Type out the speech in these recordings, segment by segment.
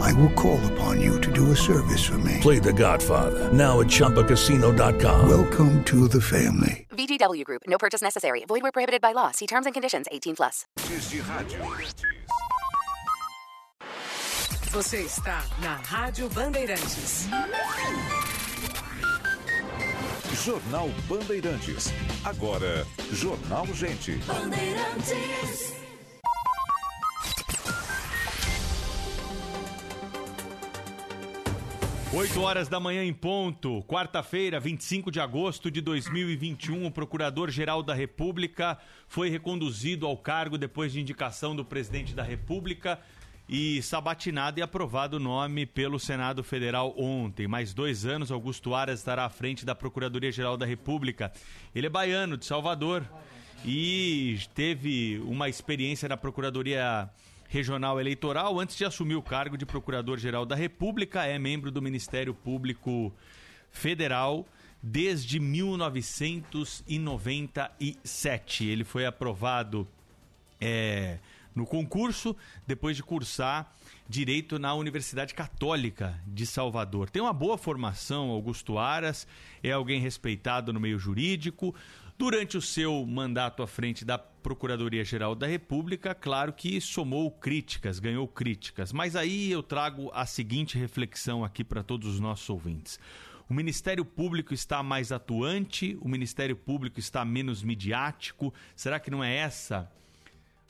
I will call upon you to do a service for me. Play The Godfather now at ChumbaCasino.com. Welcome to the family. VGW Group. No purchase necessary. Void where prohibited by law. See terms and conditions. 18 plus. Você está na Rádio Bandeirantes. Jornal Bandeirantes. Agora, Jornal Gente. Bandeirantes. Oito horas da manhã em ponto, quarta-feira, 25 de agosto de 2021, o Procurador-Geral da República foi reconduzido ao cargo depois de indicação do Presidente da República e sabatinado e aprovado o nome pelo Senado Federal ontem. Mais dois anos, Augusto Aras estará à frente da Procuradoria-Geral da República. Ele é baiano, de Salvador, e teve uma experiência na Procuradoria Regional Eleitoral antes de assumir o cargo de Procurador-Geral da República. É membro do Ministério Público Federal desde 1997. Ele foi aprovado é, no concurso depois de cursar Direito na Universidade Católica de Salvador. Tem uma boa formação, Augusto Aras, é alguém respeitado no meio jurídico. Durante o seu mandato à frente da Procuradoria-Geral da República, claro que somou críticas, ganhou críticas. Mas aí eu trago a seguinte reflexão aqui para todos os nossos ouvintes. O Ministério Público está mais atuante, o Ministério Público está menos midiático. Será que não é essa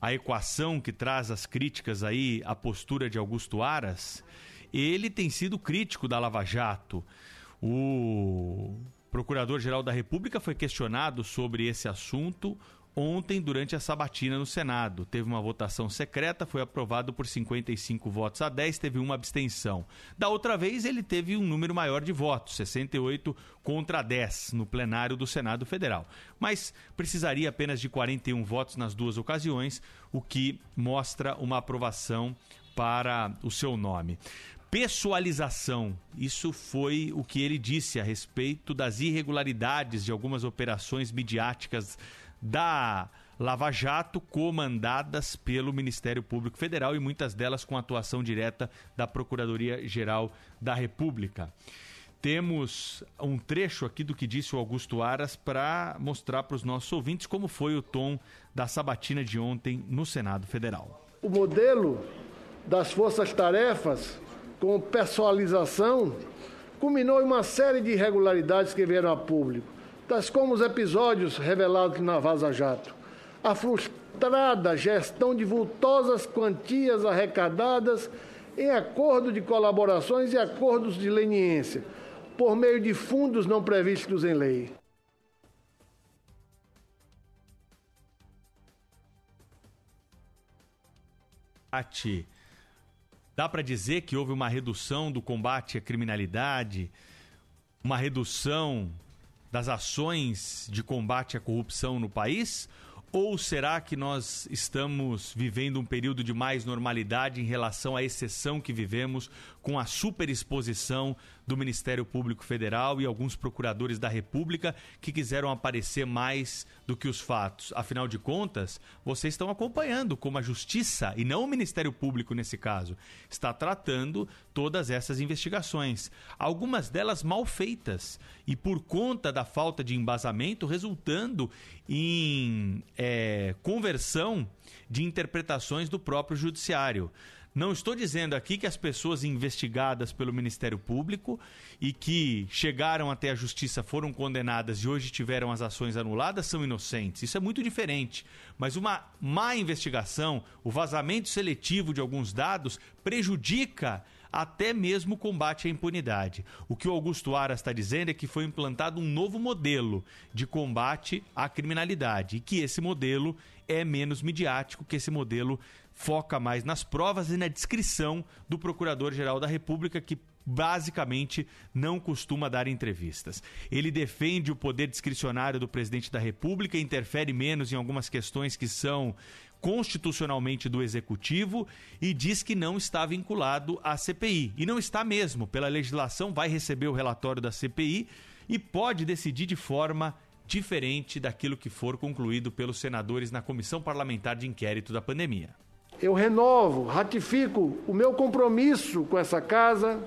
a equação que traz as críticas aí à postura de Augusto Aras? Ele tem sido crítico da Lava Jato. O Procurador-Geral da República foi questionado sobre esse assunto ontem durante a sabatina no Senado. Teve uma votação secreta, foi aprovado por 55 votos a 10, teve uma abstenção. Da outra vez, ele teve um número maior de votos, 68 contra 10, no plenário do Senado Federal. Mas precisaria apenas de 41 votos nas duas ocasiões, o que mostra uma aprovação para o seu nome pessoalização. Isso foi o que ele disse a respeito das irregularidades de algumas operações midiáticas da Lava Jato, comandadas pelo Ministério Público Federal e muitas delas com atuação direta da Procuradoria-Geral da República. Temos um trecho aqui do que disse o Augusto Aras para mostrar para os nossos ouvintes como foi o tom da sabatina de ontem no Senado Federal. O modelo das forças-tarefas com personalização, culminou em uma série de irregularidades que vieram a público, tais como os episódios revelados na Vaza Jato, a frustrada gestão de vultosas quantias arrecadadas em acordo de colaborações e acordos de leniência, por meio de fundos não previstos em lei. Dá para dizer que houve uma redução do combate à criminalidade, uma redução das ações de combate à corrupção no país? Ou será que nós estamos vivendo um período de mais normalidade em relação à exceção que vivemos com a superexposição do Ministério Público Federal e alguns procuradores da República que quiseram aparecer mais do que os fatos? Afinal de contas, vocês estão acompanhando como a Justiça, e não o Ministério Público nesse caso, está tratando todas essas investigações. Algumas delas mal feitas e por conta da falta de embasamento, resultando em é, conversão de interpretações do próprio Judiciário. Não estou dizendo aqui que as pessoas investigadas pelo Ministério Público e que chegaram até a justiça foram condenadas e hoje tiveram as ações anuladas são inocentes. Isso é muito diferente. Mas uma má investigação, o vazamento seletivo de alguns dados prejudica até mesmo o combate à impunidade. O que o Augusto Aras está dizendo é que foi implantado um novo modelo de combate à criminalidade e que esse modelo é menos midiático, que esse modelo foca mais nas provas e na descrição do Procurador-Geral da República, que basicamente não costuma dar entrevistas. Ele defende o poder discricionário do presidente da República, interfere menos em algumas questões que são constitucionalmente do executivo e diz que não está vinculado à CPI. E não está mesmo. Pela legislação, vai receber o relatório da CPI e pode decidir de forma diferente daquilo que for concluído pelos senadores na comissão parlamentar de inquérito da pandemia eu renovo, ratifico o meu compromisso com essa casa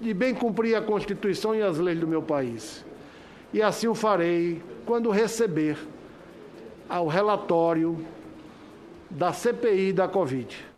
de bem cumprir a Constituição e as leis do meu país. E assim o farei quando receber o relatório da CPI da Covid.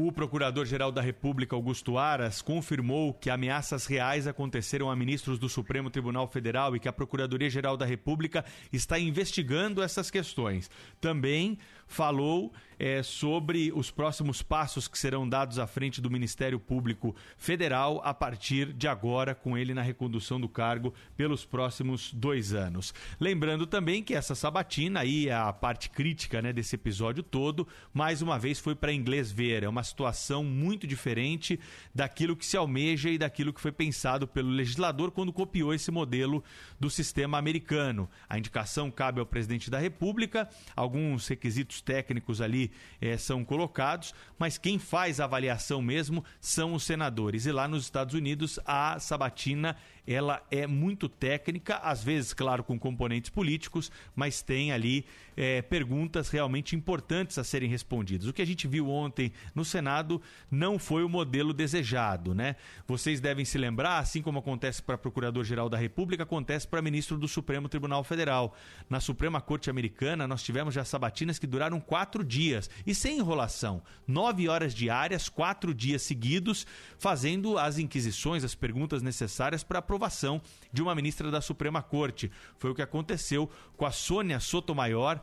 O Procurador-Geral da República, Augusto Aras, confirmou que ameaças reais aconteceram a ministros do Supremo Tribunal Federal e que a Procuradoria-Geral da República está investigando essas questões. Também falou é, sobre os próximos passos que serão dados à frente do Ministério Público Federal a partir de agora, com ele na recondução do cargo pelos próximos dois anos. Lembrando também que essa sabatina, aí é a parte crítica né, desse episódio todo, mais uma vez foi para inglês ver. É uma situação muito diferente daquilo que se almeja e daquilo que foi pensado pelo legislador quando copiou esse modelo do sistema americano. A indicação cabe ao presidente da República, alguns requisitos técnicos ali eh, são colocados, mas quem faz a avaliação mesmo são os senadores. E lá nos Estados Unidos, a sabatina ela é muito técnica, às vezes, claro, com componentes políticos, mas tem ali é, perguntas realmente importantes a serem respondidas. O que a gente viu ontem no Senado não foi o modelo desejado, né? Vocês devem se lembrar, assim como acontece para Procurador-Geral da República, acontece para ministro do Supremo Tribunal Federal. Na Suprema Corte Americana, nós tivemos já sabatinas que duraram quatro dias e sem enrolação. Nove horas diárias, quatro dias seguidos, fazendo as inquisições, as perguntas necessárias para aprovar aprovação de uma ministra da Suprema Corte. Foi o que aconteceu com a Sônia Sotomayor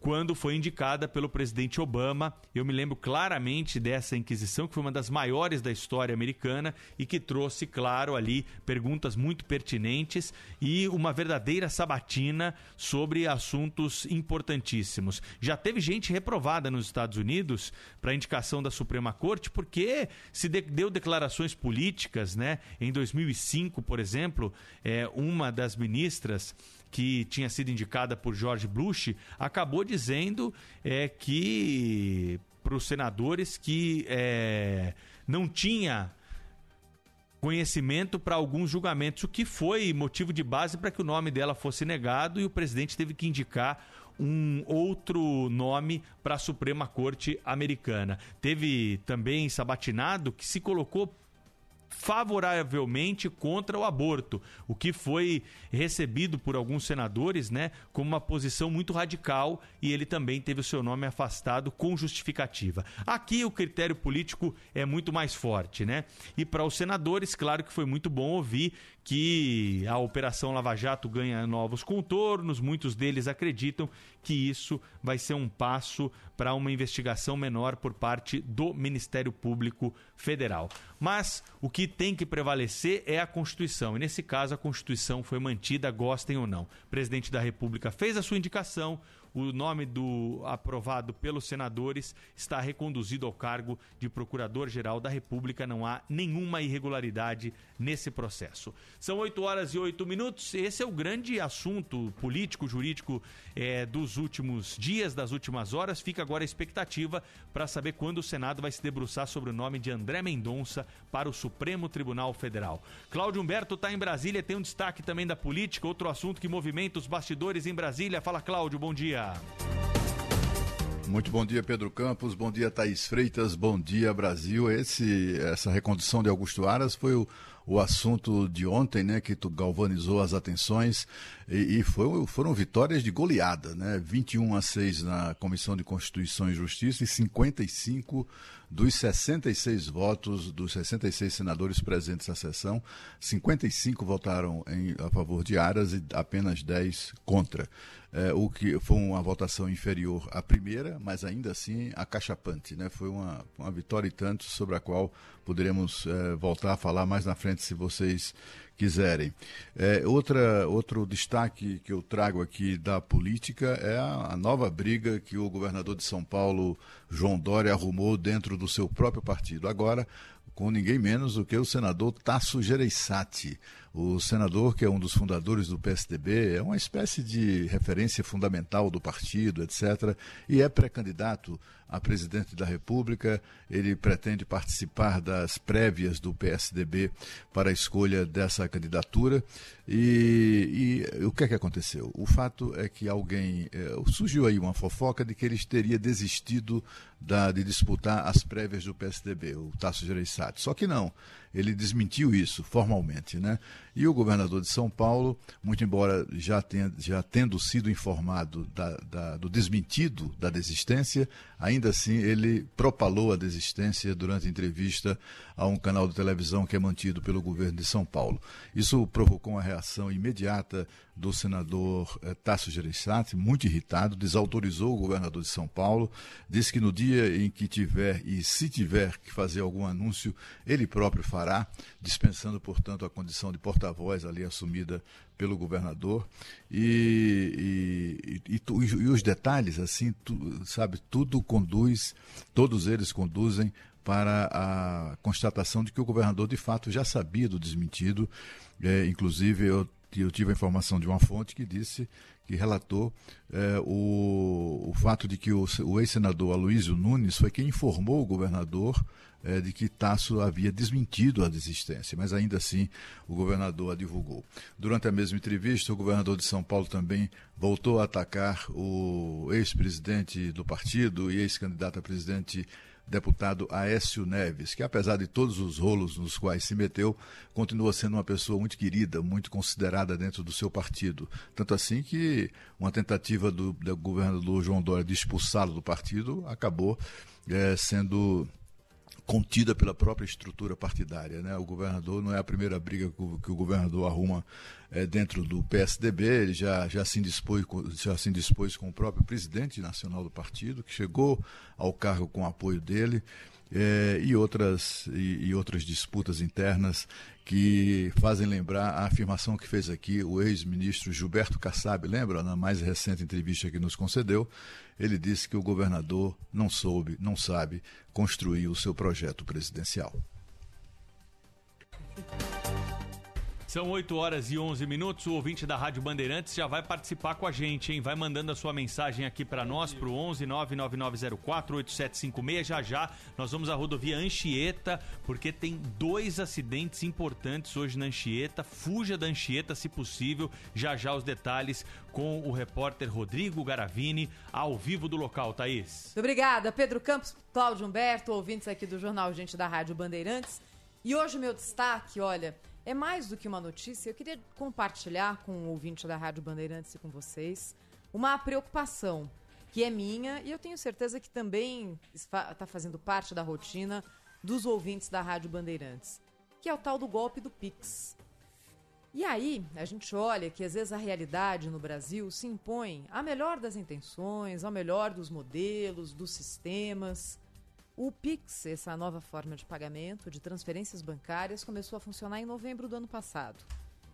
quando foi indicada pelo presidente Obama. Eu me lembro claramente dessa inquisição, que foi uma das maiores da história americana e que trouxe, claro, ali perguntas muito pertinentes e uma verdadeira sabatina sobre assuntos importantíssimos. Já teve gente reprovada nos Estados Unidos para indicação da Suprema Corte porque se deu declarações políticas, né? Em 2005, por exemplo, é, uma das ministras que tinha sido indicada por George Bush, acabou dizendo é, que para os senadores que é, não tinha conhecimento para alguns julgamentos, o que foi motivo de base para que o nome dela fosse negado e o presidente teve que indicar um outro nome para a Suprema Corte Americana. Teve também sabatinado que se colocou favoravelmente contra o aborto, o que foi recebido por alguns senadores, né, como uma posição muito radical e ele também teve o seu nome afastado com justificativa. Aqui o critério político é muito mais forte, né? E para os senadores, claro que foi muito bom ouvir que a Operação Lava Jato ganha novos contornos, muitos deles acreditam que isso vai ser um passo para uma investigação menor por parte do Ministério Público Federal. Mas o que tem que prevalecer é a Constituição, e nesse caso a Constituição foi mantida, gostem ou não. O presidente da República fez a sua indicação, o nome do aprovado pelos senadores está reconduzido ao cargo de Procurador-Geral da República. Não há nenhuma irregularidade nesse processo. São 8 horas e 8 minutos. Esse é o grande assunto político, jurídico é, dos últimos dias, das últimas horas. Fica agora a expectativa para saber quando o Senado vai se debruçar sobre o nome de André Mendonça para o Supremo Tribunal Federal. Cláudio Humberto está em Brasília, tem um destaque também da política, outro assunto que movimenta os bastidores em Brasília. Fala, Cláudio, bom dia. Muito bom dia, Pedro Campos. Bom dia, Thaís Freitas. Bom dia, Brasil. Esse, essa recondução de Augusto Aras foi o, o assunto de ontem, né, que galvanizou as atenções e, e foi, foram vitórias de goleada, né, 21 a 6 na Comissão de Constituição e Justiça e 55 dos 66 votos dos 66 senadores presentes na sessão, 55 votaram em, a favor de Aras e apenas 10 contra. É, o que foi uma votação inferior à primeira, mas ainda assim acachapante. Né? Foi uma, uma vitória e tanto sobre a qual poderemos é, voltar a falar mais na frente se vocês quiserem. É, outra, outro destaque que eu trago aqui da política é a, a, nova briga que o governador de São Paulo, João Dória, arrumou dentro do seu próprio partido. Agora, com ninguém menos do que o senador Tasso Gereissati. O senador, que é um dos fundadores do PSDB, é uma espécie de referência fundamental do partido, etc., e é pré-candidato a presidente da República. Ele pretende participar das prévias do PSDB para a escolha dessa candidatura. E, e o que é que aconteceu? O fato é que alguém. É, surgiu aí uma fofoca de que ele teria desistido da, de disputar as prévias do PSDB, o Tasso Gereissati. Só que não ele desmentiu isso formalmente, né? E o governador de São Paulo, muito embora já, tenha, já tendo sido informado da, da, do desmentido da desistência, ainda assim ele propalou a desistência durante entrevista a um canal de televisão que é mantido pelo governo de São Paulo. Isso provocou uma reação imediata do senador eh, Tasso Gereissati, muito irritado, desautorizou o governador de São Paulo, disse que no dia em que tiver e se tiver que fazer algum anúncio, ele próprio fará, dispensando, portanto, a condição de porta-voz ali assumida pelo governador. E, e, e, e os detalhes, assim, tu, sabe, tudo conduz, todos eles conduzem para a constatação de que o governador de fato já sabia do desmentido. É, inclusive, eu, eu tive a informação de uma fonte que disse que relatou é, o, o fato de que o, o ex-senador Aloysio Nunes foi quem informou o governador é, de que Tasso havia desmentido a desistência, mas ainda assim o governador a divulgou. Durante a mesma entrevista, o governador de São Paulo também voltou a atacar o ex-presidente do partido e ex-candidato a presidente deputado Aécio Neves, que apesar de todos os rolos nos quais se meteu, continua sendo uma pessoa muito querida, muito considerada dentro do seu partido. Tanto assim que uma tentativa do, do governador João Dória de expulsá-lo do partido acabou é, sendo contida pela própria estrutura partidária. Né? O governador não é a primeira briga que o, governador arruma é, dentro do PSDB, ele já, já, se indispôs, já se indispôs com o próprio presidente nacional do partido, que chegou ao cargo com o apoio dele. É, e, outras, e, e, outras disputas internas que fazem lembrar a afirmação que fez aqui o ex-ministro Gilberto Kassab, lembra, na mais recente entrevista que nos concedeu, ele disse que o governador não soube, não sabe construir o seu projeto presidencial. São 8 horas e 11 minutos. O ouvinte da Rádio Bandeirantes já vai participar com a gente, hein? Vai mandando a sua mensagem aqui para nós, pro 11 99904 8756. Já já nós vamos à rodovia Anchieta, porque tem dois acidentes importantes hoje na Anchieta. Fuja da Anchieta, se possível. Já já os detalhes com o repórter Rodrigo Garavini, ao vivo do local. Thaís. Obrigada, Pedro Campos, Cláudio Humberto, ouvintes aqui do Jornal Gente da Rádio Bandeirantes. E hoje o meu destaque, olha, é mais do que uma notícia. Eu queria compartilhar com o ouvinte da Rádio Bandeirantes e com vocês uma preocupação que é minha e eu tenho certeza que também está fazendo parte da rotina dos ouvintes da Rádio Bandeirantes, que é o tal do golpe do Pix. E aí, a gente olha que às vezes a realidade no Brasil se impõe a melhor das intenções, ao melhor dos modelos, dos sistemas. O Pix, essa nova forma de pagamento de transferências bancárias, começou a funcionar em novembro do ano passado.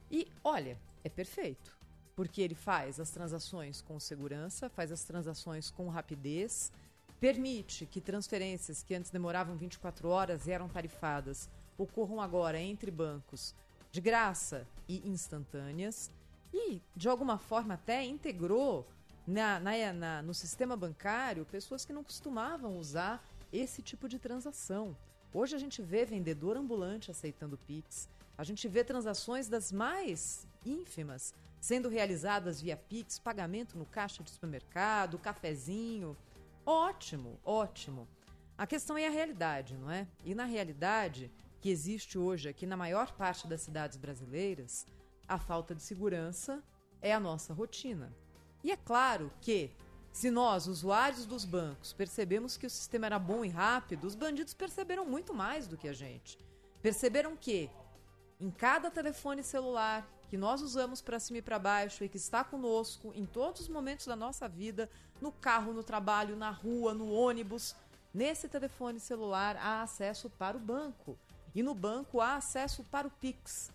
E olha, é perfeito, porque ele faz as transações com segurança, faz as transações com rapidez, permite que transferências que antes demoravam 24 horas e eram tarifadas ocorram agora entre bancos de graça e instantâneas e, de alguma forma, até integrou na, na, na, no sistema bancário pessoas que não costumavam usar esse tipo de transação. Hoje a gente vê vendedor ambulante aceitando Pix, a gente vê transações das mais ínfimas sendo realizadas via Pix, pagamento no caixa de supermercado, cafezinho. Ótimo, ótimo. A questão é a realidade, não é? E na realidade, que existe hoje aqui na maior parte das cidades brasileiras, a falta de segurança é a nossa rotina. E é claro que, se nós, usuários dos bancos, percebemos que o sistema era bom e rápido, os bandidos perceberam muito mais do que a gente. Perceberam que, em cada telefone celular que nós usamos para cima e para baixo e que está conosco em todos os momentos da nossa vida, no carro, no trabalho, na rua, no ônibus, nesse telefone celular há acesso para o banco. E no banco há acesso para o Pix.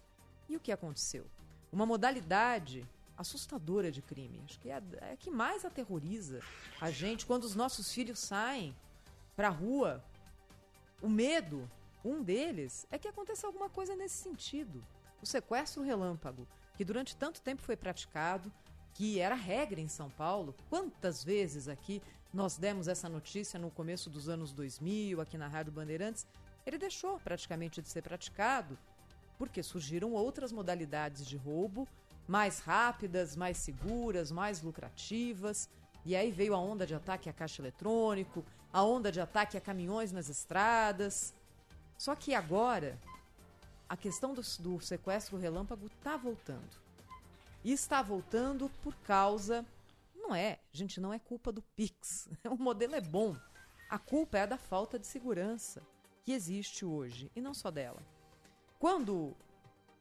E o que aconteceu? Uma modalidade assustadora de crime. Acho que é a, é que mais aterroriza a gente quando os nossos filhos saem para a rua. O medo, um deles, é que aconteça alguma coisa nesse sentido. O sequestro relâmpago, que durante tanto tempo foi praticado, que era regra em São Paulo. Quantas vezes aqui nós demos essa notícia no começo dos anos 2000, aqui na Rádio Bandeirantes? Ele deixou praticamente de ser praticado porque surgiram outras modalidades de roubo mais rápidas, mais seguras, mais lucrativas. E aí veio a onda de ataque a caixa eletrônico, a onda de ataque a caminhões nas estradas. Só que agora a questão do, do sequestro relâmpago está voltando. E está voltando por causa. Não é, gente, não é culpa do Pix. O modelo é bom. A culpa é da falta de segurança que existe hoje, e não só dela. Quando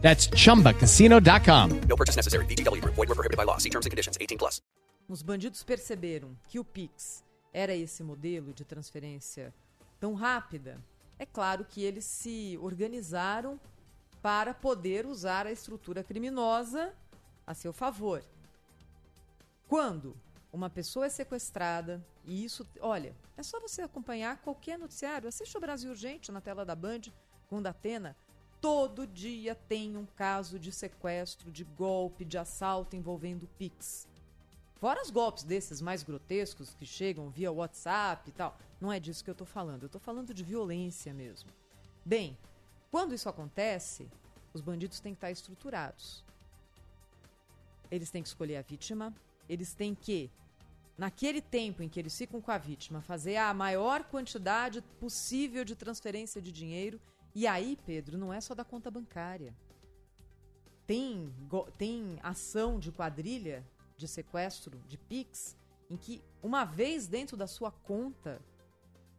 That's chumbacasino.com. No purchase necessary. VGW Group. Void were prohibited by law. See terms and conditions. 18 plus. Os bandidos perceberam que o Pix era esse modelo de transferência tão rápida. É claro que eles se organizaram para poder usar a estrutura criminosa a seu favor. Quando uma pessoa é sequestrada, e isso, olha, é só você acompanhar qualquer noticiário, assiste o Brasil Urgente na tela da Band com Datena, Todo dia tem um caso de sequestro, de golpe, de assalto envolvendo Pix. Fora os golpes desses mais grotescos que chegam via WhatsApp e tal. Não é disso que eu tô falando. Eu tô falando de violência mesmo. Bem, quando isso acontece, os bandidos têm que estar estruturados. Eles têm que escolher a vítima, eles têm que, naquele tempo em que eles ficam com a vítima, fazer a maior quantidade possível de transferência de dinheiro e aí, Pedro, não é só da conta bancária. Tem, tem ação de quadrilha, de sequestro, de PIX, em que, uma vez dentro da sua conta,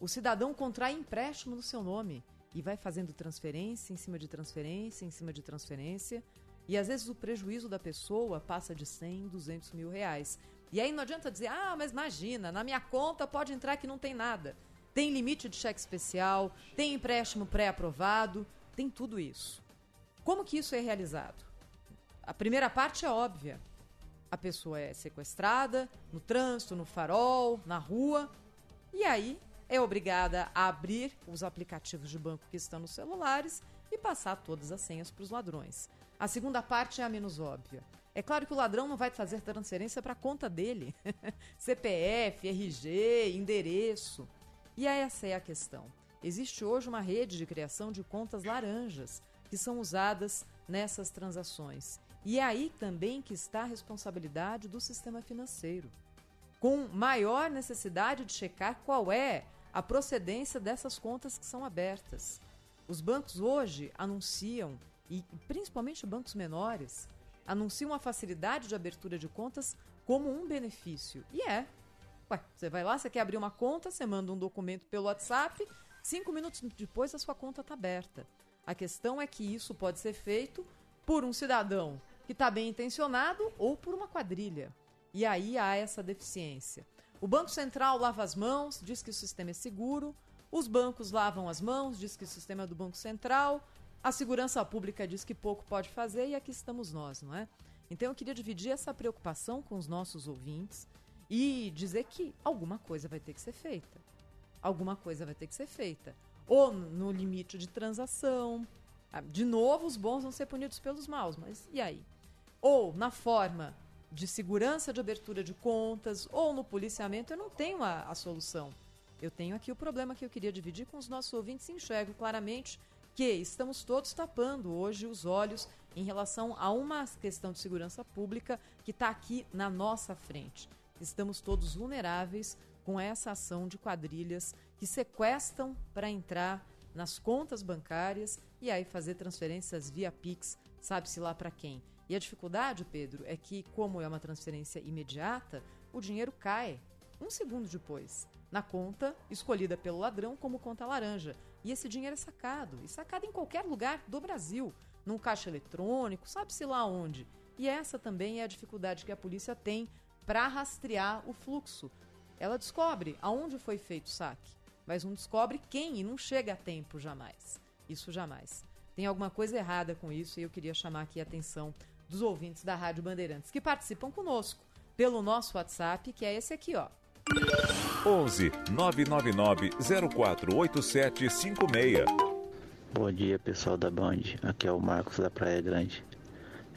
o cidadão contrai empréstimo no seu nome e vai fazendo transferência em cima de transferência, em cima de transferência. E às vezes o prejuízo da pessoa passa de 100, 200 mil reais. E aí não adianta dizer, ah, mas imagina, na minha conta pode entrar que não tem nada tem limite de cheque especial, tem empréstimo pré-aprovado, tem tudo isso. Como que isso é realizado? A primeira parte é óbvia. A pessoa é sequestrada no trânsito, no farol, na rua, e aí é obrigada a abrir os aplicativos de banco que estão nos celulares e passar todas as senhas para os ladrões. A segunda parte é a menos óbvia. É claro que o ladrão não vai fazer transferência para a conta dele. CPF, RG, endereço. E essa é a questão. Existe hoje uma rede de criação de contas laranjas que são usadas nessas transações. E é aí também que está a responsabilidade do sistema financeiro, com maior necessidade de checar qual é a procedência dessas contas que são abertas. Os bancos hoje anunciam, e principalmente bancos menores, anunciam a facilidade de abertura de contas como um benefício. E é, Ué, você vai lá, você quer abrir uma conta, você manda um documento pelo WhatsApp, cinco minutos depois a sua conta está aberta. A questão é que isso pode ser feito por um cidadão que está bem intencionado ou por uma quadrilha. E aí há essa deficiência. O Banco Central lava as mãos, diz que o sistema é seguro. Os bancos lavam as mãos, diz que o sistema é do Banco Central. A segurança pública diz que pouco pode fazer e aqui estamos nós, não é? Então eu queria dividir essa preocupação com os nossos ouvintes e dizer que alguma coisa vai ter que ser feita. Alguma coisa vai ter que ser feita. Ou no limite de transação. De novo, os bons vão ser punidos pelos maus, mas e aí? ou na forma de segurança de abertura de contas, ou no policiamento, eu não tenho a, a solução. Eu tenho aqui o problema que eu queria dividir com os nossos ouvintes e enxergo claramente que estamos todos tapando hoje os olhos em relação a uma questão de segurança pública que está aqui na nossa frente. Estamos todos vulneráveis com essa ação de quadrilhas que sequestram para entrar nas contas bancárias e aí fazer transferências via Pix, sabe-se lá para quem. E a dificuldade, Pedro, é que, como é uma transferência imediata, o dinheiro cai um segundo depois na conta escolhida pelo ladrão como conta laranja. E esse dinheiro é sacado, e sacado em qualquer lugar do Brasil, num caixa eletrônico, sabe-se lá onde. E essa também é a dificuldade que a polícia tem para rastrear o fluxo. Ela descobre aonde foi feito o saque, mas não descobre quem e não chega a tempo jamais. Isso jamais. Tem alguma coisa errada com isso e eu queria chamar aqui a atenção dos ouvintes da Rádio Bandeirantes que participam conosco pelo nosso WhatsApp, que é esse aqui, ó. 11 999 048756. Bom dia, pessoal da Band. Aqui é o Marcos da Praia Grande.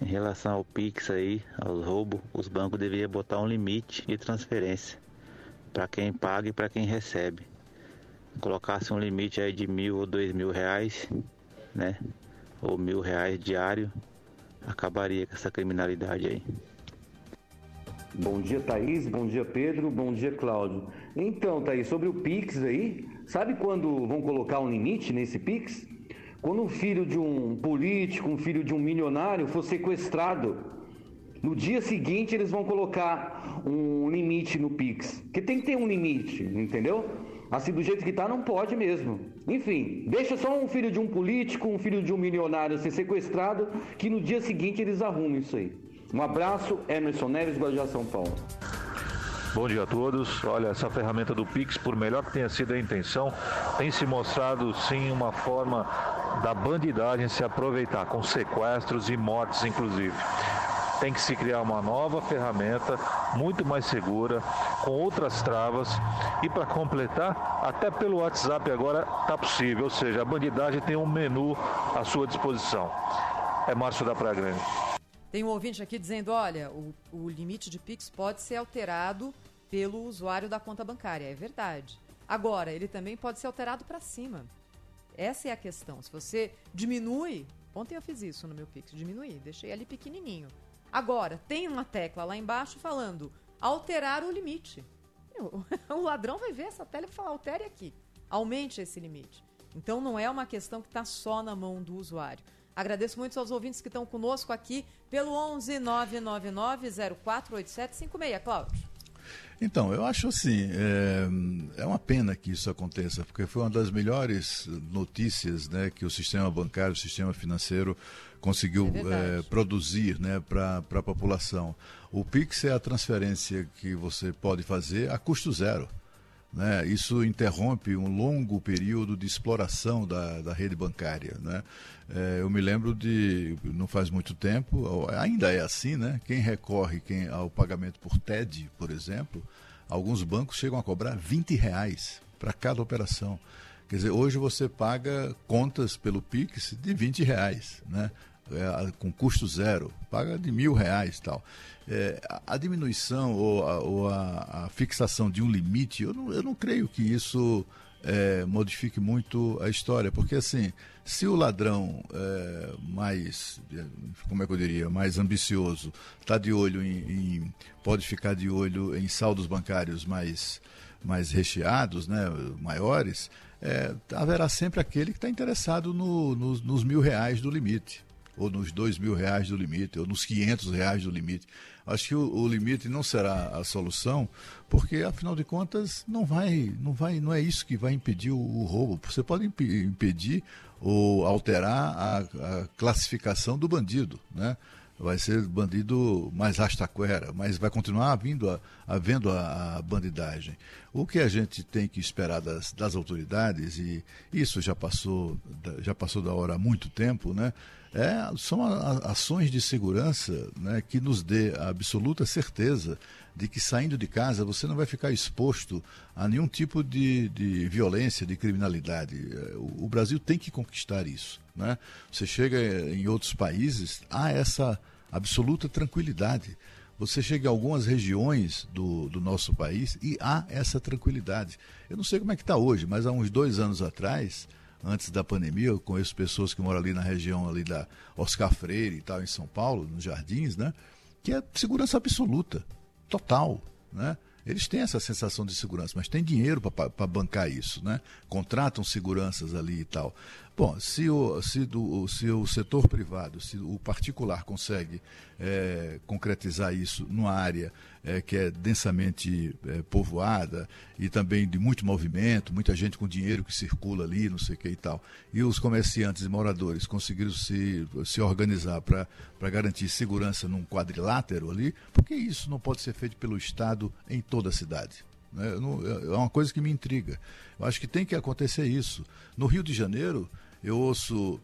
Em relação ao Pix aí, aos roubos, os bancos deveriam botar um limite de transferência para quem paga e para quem recebe. Colocasse um limite aí de mil ou dois mil reais, né? Ou mil reais diário, acabaria com essa criminalidade aí. Bom dia, Thaís. Bom dia, Pedro. Bom dia, Cláudio. Então, Thaís, sobre o Pix aí, sabe quando vão colocar um limite nesse Pix? Quando um filho de um político, um filho de um milionário for sequestrado, no dia seguinte eles vão colocar um limite no Pix. Porque tem que ter um limite, entendeu? Assim, do jeito que tá, não pode mesmo. Enfim, deixa só um filho de um político, um filho de um milionário ser sequestrado, que no dia seguinte eles arrumam isso aí. Um abraço, Emerson Neves, Guarujá, São Paulo. Bom dia a todos. Olha, essa ferramenta do Pix, por melhor que tenha sido a intenção, tem se mostrado sim uma forma da bandidagem se aproveitar, com sequestros e mortes, inclusive. Tem que se criar uma nova ferramenta, muito mais segura, com outras travas. E para completar, até pelo WhatsApp agora está possível, ou seja, a bandidagem tem um menu à sua disposição. É Márcio da Praia Grande. Tem um ouvinte aqui dizendo: olha, o, o limite de Pix pode ser alterado pelo usuário da conta bancária. É verdade. Agora, ele também pode ser alterado para cima. Essa é a questão. Se você diminui. Ontem eu fiz isso no meu Pix, diminuí, deixei ali pequenininho. Agora, tem uma tecla lá embaixo falando alterar o limite. O ladrão vai ver essa tela e falar: altere aqui, aumente esse limite. Então não é uma questão que está só na mão do usuário. Agradeço muito aos ouvintes que estão conosco aqui pelo 11 999 048756. Cláudio. Então, eu acho assim, é, é, uma pena que isso aconteça, porque foi uma das melhores notícias né, que o sistema bancário, o sistema financeiro conseguiu é é, produzir né, para a população. O Pix é a transferência que você pode fazer a custo zero. Né? Isso interrompe um longo período de exploração da, da rede bancária. Né? É, eu me lembro de, não faz muito tempo, ainda é assim, né? quem recorre quem, ao pagamento por TED, por exemplo, alguns bancos chegam a cobrar 20 reais para cada operação. Quer dizer, hoje você paga contas pelo Pix de 20 reais, né? É, com custo zero, paga de mil reais tal. É, a diminuição ou, a, ou a, a, fixação de um limite, eu não, eu não creio que isso é, modifique muito a história, porque assim, se o ladrão é, mais, como é que eu diria, mais ambicioso, está de olho em, em, pode ficar de olho em saldos bancários mais, mais recheados, né, maiores, é, haverá sempre aquele que está interessado no, no, nos mil reais do limite ou nos dois mil reais do limite, ou nos quinhentos reais do limite. Acho que o, o, limite não será a solução, porque afinal de contas não vai, não vai, não é isso que vai impedir o, o roubo. Você pode imp impedir ou alterar a, a, classificação do bandido, né? Vai ser bandido mais rastaquera, mas vai continuar havendo a, havendo a, a bandidagem. O que a gente tem que esperar das, das autoridades, e isso já passou, já passou da hora há muito tempo, né? É, são ações de segurança né, que nos dê a absoluta certeza de que saindo de casa você não vai ficar exposto a nenhum tipo de, de violência, de criminalidade. É, o, o, Brasil tem que conquistar isso. Né? Você chega em outros países, há essa, absoluta tranquilidade. Você chega em algumas regiões do, do nosso país e há essa tranquilidade. Eu não sei como é que está hoje, mas há uns dois anos atrás, antes da pandemia, eu conheço pessoas que moram ali na região ali da Oscar Freire e tal, em São Paulo, nos Jardins, né? Que é segurança absoluta, total, né? Eles têm essa sensação de segurança, mas tem dinheiro para bancar isso, né? Contratam seguranças ali e tal. Bom, se o, se do, se o setor privado, se o particular consegue é, concretizar isso numa área é, que é densamente é, povoada e também de muito movimento, muita gente com dinheiro que circula ali, não sei o que e tal, e os comerciantes e moradores conseguiram se, se organizar para garantir segurança num quadrilátero ali, por que isso não pode ser feito pelo Estado em toda a cidade? Né? É uma coisa que me intriga. Eu acho que tem que acontecer isso. No Rio de Janeiro, eu ouço,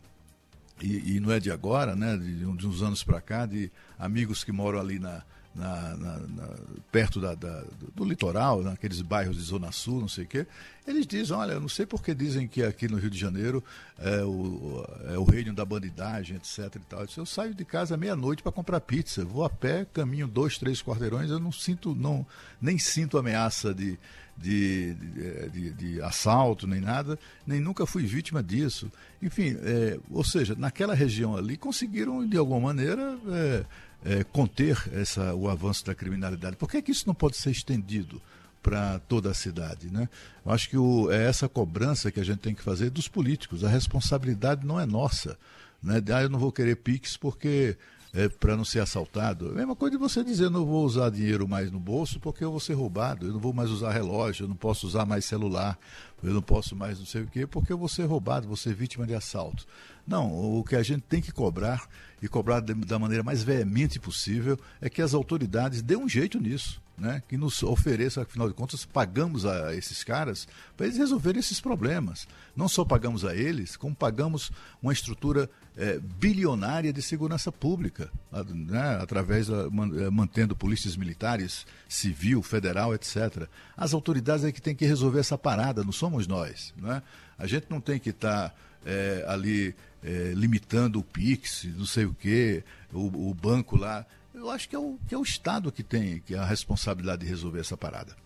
e, e não é de agora, né, de, de uns anos para cá, de amigos que moram ali na, na, na, na, perto da, da, do litoral, naqueles bairros de Zona Sul, não sei o quê, eles dizem, olha, eu não sei porque dizem que aqui no Rio de Janeiro é o, é o reino da bandidagem, etc. E tal. Eu, eu saio de casa meia-noite para comprar pizza, vou a pé, caminho dois, três quarteirões, eu não sinto, não, nem sinto ameaça de, de, de, de, de, assalto, nem nada, nem nunca fui vítima disso. Enfim, é, ou seja, naquela região ali conseguiram, de alguma maneira, é, é, conter essa, o avanço da criminalidade. Por que, é que isso não pode ser estendido? para toda a cidade. Né? Eu acho que o, é essa cobrança que a gente tem que fazer dos políticos. A responsabilidade não é nossa. Né? Ah, eu não vou querer PIX porque é, para não ser assaltado. É a mesma coisa de você dizer, não vou usar dinheiro mais no bolso porque eu vou ser roubado, eu não vou mais usar relógio, eu não posso usar mais celular, eu não posso mais não sei o quê, porque eu vou ser roubado, vou ser vítima de assalto. Não, o que a gente tem que cobrar, e cobrar da maneira mais veemente possível, é que as autoridades dêem um jeito nisso né, que nos ofereça, afinal de contas, pagamos a esses caras para eles resolverem esses problemas. Não só pagamos a eles, como pagamos uma estrutura é, bilionária de segurança pública, né, através da, é, mantendo polícias militares, civil, federal, etc. As autoridades é que têm que resolver essa parada, não somos nós. Né? A gente não tem que estar tá, é, ali é, limitando o PIX, não sei o quê, o, o banco lá eu acho que é, o, que é o Estado que tem que é a responsabilidade de resolver essa parada.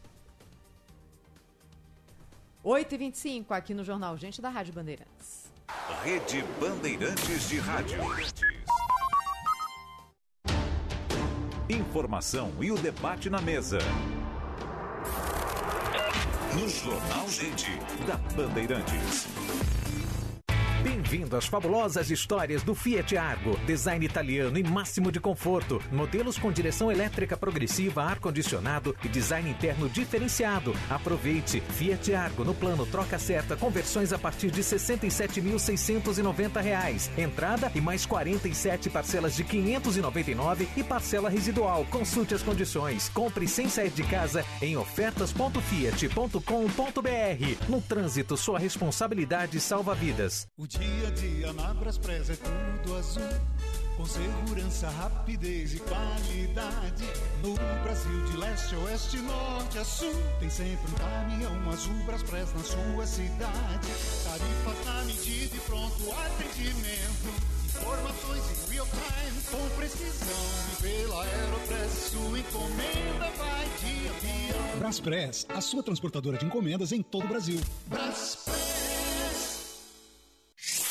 8h25 aqui no Jornal Gente da Rádio Bandeirantes. Rede Bandeirantes de Rádio. Informação e o debate na mesa. No Jornal Gente da Bandeirantes. Bem-vindo às fabulosas histórias do Fiat Argo. Design italiano e máximo de conforto. Modelos com direção elétrica progressiva, ar-condicionado e design interno diferenciado. Aproveite. Fiat Argo no plano troca certa, conversões a partir de R$ 67.690. Entrada e mais 47 parcelas de 599 e parcela residual. Consulte as condições. Compre sem sair de casa em ofertas.fiat.com.br. No trânsito, sua responsabilidade salva vidas. O dia a dia na Braspress é tudo azul. Com segurança, rapidez e qualidade. No Brasil, de leste a oeste, norte a sul. Tem sempre um caminhão azul Braspress na sua cidade. Tarifas na medida e pronto atendimento. Informações em real time com precisão. E pela Aeropress, sua encomenda vai de avião. Braspress, a sua transportadora de encomendas em todo o Brasil. Braspress.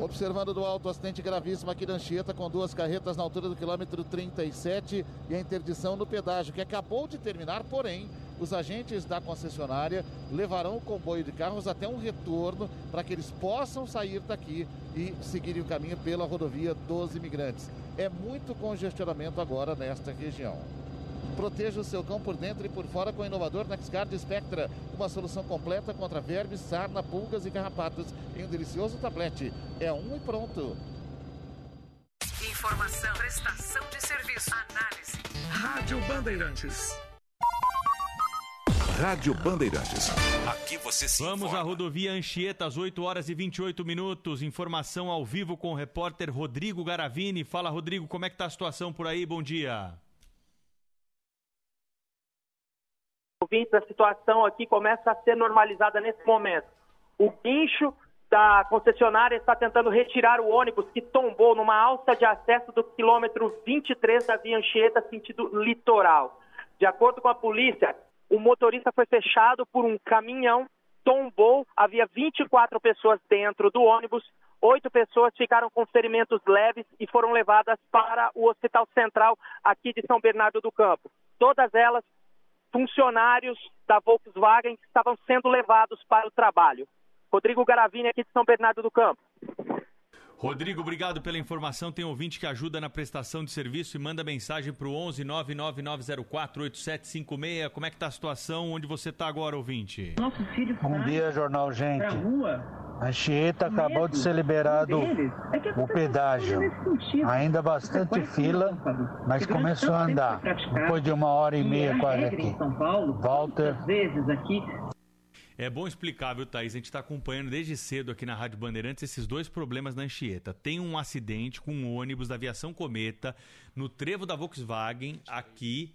Observando do alto acidente gravíssimo aqui da Anchieta, com duas carretas na altura do quilômetro 37 e a interdição no pedágio, que acabou de terminar, porém, os agentes da concessionária levarão o comboio de carros até um retorno para que eles possam sair daqui e seguirem o caminho pela rodovia dos imigrantes. É muito congestionamento agora nesta região. Proteja o seu cão por dentro e por fora com o inovador Nexgard Spectra, uma solução completa contra vermes, sarna, pulgas e carrapatos em um delicioso tablete. É um e pronto. Informação, prestação de serviço, análise. Rádio Bandeirantes. Rádio Bandeirantes. Aqui você se Vamos à rodovia Anchieta, às 8 horas e 28 minutos. Informação ao vivo com o repórter Rodrigo Garavini. Fala, Rodrigo, como é que tá a situação por aí? Bom dia. Ouvintes, a situação aqui começa a ser normalizada nesse momento. O guincho da concessionária está tentando retirar o ônibus que tombou numa alça de acesso do quilômetro 23 da Via Anchieta, sentido litoral. De acordo com a polícia, o motorista foi fechado por um caminhão, tombou, havia 24 pessoas dentro do ônibus, oito pessoas ficaram com ferimentos leves e foram levadas para o Hospital Central aqui de São Bernardo do Campo. Todas elas funcionários da Volkswagen que estavam sendo levados para o trabalho. Rodrigo Garavini, aqui de São Bernardo do Campo. Rodrigo, obrigado pela informação. Tem ouvinte que ajuda na prestação de serviço e manda mensagem para o 11 99904 8756. Como é que está a situação? Onde você está agora, ouvinte? Bom dia, Jornal Gente. A Anchieta acabou de ser liberado o pedágio. Ainda bastante fila, mas começou a andar. Depois de uma hora e meia quase aqui. Walter. É bom explicar, viu, Thaís? A gente está acompanhando desde cedo aqui na Rádio Bandeirantes esses dois problemas na Anchieta. Tem um acidente com um ônibus da aviação Cometa no trevo da Volkswagen aqui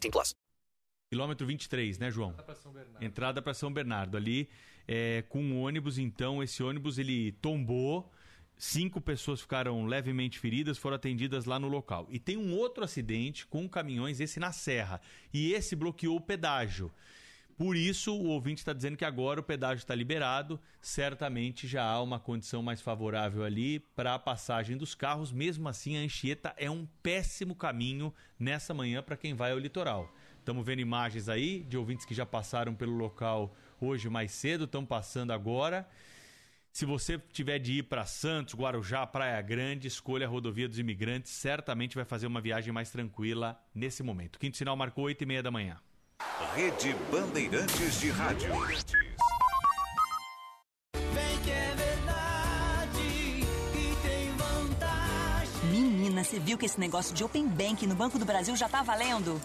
18 plus. Quilômetro 23, né, João? Entrada para São Bernardo. Ali, é, com um ônibus, então, esse ônibus ele tombou. Cinco pessoas ficaram levemente feridas, foram atendidas lá no local. E tem um outro acidente com caminhões, esse na Serra. E esse bloqueou o pedágio. Por isso, o ouvinte está dizendo que agora o pedágio está liberado. Certamente já há uma condição mais favorável ali para a passagem dos carros. Mesmo assim, a Anchieta é um péssimo caminho nessa manhã para quem vai ao litoral. Estamos vendo imagens aí de ouvintes que já passaram pelo local hoje mais cedo, estão passando agora. Se você tiver de ir para Santos, Guarujá, Praia Grande, escolha a rodovia dos imigrantes. Certamente vai fazer uma viagem mais tranquila nesse momento. Quinto sinal marcou 8 e meia da manhã. Rede Bandeirantes de Rádio. Vem que é verdade e tem vantagem. Menina, você viu que esse negócio de Open Bank no Banco do Brasil já tá valendo?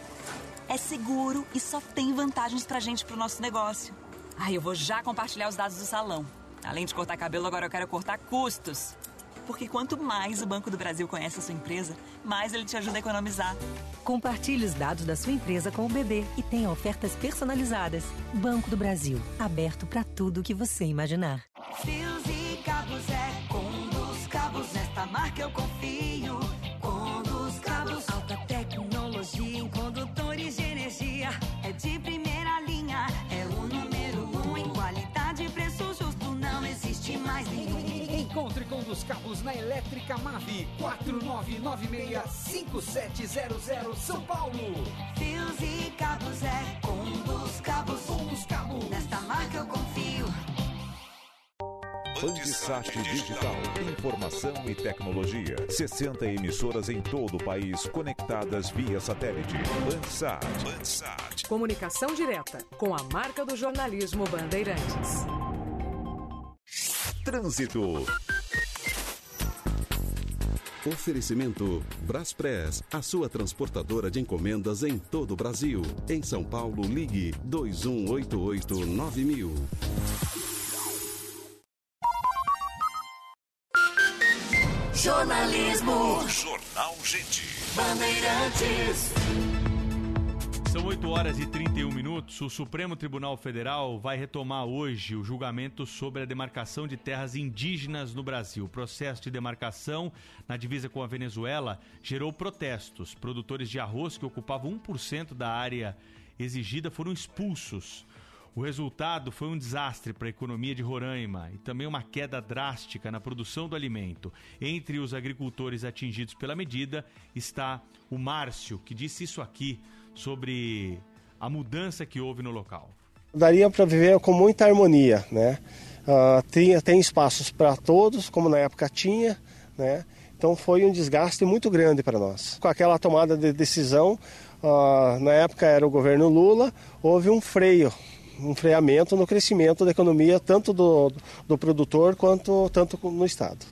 É seguro e só tem vantagens pra gente pro nosso negócio. Ai, eu vou já compartilhar os dados do salão. Além de cortar cabelo, agora eu quero cortar custos. Porque quanto mais o Banco do Brasil conhece a sua empresa, mais ele te ajuda a economizar. Compartilhe os dados da sua empresa com o BB e tenha ofertas personalizadas. Banco do Brasil, aberto para tudo que você imaginar. Fios e cabos é com dos cabos. Nesta marca eu confio. Com dos cabos. Alta tecnologia em condutores de energia. É de primeira dos cabos na Elétrica Mave 4996-5700 São Paulo. Fios e cabos é com dos cabos. Com dos cabos. Nesta marca eu confio. Bandsat Digital. Informação e tecnologia. 60 emissoras em todo o país conectadas via satélite. Bandsat. Bandsat. Comunicação direta com a marca do jornalismo Bandeirantes. Trânsito. Oferecimento Braspress, a sua transportadora de encomendas em todo o Brasil. Em São Paulo, ligue 2188-9000. Jornalismo. Jornal Gente. Bandeirantes. São 8 horas e 31 minutos. O Supremo Tribunal Federal vai retomar hoje o julgamento sobre a demarcação de terras indígenas no Brasil. O processo de demarcação na divisa com a Venezuela gerou protestos. Produtores de arroz que ocupavam 1% da área exigida foram expulsos. O resultado foi um desastre para a economia de Roraima e também uma queda drástica na produção do alimento. Entre os agricultores atingidos pela medida está o Márcio, que disse isso aqui sobre a mudança que houve no local. Daria para viver com muita harmonia, né? Uh, tem, tem espaços para todos, como na época tinha, né? Então foi um desgaste muito grande para nós. Com aquela tomada de decisão, uh, na época era o governo Lula, houve um freio, um freamento no crescimento da economia, tanto do, do produtor quanto tanto no Estado.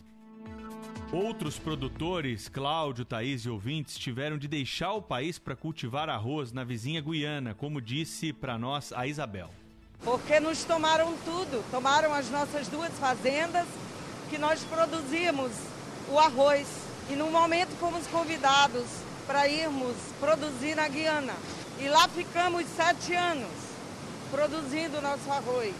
Outros produtores, Cláudio, Thaís e ouvintes, tiveram de deixar o país para cultivar arroz na vizinha Guiana, como disse para nós a Isabel. Porque nos tomaram tudo, tomaram as nossas duas fazendas que nós produzimos o arroz. E no momento fomos convidados para irmos produzir na Guiana. E lá ficamos sete anos produzindo o nosso arroz.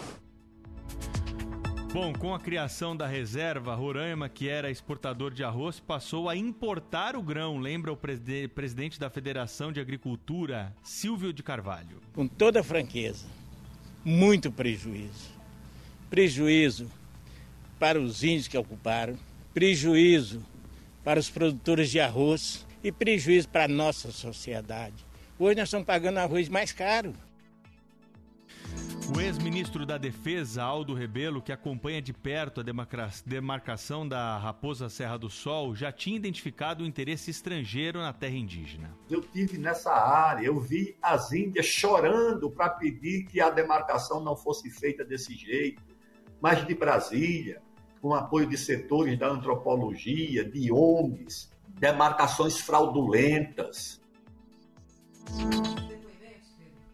Bom, com a criação da reserva, Roraima, que era exportador de arroz, passou a importar o grão, lembra o presidente da Federação de Agricultura, Silvio de Carvalho. Com toda franqueza, muito prejuízo. Prejuízo para os índios que ocuparam, prejuízo para os produtores de arroz e prejuízo para a nossa sociedade. Hoje nós estamos pagando arroz mais caro. O ex-ministro da Defesa, Aldo Rebelo, que acompanha de perto a demarcação da Raposa Serra do Sol, já tinha identificado o interesse estrangeiro na terra indígena. Eu tive nessa área, eu vi as índias chorando para pedir que a demarcação não fosse feita desse jeito, mas de Brasília, com apoio de setores da antropologia, de ONGs, demarcações fraudulentas.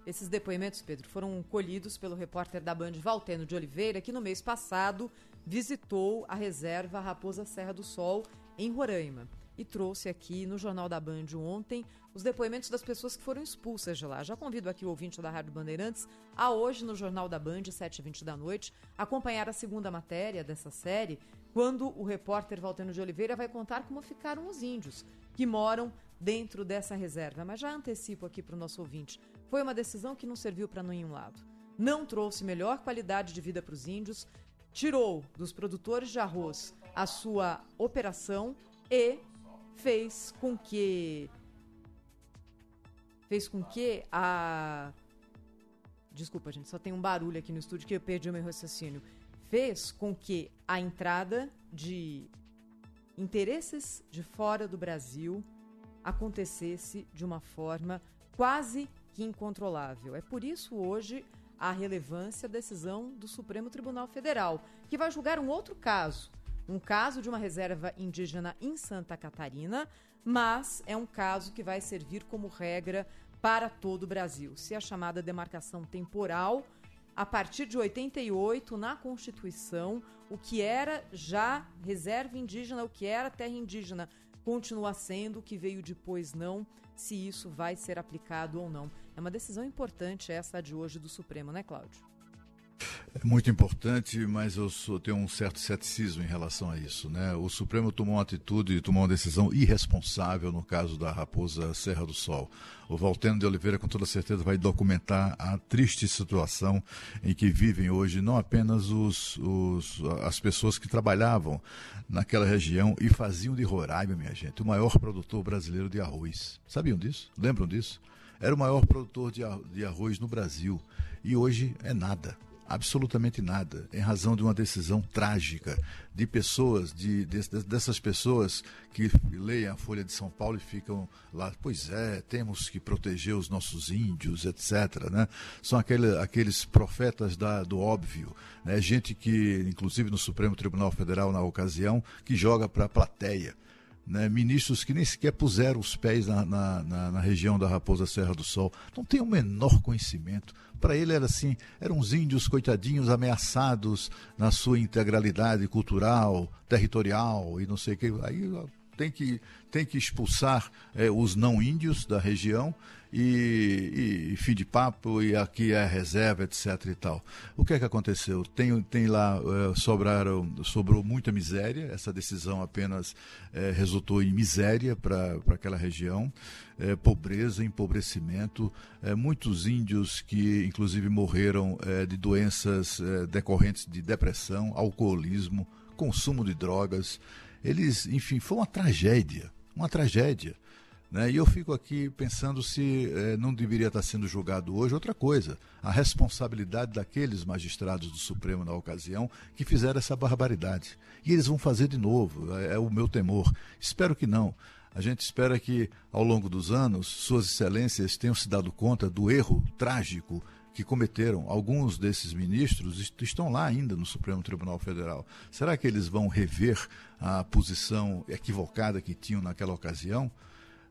Esses depoimentos, Pedro, foram colhidos pelo repórter da Band Valteno de Oliveira, que no mês passado visitou a reserva Raposa Serra do Sol, em Roraima. E trouxe aqui no Jornal da Band ontem os depoimentos das pessoas que foram expulsas de lá. Já convido aqui o ouvinte da Rádio Bandeirantes a hoje no Jornal da Band, 7h20 da noite, acompanhar a segunda matéria dessa série, quando o repórter Valteno de Oliveira vai contar como ficaram os índios que moram dentro dessa reserva. Mas já antecipo aqui para o nosso ouvinte. Foi uma decisão que não serviu para nenhum lado. Não trouxe melhor qualidade de vida para os índios, tirou dos produtores de arroz a sua operação e fez com que fez com que a Desculpa, gente, só tem um barulho aqui no estúdio que eu perdi o meu raciocínio. Fez com que a entrada de interesses de fora do Brasil acontecesse de uma forma quase incontrolável. É por isso hoje a relevância da decisão do Supremo Tribunal Federal, que vai julgar um outro caso, um caso de uma reserva indígena em Santa Catarina, mas é um caso que vai servir como regra para todo o Brasil. Se a chamada demarcação temporal, a partir de 88, na Constituição, o que era já reserva indígena, o que era terra indígena, continua sendo, o que veio depois não, se isso vai ser aplicado ou não. É uma decisão importante essa de hoje do Supremo, né, Cláudio? É muito importante, mas eu sou, tenho um certo ceticismo em relação a isso. Né? O Supremo tomou uma atitude, tomou uma decisão irresponsável no caso da Raposa Serra do Sol. O Valteno de Oliveira, com toda certeza, vai documentar a triste situação em que vivem hoje não apenas os, os, as pessoas que trabalhavam naquela região e faziam de Roraima, minha gente, o maior produtor brasileiro de arroz. Sabiam disso? Lembram disso? Era o maior produtor de arroz no Brasil e hoje é nada absolutamente nada, em razão de uma decisão trágica de pessoas, de, de, dessas pessoas que leem a Folha de São Paulo e ficam lá, pois é, temos que proteger os nossos índios, etc. Né? São aquele, aqueles profetas da, do óbvio, né? gente que, inclusive no Supremo Tribunal Federal, na ocasião, que joga para a plateia né, ministros que nem sequer puseram os pés na, na, na, na, região da Raposa Serra do Sol, não tem o menor conhecimento. Para ele era assim, eram os índios coitadinhos ameaçados na sua integralidade cultural, territorial e não sei o que. Aí tem que, tem que expulsar é, os não índios da região e, e, fim de papo, e aqui é reserva, etc e tal. O que é que aconteceu? Tem, tem lá, é, sobraram, sobrou muita miséria, essa decisão apenas é, resultou em miséria para aquela região, é, pobreza, empobrecimento, muitos índios que inclusive morreram de doenças decorrentes de depressão, alcoolismo, consumo de drogas. Eles, enfim, foi uma tragédia, uma tragédia. Né? E eu fico aqui pensando se eh, não deveria estar sendo julgado hoje outra coisa, a responsabilidade daqueles magistrados do Supremo na ocasião que fizeram essa barbaridade. E eles vão fazer de novo, é, é o meu temor. Espero que não. A gente espera que, ao longo dos anos, Suas Excelências tenham se dado conta do erro trágico que cometeram. Alguns desses ministros est- estão lá ainda no Supremo Tribunal Federal. Será que eles vão rever a posição equivocada que tinham naquela ocasião?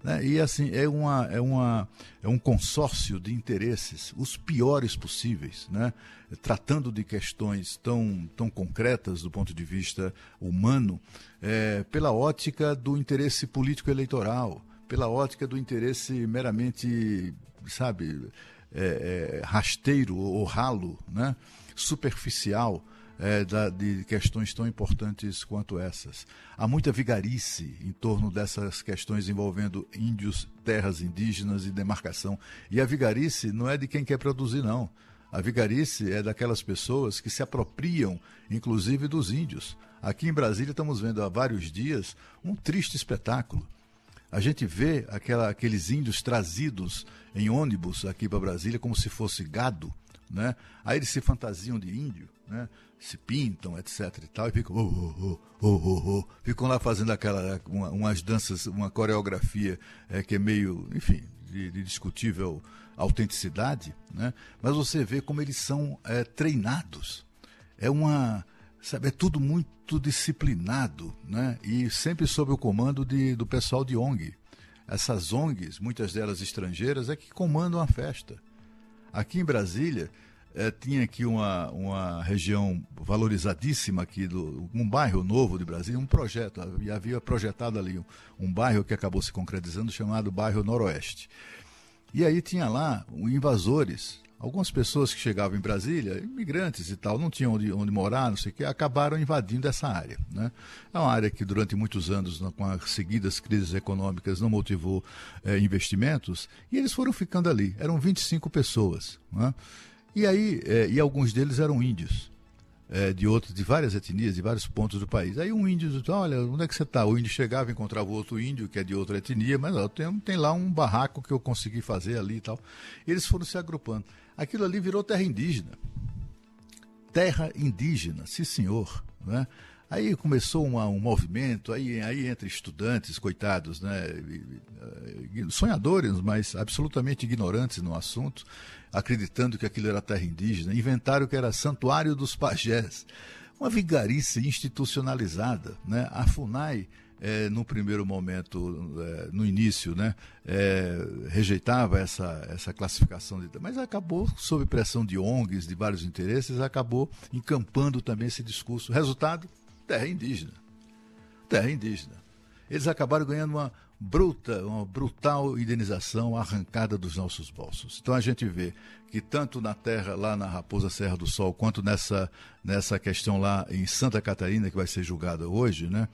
Né? E assim, é, uma, é, uma, é um consórcio de interesses, os piores possíveis, né? tratando de questões tão, tão concretas do ponto de vista humano, é, pela ótica do interesse político-eleitoral, pela ótica do interesse meramente, sabe, é, é, rasteiro ou ralo, né? superficial é, da- de questões tão importantes quanto essas. Há muita vigarice em torno dessas questões envolvendo índios, terras indígenas e demarcação. E a vigarice não é de quem quer produzir, não. A vigarice é daquelas pessoas que se apropriam, inclusive, dos índios. Aqui em Brasília estamos vendo há vários dias um triste espetáculo. A gente vê aquela- aqueles índios trazidos em ônibus aqui para Brasília como se fosse gado, né? Aí eles se fantasiam de índio, né? Se pintam, etc e tal, e ficam, oh, oh, oh, oh, oh, oh. ficam lá fazendo aquela uma- umas danças, uma coreografia eh, que é meio, enfim, de, de discutível autenticidade, né? Mas você vê como eles são eh, treinados. É uma Sabe, é tudo muito disciplinado, né? E sempre sob o comando de, do pessoal de ONG. Essas ONGs, muitas delas estrangeiras, é que comandam a festa. Aqui em Brasília, eh, tinha aqui uma, uma região valorizadíssima aqui, do, um bairro novo de Brasília, um projeto, havia- havia projetado ali um, um bairro que acabou se concretizando, chamado Bairro Noroeste. E aí tinha lá invasores, algumas pessoas que chegavam em Brasília, imigrantes e tal, não tinham onde, onde morar, não sei o que, acabaram invadindo essa área. Né? É uma área que durante muitos anos, com as seguidas crises econômicas, não motivou eh, investimentos, e eles foram ficando ali. Eram 25 pessoas. Né? E aí, eh, e alguns deles eram índios. eh, de outros, de várias etnias, de vários pontos do país. Aí um índio disse, olha, onde é que você está? O índio chegava, encontrava outro índio, que é de outra etnia, mas ó, tem, tem lá um barraco que eu consegui fazer ali e tal. E eles foram se agrupando. Aquilo ali virou terra indígena. Terra indígena, sim senhor. Né? Aí começou uma- um movimento, aí, aí entre estudantes, coitados, né? e- e- sonhadores, mas absolutamente ignorantes no assunto, acreditando que aquilo era terra indígena, inventaram que era santuário dos pajés. Uma vigarice institucionalizada. Né? A FUNAI, eh, no primeiro momento, eh, no início, né, eh, rejeitava essa, essa classificação, de, mas acabou, sob pressão de ONGs, de vários interesses, acabou encampando também esse discurso. Resultado, terra indígena. Terra indígena. Eles acabaram ganhando uma bruta, uma brutal indenização arrancada dos nossos bolsos. Então a gente vê que tanto na terra lá na Raposa Serra do Sol, quanto nessa, nessa questão lá em Santa Catarina que vai ser julgada hoje, né,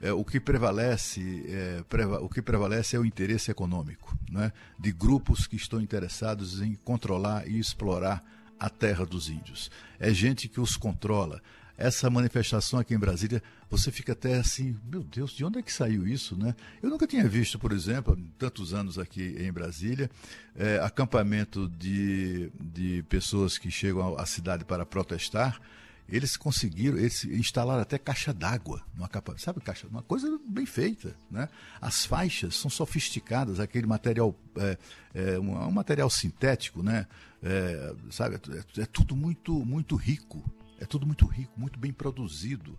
é, o que prevalece é, preva- o que prevalece é o interesse econômico, né, de grupos que estão interessados em controlar e explorar a terra dos índios. É gente que os controla essa manifestação aqui em Brasília, você fica até assim, meu Deus, de onde é que saiu isso, né? Eu nunca tinha visto, por exemplo, em tantos anos aqui em Brasília, eh, acampamento de, de pessoas que chegam à cidade para protestar. Eles conseguiram, eles instalaram até caixa d'água acampamento. Sabe, caixa, uma coisa bem feita, né? As faixas são sofisticadas, aquele material, é, é, um, um material sintético, né? É, sabe, é, é tudo muito, muito rico. É tudo muito rico, muito bem produzido.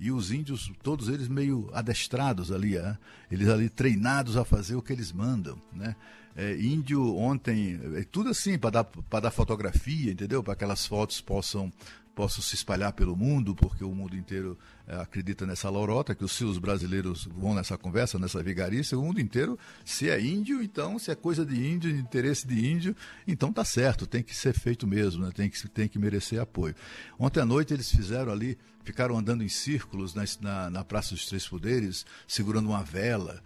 E os índios, todos eles meio adestrados ali, né? eles ali treinados a fazer o que eles mandam, né? É, índio ontem, é tudo assim, para dar, dar fotografia, entendeu? Para que aquelas fotos possam, possam se espalhar pelo mundo, porque o mundo inteiro é, acredita nessa lorota, que os seus brasileiros vão nessa conversa, nessa vigarice, o mundo inteiro, se é índio, então, se é coisa de índio, de interesse de índio, então tá certo, tem que ser feito mesmo, né? tem, que, tem que merecer apoio. Ontem à noite eles fizeram ali, ficaram andando em círculos na, na, na Praça dos Três Poderes, segurando uma vela,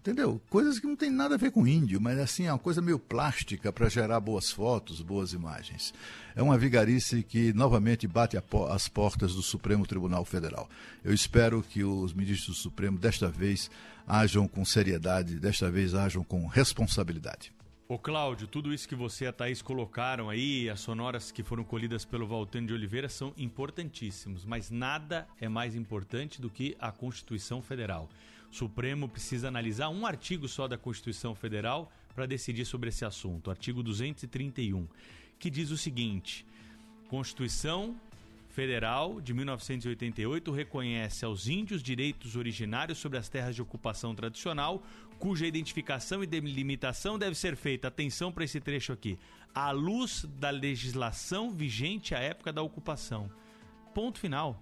Entendeu? Coisas que não tem nada a ver com índio, mas assim, é uma coisa meio plástica para gerar boas fotos, boas imagens. É uma vigarice que novamente bate as portas do Supremo Tribunal Federal. Eu espero que os ministros do Supremo, desta vez, ajam com seriedade, desta vez ajam com responsabilidade. Ô Cláudio, tudo isso que você e a Thaís colocaram aí, as sonoras que foram colhidas pelo Valtano de Oliveira são importantíssimos, mas nada é mais importante do que a Constituição Federal. Supremo precisa analisar um artigo só da Constituição Federal para decidir sobre esse assunto, o artigo 231, que diz o seguinte: Constituição Federal de 1988 reconhece aos índios direitos originários sobre as terras de ocupação tradicional, cuja identificação e delimitação deve ser feita, atenção para esse trecho aqui, à luz da legislação vigente à época da ocupação. Ponto final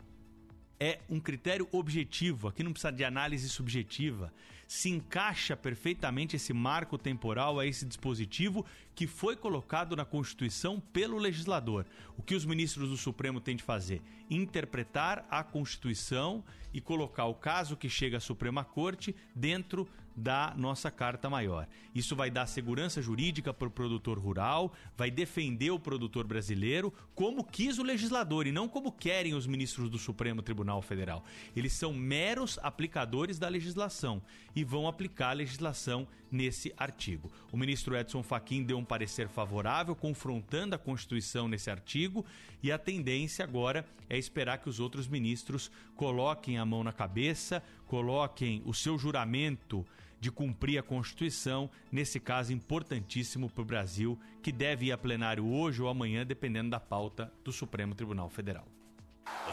é um critério objetivo, aqui não precisa de análise subjetiva. Se encaixa perfeitamente esse marco temporal a esse dispositivo que foi colocado na Constituição pelo legislador. O que os ministros do Supremo têm de fazer? Interpretar a Constituição e colocar o caso que chega à Suprema Corte dentro da nossa Carta Maior. Isso vai dar segurança jurídica para o produtor rural, vai defender o produtor brasileiro como quis o legislador e não como querem os ministros do Supremo Tribunal Federal. Eles são meros aplicadores da legislação e vão aplicar a legislação nesse artigo. O ministro Edson Fachin deu um parecer favorável, confrontando a Constituição nesse artigo, e a tendência agora é esperar que os outros ministros coloquem a mão na cabeça, coloquem o seu juramento de cumprir a Constituição, nesse caso importantíssimo para o Brasil, que deve ir a plenário hoje ou amanhã, dependendo da pauta do Supremo Tribunal Federal.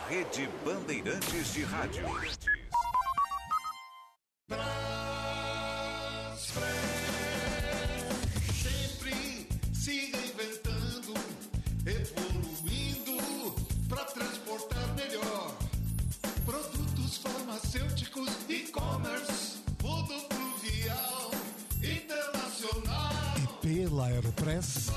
Rede Bandeirantes de Rádio. Aeropress.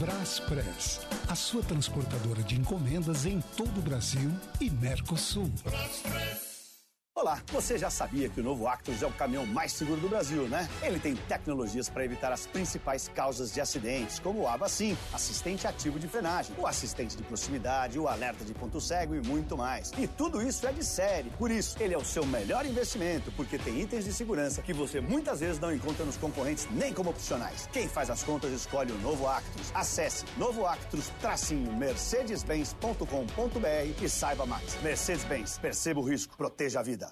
Braspress, a sua transportadora de encomendas em todo o Brasil e Mercosul. Olá, você já sabia que o novo Actros é o caminhão mais seguro do Brasil, né? Ele tem tecnologias para evitar as principais causas de acidentes, como o ABA-SIM, assistente ativo de frenagem, o assistente de proximidade, o alerta de ponto cego e muito mais. E tudo isso é de série. Por isso, ele é o seu melhor investimento, porque tem itens de segurança que você muitas vezes não encontra nos concorrentes nem como opcionais. Quem faz as contas escolhe o novo Actros. Acesse novoactros-mercedes-benz.com.br e saiba mais. Mercedes-Benz, perceba o risco, proteja a vida.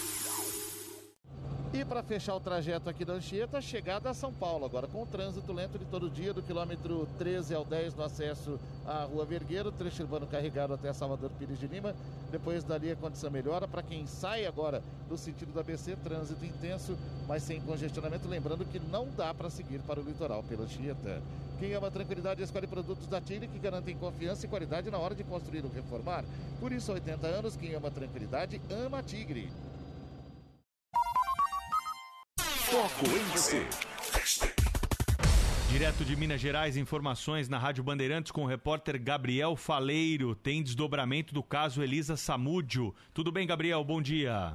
E para fechar o trajeto aqui da Anchieta, chegada a São Paulo, agora com o trânsito lento de todo dia, do quilômetro 13 ao 10 no acesso à Rua Vergueiro, trecho urbano carregado até Salvador Pires de Lima. Depois dali a condição melhora. Para quem sai agora do sentido da BC, trânsito intenso, mas sem congestionamento. Lembrando que não dá para seguir para o litoral pela Anchieta. Quem ama tranquilidade escolhe produtos da Tigre que garantem confiança e qualidade na hora de construir ou reformar. Por isso, há 80 anos, quem ama tranquilidade ama a Tigre. Foco em você. Direto de Minas Gerais, informações na Rádio Bandeirantes com o repórter Gabriel Faleiro. Tem desdobramento do caso Elisa Samúdio. Tudo bem, Gabriel? Bom dia.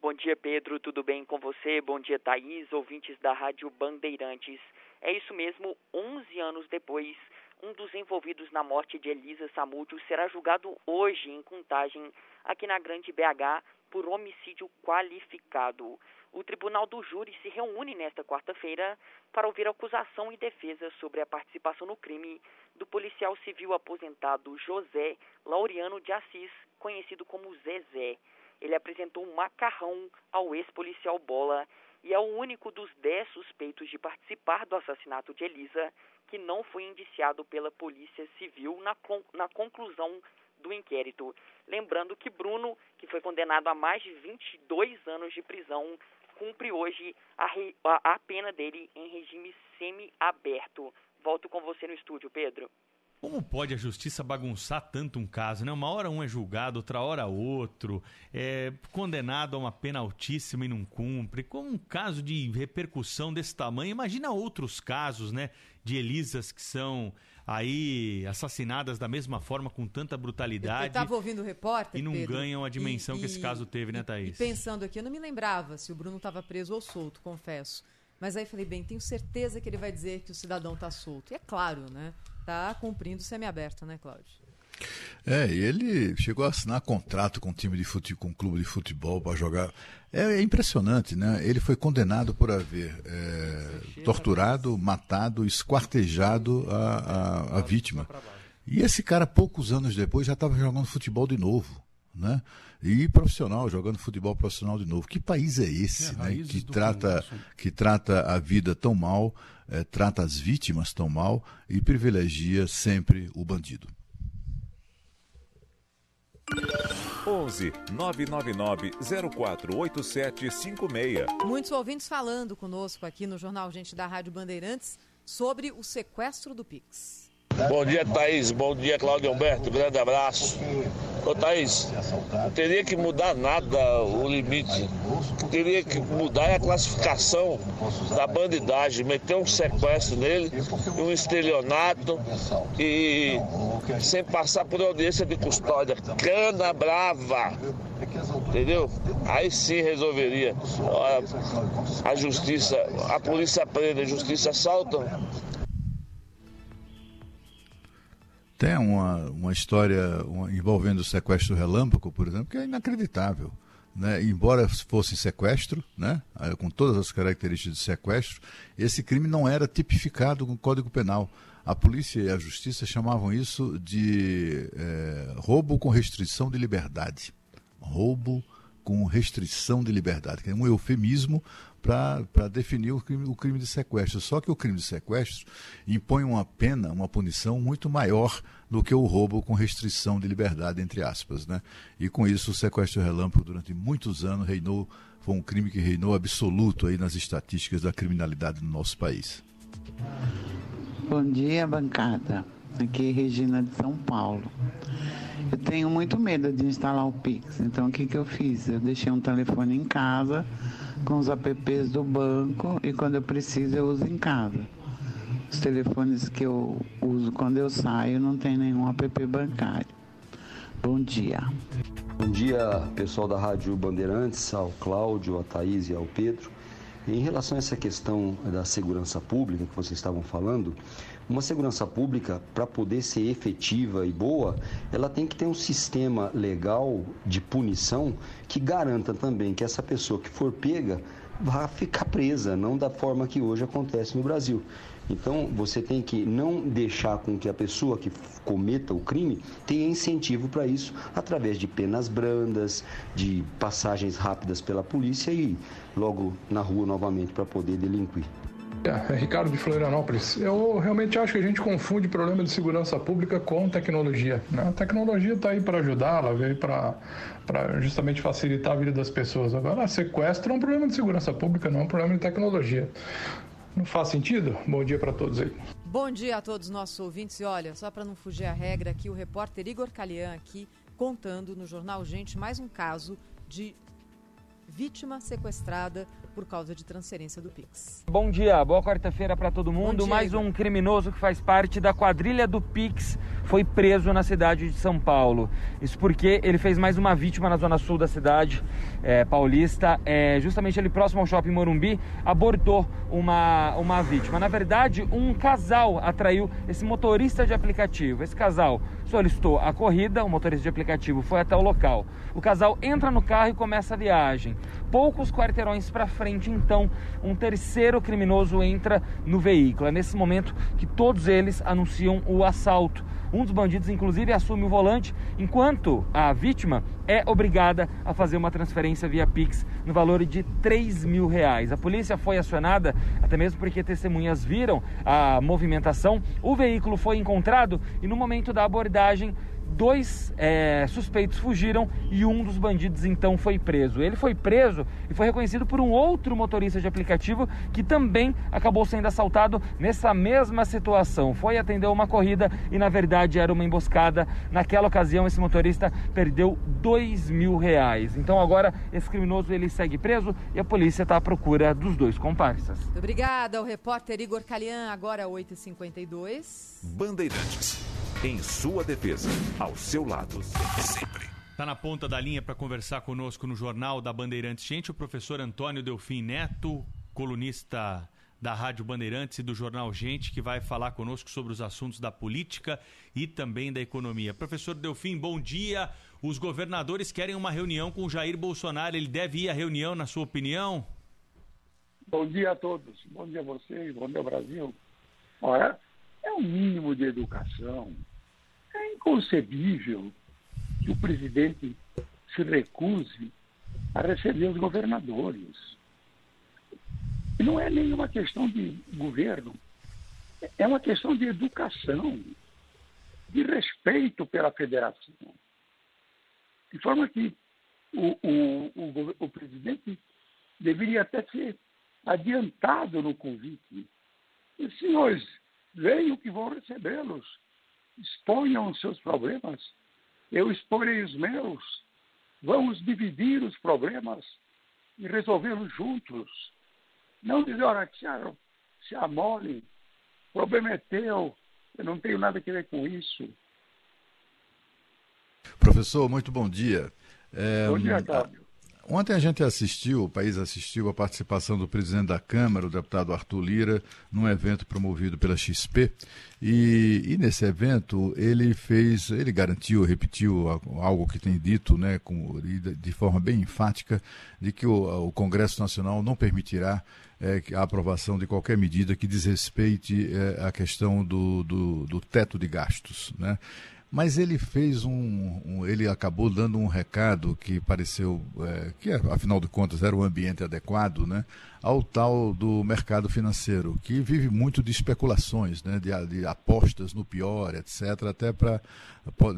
Bom dia, Pedro. Tudo bem com você? Bom dia, Thaís, ouvintes da Rádio Bandeirantes. É isso mesmo, 11 anos depois, um dos envolvidos na morte de Elisa Samúdio será julgado hoje em contagem aqui na Grande BH por homicídio qualificado. O Tribunal do Júri se reúne nesta quarta-feira para ouvir acusação e defesa sobre a participação no crime do policial civil aposentado José Laureano de Assis, conhecido como Zezé. Ele apresentou um macarrão ao ex-policial Bola e é o único dos dez suspeitos de participar do assassinato de Elisa que não foi indiciado pela Polícia Civil na, con na conclusão do inquérito. Lembrando que Bruno, que foi condenado a mais de 22 anos de prisão, cumpre hoje a, re, a, a pena dele em regime semi-aberto. Volto com você no estúdio, Pedro. Como pode a justiça bagunçar tanto um caso, né? Uma hora um é julgado, outra hora outro, é condenado a uma pena altíssima e não cumpre. Com um caso de repercussão desse tamanho, imagina outros casos, né? De Elisas que são aí assassinadas da mesma forma, com tanta Eu brutalidade. estava ouvindo o repórter. E não Pedro, ganham a dimensão e- que esse e- caso teve, né, e Thaís? pensando aqui, eu não me lembrava se o Bruno estava preso ou solto, confesso. Mas aí falei, bem, tenho certeza que ele vai dizer que o cidadão está solto. E é claro, né? Tá cumprindo semiaberto, né, Cláudio? É, ele chegou a assinar contrato com um time de futebol, com um clube de futebol para jogar. É, é impressionante, né? Ele foi condenado por haver é, torturado, matado, esquartejado a, a, a vítima. E esse cara, poucos anos depois, já estava jogando futebol de novo. Né? E profissional, jogando futebol profissional de novo. Que país é esse, É, né? Que trata, que trata a vida tão mal, eh, trata as vítimas tão mal e privilegia sempre o bandido. 11 999 048756. Muitos ouvintes falando conosco aqui no Jornal Gente da Rádio Bandeirantes sobre o sequestro do Pix. Bom dia, Thaís. Bom dia, Cláudio Humberto. Grande abraço. Ô, Thaís, não teria que mudar nada o limite. Teria que mudar a classificação da bandidagem. Meter um sequestro nele, um estelionato e sem passar por audiência de custódia. Cana brava. Entendeu? Aí sim resolveria. Ora, A justiça, a polícia prende, a justiça salta. Tem uma, uma história envolvendo o sequestro relâmpago, por exemplo, que é inacreditável. Né? Embora fosse sequestro, né? ah, com todas as características de sequestro, esse crime não era tipificado com o Código Penal. A polícia e a justiça chamavam isso de eh, roubo com restrição de liberdade. Roubo com restrição de liberdade, que é um eufemismo para definir o crime, o crime de sequestro. Só que o crime de sequestro impõe uma pena, uma punição muito maior do que o roubo com restrição de liberdade, entre aspas. Né? E com isso, o sequestro relâmpago, durante muitos anos, reinou, foi um crime que reinou absoluto aí nas estatísticas da criminalidade no nosso país. Bom dia, bancada. Aqui é Regina de São Paulo. Eu tenho muito medo de instalar o Pix, então o que, que eu fiz? Eu deixei um telefone em casa com os apps do banco e quando eu preciso eu uso em casa. Os telefones que eu uso quando eu saio não tem nenhum app bancário. Bom dia. Bom dia, pessoal da Rádio Bandeirantes, ao Cláudio, à Thaís e ao Pedro. Em relação a essa questão da segurança pública que vocês estavam falando, uma segurança pública, para poder ser efetiva e boa, ela tem que ter um sistema legal de punição que garanta também que essa pessoa que for pega vá ficar presa, não da forma que hoje acontece no Brasil. Então, você tem que não deixar com que a pessoa que cometa o crime tenha incentivo para isso através de penas brandas, de passagens rápidas pela polícia e logo na rua novamente para poder delinquir. É, Ricardo de Florianópolis. Eu realmente acho que a gente confunde problema de segurança pública com tecnologia. né? A tecnologia está aí para ajudar, ela veio para justamente facilitar a vida das pessoas. Agora, sequestro é um problema de segurança pública, não é um problema de tecnologia. Não faz sentido? Bom dia para todos aí. Bom dia a todos os nossos ouvintes. E olha, só para não fugir a regra aqui, o repórter Igor Calian aqui contando no Jornal Gente mais um caso de vítima sequestrada por causa de transferência do Pix. Bom dia, boa quarta-feira para todo mundo. dia, Mais um criminoso que faz parte da quadrilha do Pix foi preso na cidade de São Paulo. Isso porque ele fez mais uma vítima na zona sul da cidade é, paulista. É, justamente ali próximo ao shopping Morumbi, abordou uma, uma vítima. Na verdade, um casal atraiu esse motorista de aplicativo. Esse casal solicitou a corrida, o motorista de aplicativo foi até o local. O casal entra no carro e começa a viagem. Poucos quarteirões para frente, então, um terceiro criminoso entra no veículo. É nesse momento que todos eles anunciam o assalto. Um dos bandidos, inclusive, assume o volante, enquanto a vítima é obrigada a fazer uma transferência via Pix no valor de 3 mil reais. A polícia foi acionada, até mesmo porque testemunhas viram a movimentação. O veículo foi encontrado e no momento da abordagem dois é, suspeitos fugiram e um dos bandidos então foi preso. Ele foi preso e foi reconhecido por um outro motorista de aplicativo que também acabou sendo assaltado nessa mesma situação. Foi atender uma corrida e na verdade era uma emboscada. Naquela ocasião esse motorista perdeu dois mil reais. Então agora esse criminoso ele segue preso e a polícia está à procura dos dois comparsas. Muito obrigada ao repórter Igor Calian, agora 8h52. Bandeirantes. Em sua defesa, ao seu lado, sempre. Está na ponta da linha para conversar conosco no Jornal da Bandeirantes. Gente, o professor Antônio Delfim Neto, colunista da Rádio Bandeirantes e do Jornal Gente, que vai falar conosco sobre os assuntos da política e também da economia. Professor Delfim, bom dia. Os governadores querem uma reunião com o Jair Bolsonaro. Ele deve ir à reunião, na sua opinião? Bom dia a todos. Bom dia a vocês. Bom dia ao Brasil. Olha, é o um mínimo de educação. É inconcebível que o presidente se recuse a receber os governadores. E não é nenhuma questão de governo, é uma questão de educação, de respeito pela federação. De forma que o, o, o, o presidente deveria até ser adiantado no convite. E, senhores, venham que vão recebê-los exponham os seus problemas, eu exporei os meus. Vamos dividir os problemas e resolvê-los juntos. Não dizer, olha, se, se amole, o problema é teu, eu não tenho nada a ver com isso. Professor, muito bom dia. É, bom dia, Cláudio. Ontem a gente assistiu, o país assistiu a participação do presidente da Câmara, o deputado Arthur Lira, num evento promovido pela XP. E, e nesse evento ele fez, ele garantiu, repetiu algo que tem dito, né, com, de forma bem enfática, de que o, o Congresso Nacional não permitirá é, a aprovação de qualquer medida que desrespeite é, a questão do, do, do teto de gastos. Né? Mas ele fez um, um, ele acabou dando um recado que pareceu é, que afinal de contas era o um ambiente adequado, né, ao tal do mercado financeiro que vive muito de especulações, né, de, de apostas no pior, etc, até para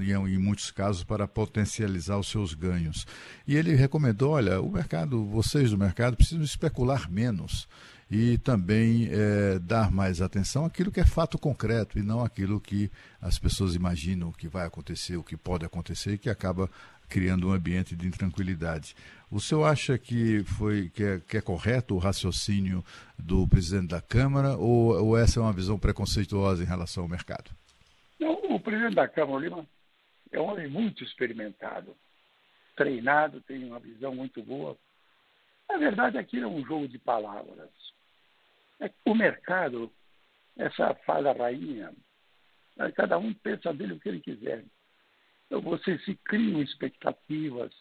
em muitos casos para potencializar os seus ganhos. E ele recomendou, olha, o mercado, vocês do mercado precisam especular menos e também é, dar mais atenção àquilo que é fato concreto e não aquilo que as pessoas imaginam que vai acontecer, o que pode acontecer e que acaba criando um ambiente de intranquilidade. O senhor acha que foi que é, que é correto o raciocínio do presidente da Câmara ou, ou, essa é uma visão preconceituosa em relação ao mercado? Não, o presidente da Câmara, Lima, é um homem muito experimentado, treinado, tem uma visão muito boa. Na verdade, aquilo é um jogo de palavras. É o mercado, essa fala rainha, né, cada um pensa dele o que ele quiser. Então você se criam expectativas,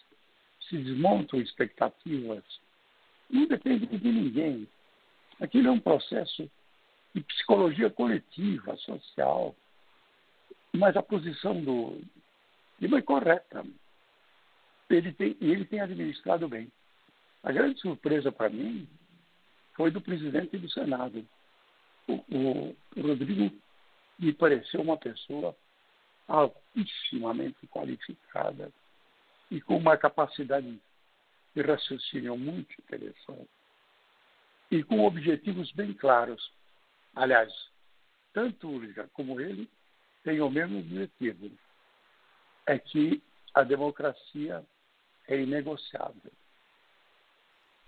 se desmontam expectativas. Não depende de ninguém. Aquilo é um processo de psicologia coletiva, social. Mas a posição do Lima é correta. Ele tem, ele tem administrado bem. A grande surpresa para mim foi do presidente do Senado. O, o, Rodrigo me pareceu uma pessoa altíssimamente qualificada e com uma capacidade de raciocínio muito interessante e com objetivos bem claros. Aliás, tanto Ulrich como ele têm o mesmo objetivo, é que a democracia é inegociável.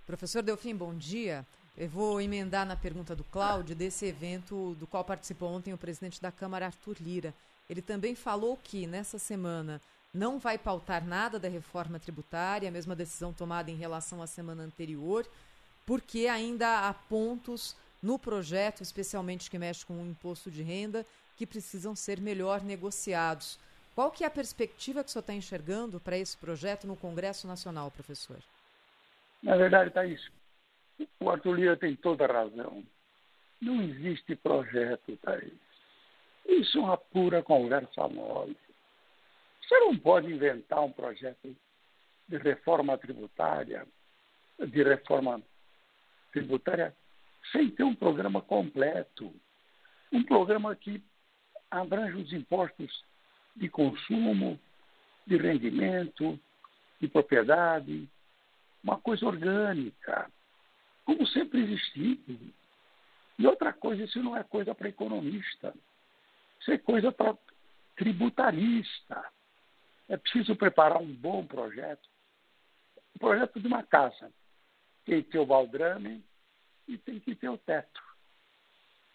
Professor Delfim, bom dia. Eu vou emendar na pergunta do Cláudio desse evento do qual participou ontem o presidente da Câmara, Arthur Lira. Ele também falou que nessa semana não vai pautar nada da reforma tributária, a mesma decisão tomada em relação à semana anterior, porque ainda há pontos no projeto, especialmente que mexe com o imposto de renda, que precisam ser melhor negociados. Qual que é a perspectiva que o senhor está enxergando para esse projeto no Congresso Nacional, professor? Na verdade, está isso o Arthur Lira tem toda a razão. Não existe projeto, Thaís. Isso é uma pura conversa mole. Você não pode inventar um projeto de reforma tributária, de reforma tributária, sem ter um programa completo. Um programa que abrange os impostos de consumo, de rendimento, de propriedade, uma coisa orgânica, como sempre existiu. E outra coisa, isso não é coisa para economista, isso é coisa para tributarista. É preciso preparar um bom projeto. O projeto de uma casa tem que ter o baldrame e tem que ter o teto.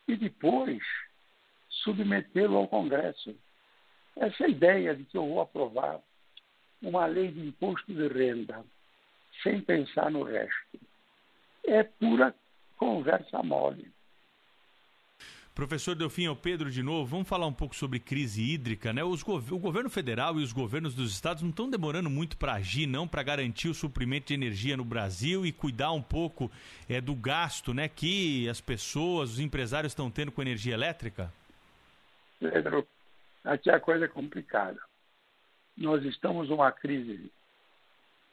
E depois submetê-lo ao Congresso. Essa ideia de que eu vou aprovar uma lei de imposto de renda sem pensar no resto é pura conversa mole. Professor Delfim, é o Pedro de novo. Vamos falar um pouco sobre crise hídrica, né? Os o governo federal e os governos dos estados não estão demorando muito para agir, não, para garantir o suprimento de energia no Brasil e cuidar um pouco é, do gasto, né, que as pessoas, os empresários estão tendo com energia elétrica? Pedro, aqui a coisa é complicada. Nós estamos numa crise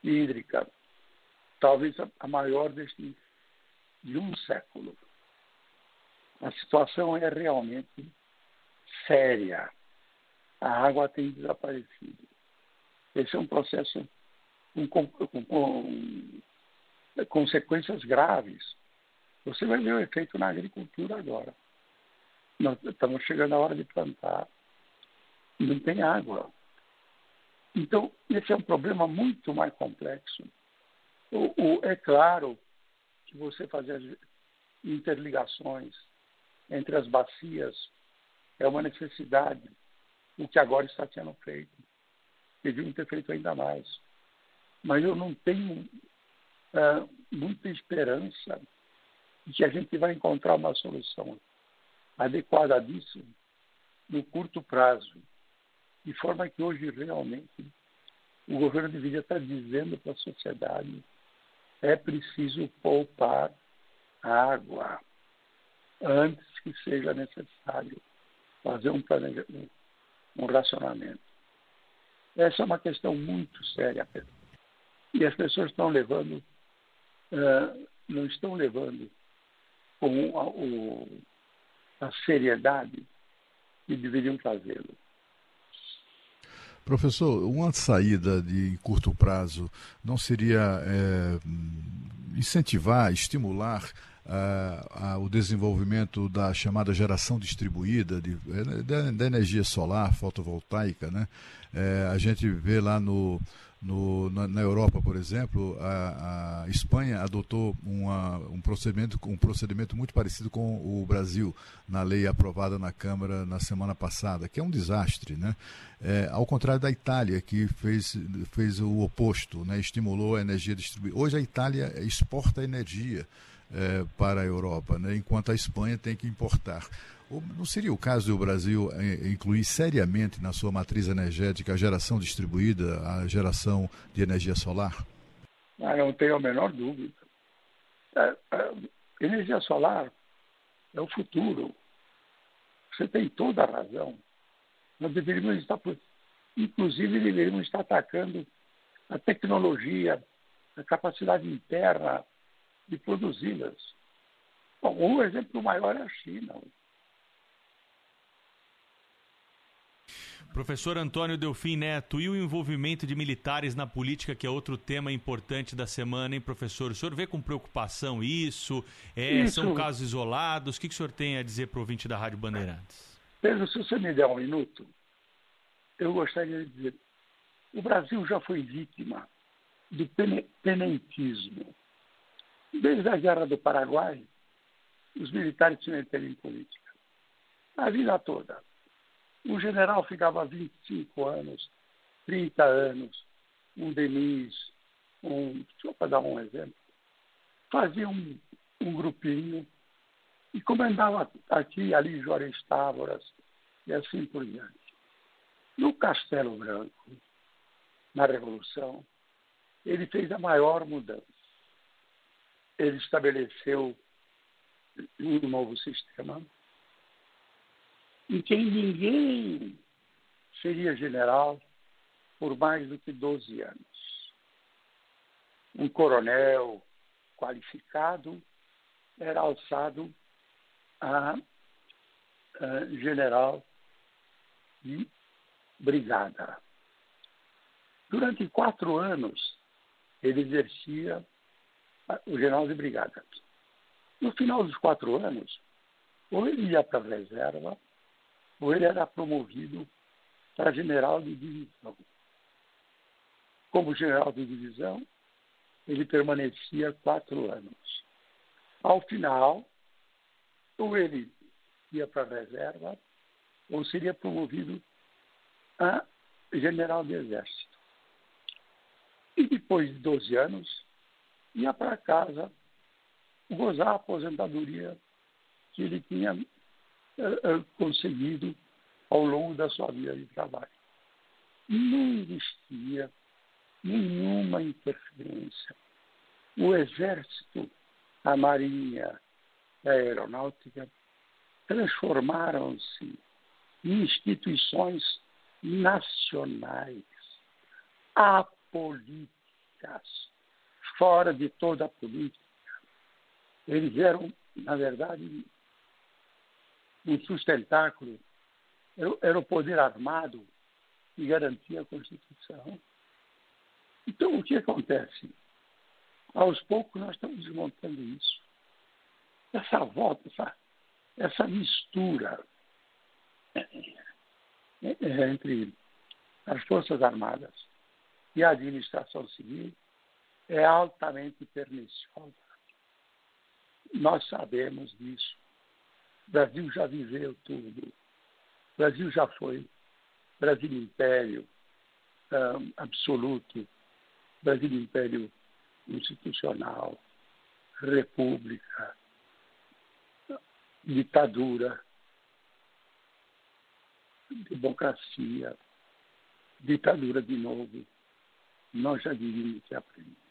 hídrica, talvez a maior deste de um século a situação é realmente séria. A água tem desaparecido. Esse é um processo com, com, com, com consequências graves. Você vai ver o efeito na agricultura agora. Nós estamos chegando à hora de plantar não tem água. Então, esse é um problema muito mais complexo. O, o, é claro que você fazer as interligações entre as bacias é uma necessidade, o que agora está sendo feito. Deviam ter feito ainda mais. Mas eu não tenho uh, muita esperança de que a gente vai encontrar uma solução adequada disso no curto prazo, de forma que hoje realmente o governo deveria estar dizendo para a sociedade é preciso poupar água antes que seja necessário fazer um planejamento, um racionamento. Essa é uma questão muito séria, Pedro. E as pessoas estão levando, uh, não estão levando com a, o, a seriedade que deveriam fazê-lo. Professor, uma saída de curto prazo não seria é, incentivar, estimular uh, o desenvolvimento da chamada geração distribuída de, da, da energia solar, fotovoltaica. Né? É, a gente vê lá no, no, na, na, Europa, por exemplo, a, a Espanha adotou uma, um, procedimento, um procedimento muito parecido com o Brasil, na lei aprovada na Câmara na semana passada, que é um desastre. Né? É, ao contrário da Itália, que fez, fez o oposto, né? estimulou a energia distribuída. Hoje a Itália exporta energia é, para a Europa, né? enquanto a Espanha tem que importar. Não seria o caso do Brasil é, incluir seriamente na sua matriz energética a geração distribuída, a geração de energia solar? Ah, não tenho a menor dúvida. É, é, energia solar é o futuro. Você tem toda a razão. Nós deveríamos estar, inclusive, deveríamos estar atacando a tecnologia, a capacidade interna de produzi-las. Bom, um exemplo maior é a China. Professor Antônio Delfim Neto, e o envolvimento de militares na política, que é outro tema importante da semana, hein, professor? O senhor vê com preocupação isso? É, isso. São casos isolados? O que, que o senhor tem a dizer para o ouvinte da Rádio Bandeirantes? Pedro, se você me der um minuto, eu gostaria de dizer: o Brasil já foi vítima do tenentismo. Desde a Guerra do Paraguai, os militares se meteram em política. A vida toda. Um general ficava 25 anos, 30 anos, um Denis, um, só para dar um exemplo, fazia um, um grupinho e comandava aqui ali Juarez Távoras e assim por diante. No Castelo Branco, na Revolução, ele fez a maior mudança ele estabeleceu um novo sistema em que ninguém seria general por mais do que 12 anos. Um coronel qualificado era alçado a, a general e brigada. Durante quatro anos, ele exercia o general de brigada. No final dos quatro anos, ou ele ia para a reserva, ou ele era promovido para general de divisão. Como general de divisão, ele permanecia quatro anos. Ao final, ou ele ia para a reserva, ou seria promovido a general de exército. E depois de 12 anos, ia para casa gozar a aposentadoria que ele tinha conseguido ao longo da sua vida de trabalho. Não existia nenhuma interferência. O Exército, a Marinha, a Aeronáutica transformaram-se em instituições nacionais, apolíticas, fora de toda a política. Eles eram, na verdade, um sustentáculo, era o poder armado que garantia a Constituição. Então, o que acontece? Aos poucos, nós estamos desmontando isso. Essa volta, essa, essa mistura entre as Forças Armadas e a administração civil é altamente perniciosa. Nós sabemos disso. Brasil já viveu tudo. Brasil já foi Brasil Império absoluto, Brasil Império institucional, república, ditadura, democracia, ditadura de novo. Nós já devíamos ter aprendido.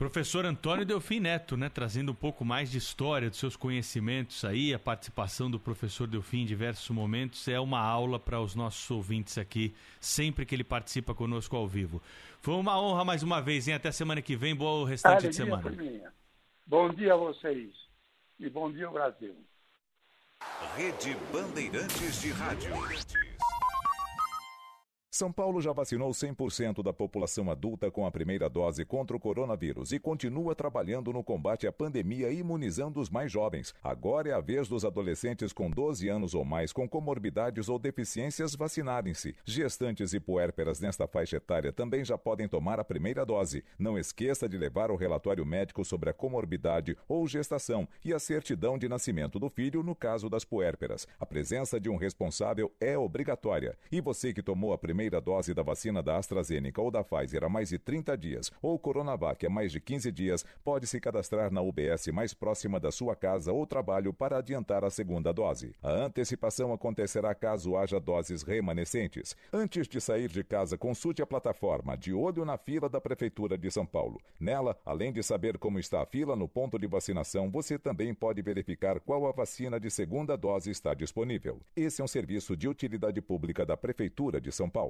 Professor Antônio Delfim Neto, né, trazendo um pouco mais de história dos seus conhecimentos aí, a participação do professor Delfim em diversos momentos é uma aula para os nossos ouvintes aqui, sempre que ele participa conosco ao vivo. Foi uma honra mais uma vez, hein? Até semana que vem, boa restante de semana. Bom dia a vocês e bom dia ao Brasil. Rede Bandeirantes de Rádio. São Paulo já vacinou 100% da população adulta com a primeira dose contra o coronavírus e continua trabalhando no combate à pandemia imunizando os mais jovens. Agora é a vez dos adolescentes com 12 anos ou mais com comorbidades ou deficiências vacinarem-se. Gestantes e puérperas nesta faixa etária também já podem tomar a primeira dose. Não esqueça de levar o relatório médico sobre a comorbidade ou gestação e a certidão de nascimento do filho no caso das puérperas. A presença de um responsável é obrigatória. E você que tomou a primeira primeira dose da vacina da AstraZeneca ou da Pfizer há mais de 30 dias ou Coronavac há mais de 15 dias, pode se cadastrar na UBS mais próxima da sua casa ou trabalho para adiantar a segunda dose. A antecipação acontecerá caso haja doses remanescentes. Antes de sair de casa, consulte a plataforma De Olho na Fila da Prefeitura de São Paulo. Nela, além de saber como está a fila no ponto de vacinação, você também pode verificar qual a vacina de segunda dose está disponível. Esse é um serviço de utilidade pública da Prefeitura de São Paulo.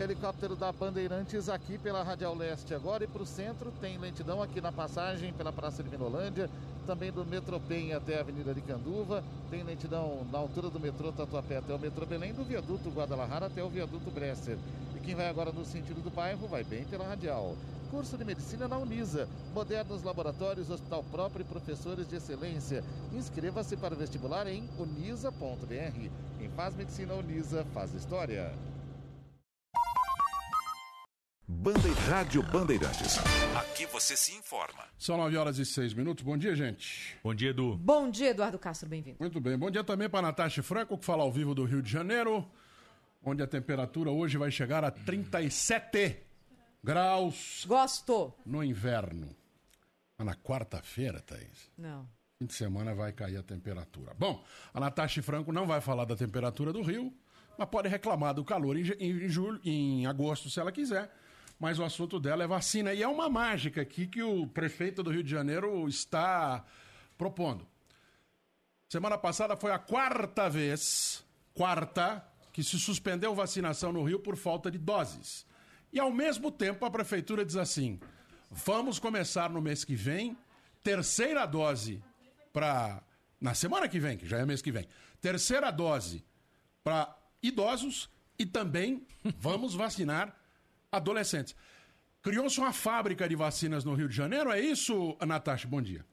Helicóptero da Bandeirantes aqui pela Radial Leste agora e para o centro tem lentidão aqui na passagem pela Praça de Vinolândia, também do metrô Penha até a Avenida de Canduva, tem lentidão na altura do metrô Tatuapé até o metrô Belém, do viaduto Guadalajara até o viaduto Bresser. E quem vai agora no sentido do bairro vai bem pela Radial. Curso de Medicina na Unisa, modernos laboratórios, hospital próprio e professores de excelência. Inscreva-se para o vestibular em unisa.br. Quem faz Medicina Unisa faz História. Bande... Rádio Bandeirantes. Aqui você se informa. São 9 horas e 6 minutos. Bom dia, gente. Bom dia, Edu. Bom dia, Eduardo Castro, bem-vindo. Muito bem. Bom dia também para Natasha Franco, que fala ao vivo do Rio de Janeiro, onde a temperatura hoje vai chegar a 37 graus. Gosto. No inverno. Mas na quarta-feira, Thaís. Não. Fim de semana vai cair a temperatura. Bom, a Natasha Franco não vai falar da temperatura do Rio, mas pode reclamar do calor em, em, julho, em agosto, se ela quiser mas o assunto dela é vacina. E é uma mágica aqui que o prefeito do Rio de Janeiro está propondo. Semana passada foi a quarta vez quarta que se suspendeu vacinação no Rio por falta de doses. E ao mesmo tempo a prefeitura diz assim: vamos começar no mês que vem, terceira dose para na semana que vem, que já é mês que vem, terceira dose para idosos e também vamos vacinar adolescentes. Criou-se uma fábrica de vacinas no Rio de Janeiro, é isso, Natasha? Bom dia.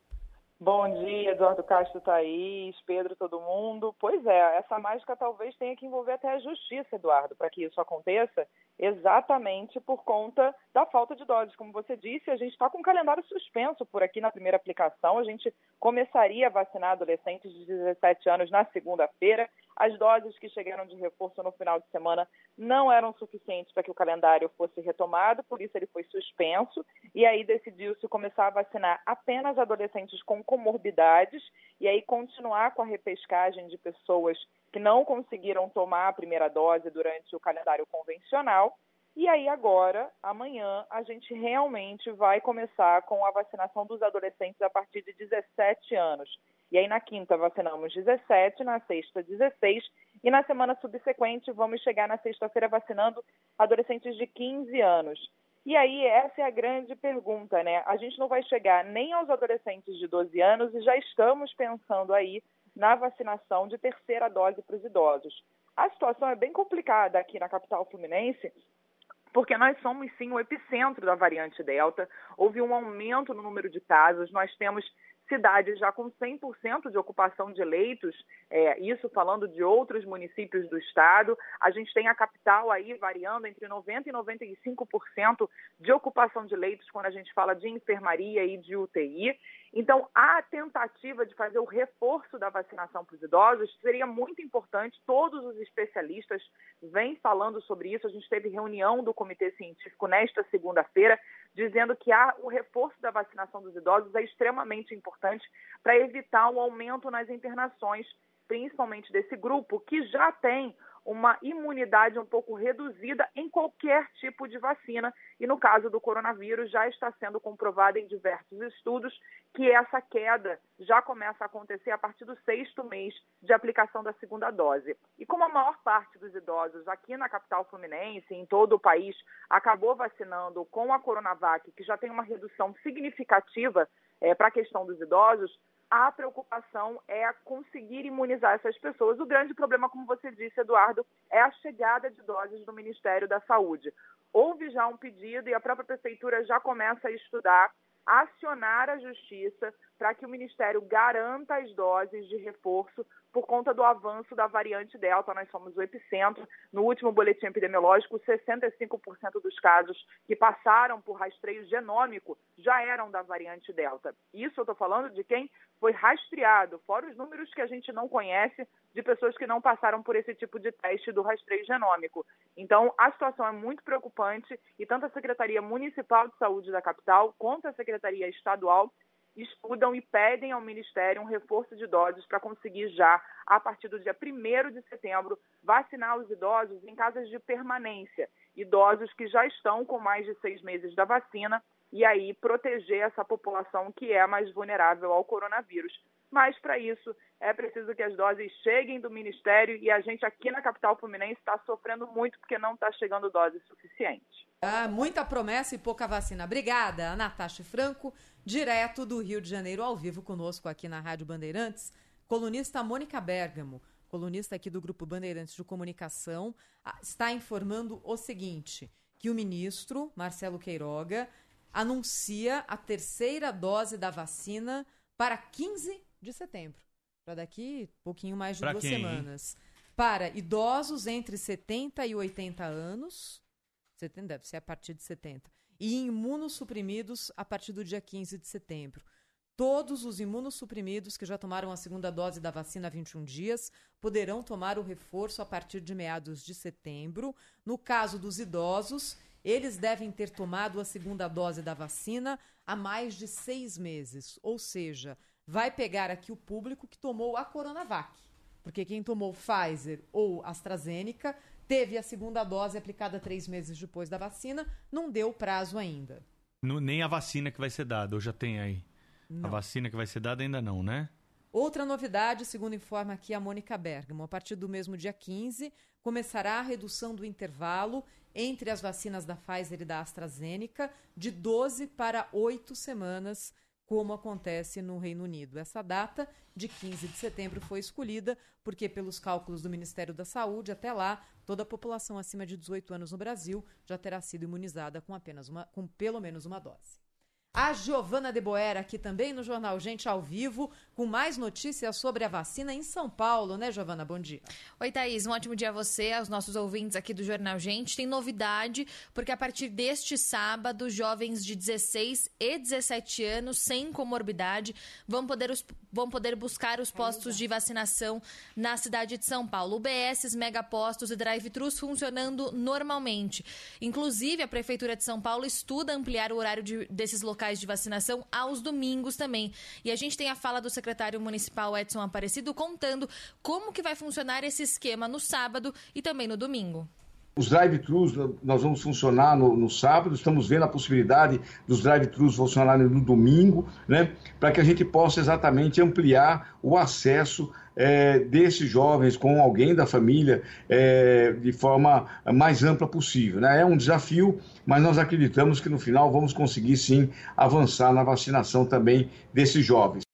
Bom dia, Eduardo Castro Thaís, Pedro, todo mundo. Pois é, essa mágica talvez tenha que envolver até a justiça, Eduardo, para que isso aconteça, exatamente por conta da falta de doses. Como você disse, a gente está com um calendário suspenso por aqui na primeira aplicação. A gente começaria a vacinar adolescentes de 17 anos na segunda-feira. As doses que chegaram de reforço no final de semana não eram suficientes para que o calendário fosse retomado, por isso ele foi suspenso. E aí decidiu-se começar a vacinar apenas adolescentes com comorbidades e aí continuar com a repescagem de pessoas que não conseguiram tomar a primeira dose durante o calendário convencional. E aí agora, amanhã, a gente realmente vai começar com a vacinação dos adolescentes a partir de 17 anos. E aí na quinta vacinamos 17, na sexta 16 e na semana subsequente vamos chegar na sexta-feira vacinando adolescentes de 15 anos. E aí essa é a grande pergunta, né? A gente não vai chegar nem aos adolescentes de 12 anos e já estamos pensando aí na vacinação de terceira dose para os idosos. A situação é bem complicada aqui na capital fluminense, porque nós somos sim o epicentro da variante Delta. Houve um aumento no número de casos, nós temos cidades já com 100% de ocupação de leitos, é, isso falando de outros municípios do estado. A gente tem a capital aí variando entre 90% e 95% de ocupação de leitos quando a gente fala de enfermaria e de UTI. Então, a tentativa de fazer o reforço da vacinação para os idosos seria muito importante. Todos os especialistas vêm falando sobre isso. A gente teve reunião do Comitê Científico nesta segunda-feira, dizendo que há, o reforço da vacinação dos idosos é extremamente importante para evitar um aumento nas internações, principalmente desse grupo, que já tem uma imunidade um pouco reduzida em qualquer tipo de vacina. E no caso do coronavírus, já está sendo comprovado em diversos estudos que essa queda já começa a acontecer a partir do sexto mês de aplicação da segunda dose. E como a maior parte dos idosos aqui na capital fluminense, em todo o país, acabou vacinando com a Coronavac, que já tem uma redução significativa é, para a questão dos idosos, a preocupação é conseguir imunizar essas pessoas. O grande problema, como você disse, Eduardo, é a chegada de doses do Ministério da Saúde. Houve já um pedido e a própria Prefeitura já começa a estudar, acionar a Justiça para que o Ministério garanta as doses de reforço por conta do avanço da variante Delta. Nós somos o epicentro. No último boletim epidemiológico, 65% dos casos que passaram por rastreio genômico já eram da variante Delta. Isso eu estou falando de quem foi rastreado, fora os números que a gente não conhece de pessoas que não passaram por esse tipo de teste do rastreio genômico. Então, a situação é muito preocupante e tanto a Secretaria Municipal de Saúde da capital quanto a Secretaria Estadual estudam e pedem ao Ministério um reforço de doses para conseguir já, a partir do dia 1 de setembro, vacinar os idosos em casas de permanência, idosos que já estão com mais de seis meses da vacina, e aí proteger essa população que é mais vulnerável ao coronavírus. Mas para isso é preciso que as doses cheguem do Ministério e a gente aqui na capital fluminense está sofrendo muito porque não está chegando doses suficientes. Ah, muita promessa e pouca vacina. Obrigada, Natasha Franco direto do Rio de Janeiro, ao vivo conosco aqui na Rádio Bandeirantes, colunista Mônica Bergamo, colunista aqui do Grupo Bandeirantes de Comunicação, está informando o seguinte: que o ministro Marcelo Queiroga anuncia a terceira dose da vacina para 15 de setembro, para daqui pouquinho mais de pra duas quem, semanas. Para idosos entre 70 e 80 anos, 70 deve ser a partir de 70 e imunossuprimidos a partir do dia 15 de setembro. Todos os imunossuprimidos que já tomaram a segunda dose da vacina há 21 dias poderão tomar o reforço a partir de meados de setembro. No caso dos idosos, eles devem ter tomado a segunda dose da vacina há mais de seis meses. Ou seja, vai pegar aqui o público que tomou a Coronavac. Porque quem tomou Pfizer ou AstraZeneca teve a segunda dose aplicada três meses depois da vacina, não deu prazo ainda. No, nem a vacina que vai ser dada, ou já tem aí? Não. A vacina que vai ser dada ainda não, né? Outra novidade, segundo informa aqui a Mônica Bergamo, a partir do mesmo dia 15, começará a redução do intervalo entre as vacinas da Pfizer e da AstraZeneca de 12 para 8 semanas, como acontece no Reino Unido. Essa data, de 15 de setembro, foi escolhida porque, pelos cálculos do Ministério da Saúde, até lá, toda a população acima de 18 anos no Brasil já terá sido imunizada com apenas uma, com pelo menos uma dose. A Giovana de Boera aqui também no Jornal Gente ao vivo, com mais notícias sobre a vacina em São Paulo, né, Giovana? Bom dia. Oi, Thaís. Um ótimo dia a você, aos nossos ouvintes aqui do Jornal Gente. Tem novidade, porque a partir deste sábado, jovens de 16 e 17 anos sem comorbidade vão poder, os, vão poder buscar os postos de vacinação na cidade de São Paulo. UBSs, megapostos e drive-thrus funcionando normalmente. Inclusive, a Prefeitura de São Paulo estuda ampliar o horário de, desses locais locais de vacinação aos domingos também. E a gente tem a fala do secretário municipal Edson Aparecido contando como que vai funcionar esse esquema no sábado e também no domingo. Os drive-thrus nós vamos funcionar no, no, sábado, estamos vendo a possibilidade dos drive-thrus funcionarem no domingo, né, para que a gente possa exatamente ampliar o acesso é, desses jovens com alguém da família é, de forma mais ampla possível. Né? É um desafio, mas nós acreditamos que no final vamos conseguir sim avançar na vacinação também desses jovens.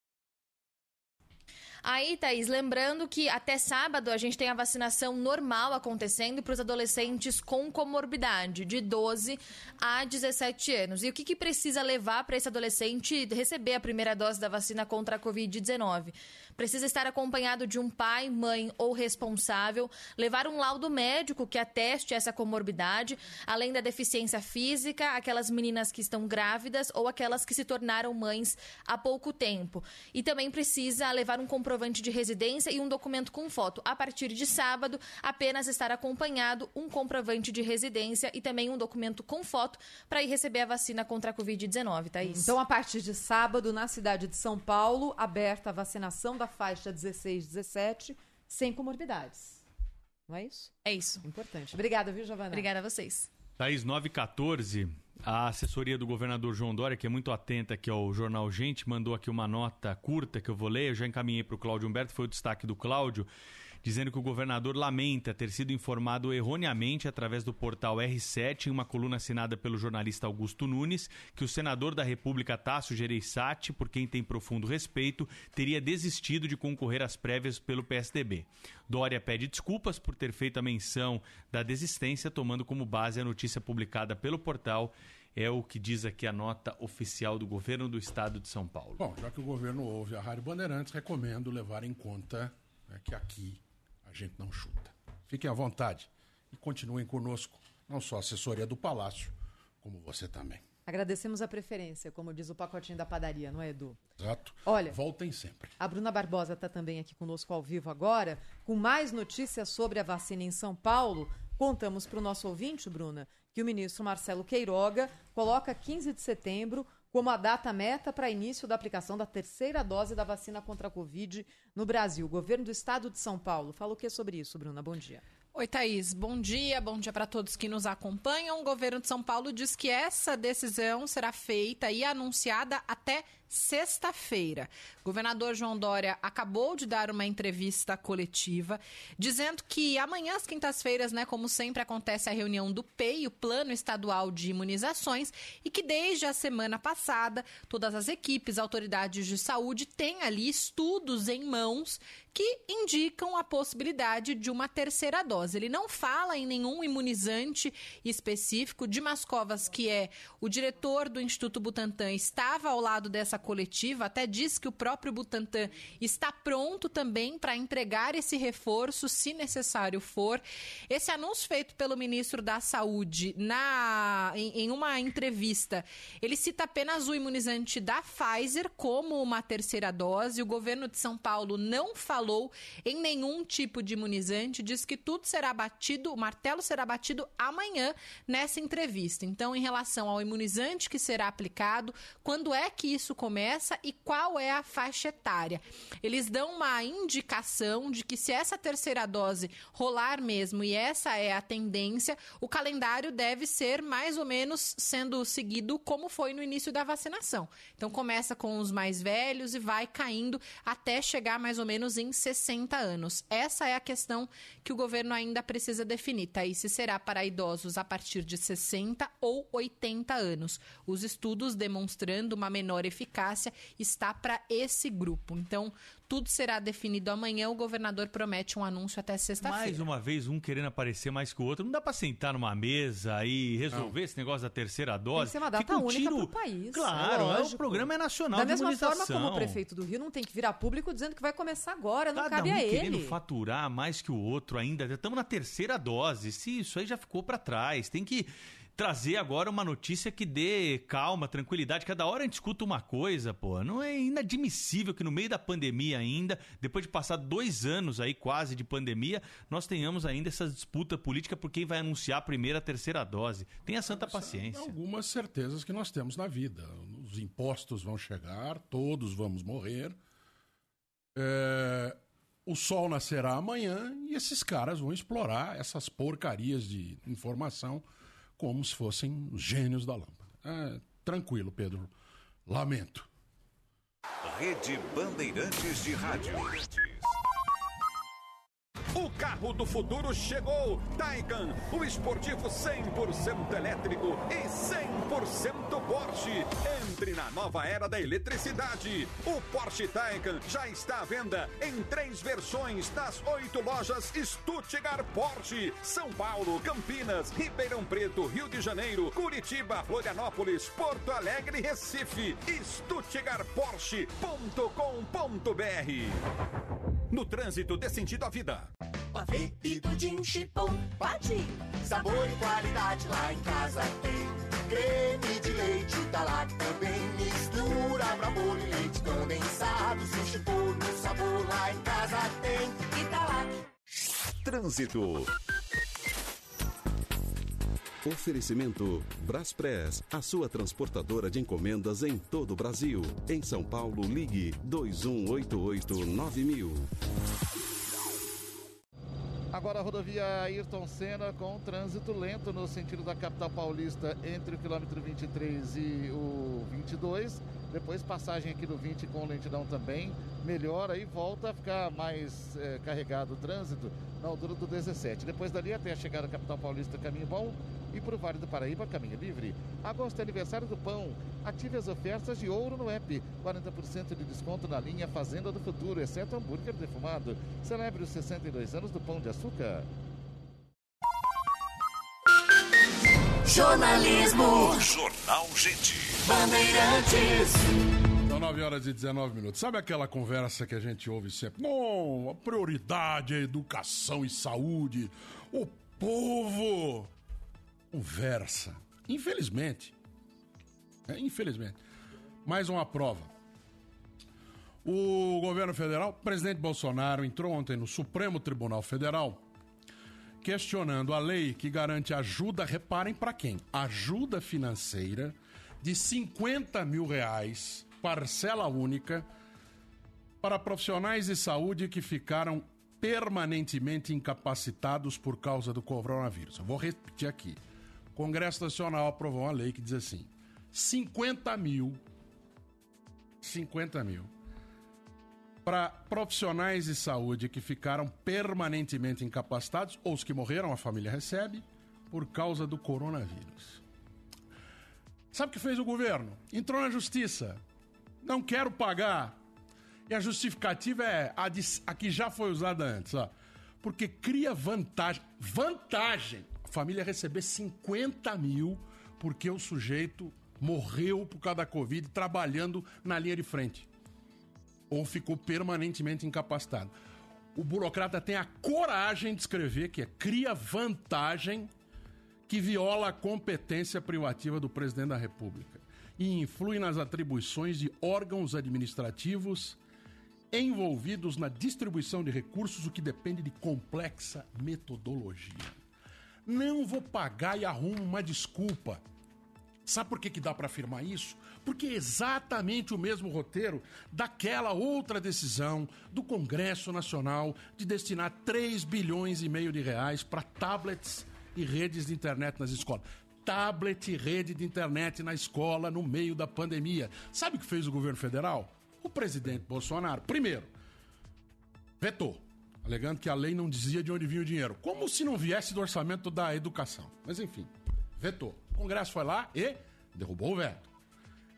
Aí, Thaís, lembrando que até sábado a gente tem a vacinação normal acontecendo para os adolescentes com comorbidade, de 12 a 17 anos. E o que, que precisa levar para esse adolescente receber a primeira dose da vacina contra a Covid-19? Precisa estar acompanhado de um pai, mãe ou responsável, levar um laudo médico que ateste essa comorbidade, além da deficiência física, aquelas meninas que estão grávidas ou aquelas que se tornaram mães há pouco tempo. E também precisa levar um comprovante de residência e um documento com foto. A partir de sábado, apenas estar acompanhado um comprovante de residência e também um documento com foto para ir receber a vacina contra a Covid-19, Thaís. Então, a partir de sábado, na cidade de São Paulo, aberta a vacinação da faixa 16, 17, sem comorbidades. Não é isso? É isso. Importante. Obrigada, viu, Giovana? Obrigada a vocês. Thaís 914, a assessoria do governador João Dória, que é muito atenta aqui ao jornal Gente, mandou aqui uma nota curta que eu vou ler. Eu já encaminhei para o Cláudio Humberto, foi o destaque do Cláudio dizendo que o governador lamenta ter sido informado erroneamente através do portal R7, em uma coluna assinada pelo jornalista Augusto Nunes, que o senador da República Tasso Gereissati, por quem tem profundo respeito, teria desistido de concorrer às prévias pelo PSDB. Dória pede desculpas por ter feito a menção da desistência, tomando como base a notícia publicada pelo portal é o que diz aqui a nota oficial do governo do estado de São Paulo. Bom, já que o governo ouve a Rádio Bandeirantes, recomendo levar em conta né, que aqui a gente não chuta. Fiquem à vontade e continuem conosco, não só a assessoria do Palácio, como você também. Agradecemos a preferência, como diz o pacotinho da padaria, não é, Edu? Exato. Olha, voltem sempre. A Bruna Barbosa está também aqui conosco ao vivo agora, com mais notícias sobre a vacina em São Paulo. Contamos para o nosso ouvinte, Bruna, que o ministro Marcelo Queiroga coloca 15 de setembro como a data meta para início da aplicação da terceira dose da vacina contra a Covid no Brasil. O governo do estado de São Paulo fala o que sobre isso, Bruna? Bom dia. Oi, Thaís. Bom dia. Bom dia para todos que nos acompanham. O governo de São Paulo diz que essa decisão será feita e anunciada até sexta-feira. Governador João Dória acabou de dar uma entrevista coletiva dizendo que amanhã, às quintas-feiras, né, como sempre acontece a reunião do PEI, o Plano Estadual de Imunizações, e que desde a semana passada todas as equipes, autoridades de saúde têm ali estudos em mãos que indicam a possibilidade de uma terceira dose. Ele não fala em nenhum imunizante específico. Dimas Covas, que é o diretor do Instituto Butantan, estava ao lado dessa coletiva, até disse que o próprio Butantan está pronto também para entregar esse reforço, se necessário for. Esse anúncio feito pelo ministro da Saúde na, em, em uma entrevista, ele cita apenas o imunizante da Pfizer como uma terceira dose. O governo de São Paulo não falou em nenhum tipo de imunizante, diz que tudo será batido, o martelo será batido amanhã nessa entrevista. Então, em relação ao imunizante que será aplicado, quando é que isso começa? Começa e qual é a faixa etária. Eles dão uma indicação de que se essa terceira dose rolar mesmo e essa é a tendência, o calendário deve ser mais ou menos sendo seguido como foi no início da vacinação. Então começa com os mais velhos e vai caindo até chegar mais ou menos em 60 anos. Essa é a questão que o governo ainda precisa definir, tá? E se será para idosos a partir de 60 ou 80 anos. Os estudos demonstrando uma menor eficácia está para esse grupo. Então, tudo será definido amanhã. O governador promete um anúncio até sexta-feira. Mais uma vez, um querendo aparecer mais que o outro. Não dá pra sentar numa mesa e resolver esse negócio da terceira Tem dose. que ser uma data Fica um única tiro- país. Claro, é o programa é nacional Da de mesma forma como o prefeito do Rio não tem que virar público dizendo que vai começar agora, não Cada cabe um a querendo ele. faturar mais que o outro ainda. Estamos na terceira dose. Se isso aí já ficou para trás, tem que trazer agora uma notícia que dê calma, tranquilidade. Cada hora a gente escuta uma coisa, pô. Não é inadmissível que no meio da pandemia ainda, depois de passar dois anos aí quase de pandemia, nós tenhamos ainda essa disputa política por quem vai anunciar a primeira, a terceira dose. Tenha santa paciência. Algumas certezas que nós temos na vida. Os impostos vão chegar, todos vamos morrer. É, o sol nascerá amanhã e esses caras vão explorar essas porcarias de informação como se fossem os gênios da lâmpada. É, tranquilo, Pedro. Lamento. Rede Bandeirantes de Rádio. O carro do futuro chegou! Taycan, o esportivo 100% elétrico e 100% Porsche. Entre na nova era da eletricidade. O Porsche Taycan já está à venda em três versões nas oito lojas Stuttgart Porsche. São Paulo, Campinas, Ribeirão Preto, Rio de Janeiro, Curitiba, Florianópolis, Porto Alegre e Recife. stuttgartporsche.com.br No trânsito dê sentido à vida. Pavê e pudim chipom, pati. Sabor e qualidade lá em casa tem. Creme de leite tá lá também. Mistura pra bolo e leite condensado. Se chipom no sabor lá em casa tem. E tá. Trânsito. Oferecimento Braspress, a sua transportadora de encomendas em todo o Brasil. Em São Paulo, ligue 2188-9000. Agora a rodovia Ayrton Senna com trânsito lento no sentido da capital paulista entre o quilômetro 23 e o 22. Depois passagem aqui do 20 com lentidão também. Melhora e volta a ficar mais eh, carregado o trânsito na altura do 17. Depois dali até a chegada à capital paulista, caminho bom. E para o Vale do Paraíba, caminho livre. Agosto é aniversário do pão. Ative as ofertas de ouro no app. 40% de desconto na linha Fazenda do Futuro, exceto hambúrguer defumado. Celebre os 62 anos do Pão de Açúcar. Jornalismo. Jornal Gente. Bandeirantes. São 9 horas e 19 minutos. Sabe aquela conversa que a gente ouve sempre? Não, a prioridade é educação e saúde. O povo conversa. Infelizmente. É, infelizmente. Mais uma prova. O governo federal, o presidente Bolsonaro, entrou ontem no Supremo Tribunal Federal questionando a lei que garante ajuda, reparem para quem? Ajuda financeira de 50 mil reais, parcela única, para profissionais de saúde que ficaram permanentemente incapacitados por causa do coronavírus. Eu vou repetir aqui. O Congresso Nacional aprovou uma lei que diz assim: 50 mil, 50 mil, para profissionais de saúde que ficaram permanentemente incapacitados, ou os que morreram, a família recebe, por causa do coronavírus. Sabe o que fez o governo? Entrou na justiça. Não quero pagar. E a justificativa é a, de, a que já foi usada antes, ó. Porque cria vantagem. Vantagem! A família receber 50 mil porque o sujeito morreu por causa da Covid trabalhando na linha de frente ou ficou permanentemente incapacitado. O burocrata tem a coragem de escrever que é cria vantagem que viola a competência privativa do presidente da República e influi nas atribuições de órgãos administrativos envolvidos na distribuição de recursos, o que depende de complexa metodologia. Não vou pagar e arrumo uma desculpa. Sabe por que, que dá para afirmar isso? Porque é exatamente o mesmo roteiro daquela outra decisão do Congresso Nacional de destinar 3 bilhões e meio de reais para tablets e redes de internet nas escolas. Tablet e rede de internet na escola no meio da pandemia. Sabe o que fez o governo federal? O presidente Bolsonaro, primeiro, vetou, alegando que a lei não dizia de onde vinha o dinheiro, como se não viesse do orçamento da educação. Mas enfim, vetou. O Congresso foi lá e derrubou o veto.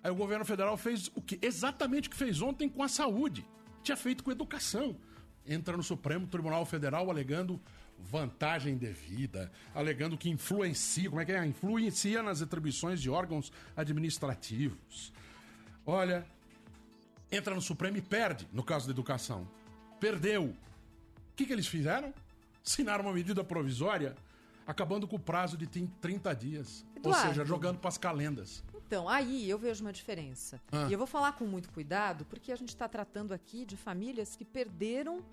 Aí o governo federal fez o que? Exatamente o que fez ontem com a saúde. Tinha feito com a educação. Entra no Supremo Tribunal Federal alegando vantagem devida, alegando que influencia, como é que é? Influencia nas atribuições de órgãos administrativos. Olha, entra no Supremo e perde, no caso da educação. Perdeu. O que, que eles fizeram? Assinaram uma medida provisória acabando com o prazo de 30 dias. Ou Eduardo. seja, jogando para as calendas. Então, aí eu vejo uma diferença. Ah. E eu vou falar com muito cuidado, porque a gente está tratando aqui de famílias que perderam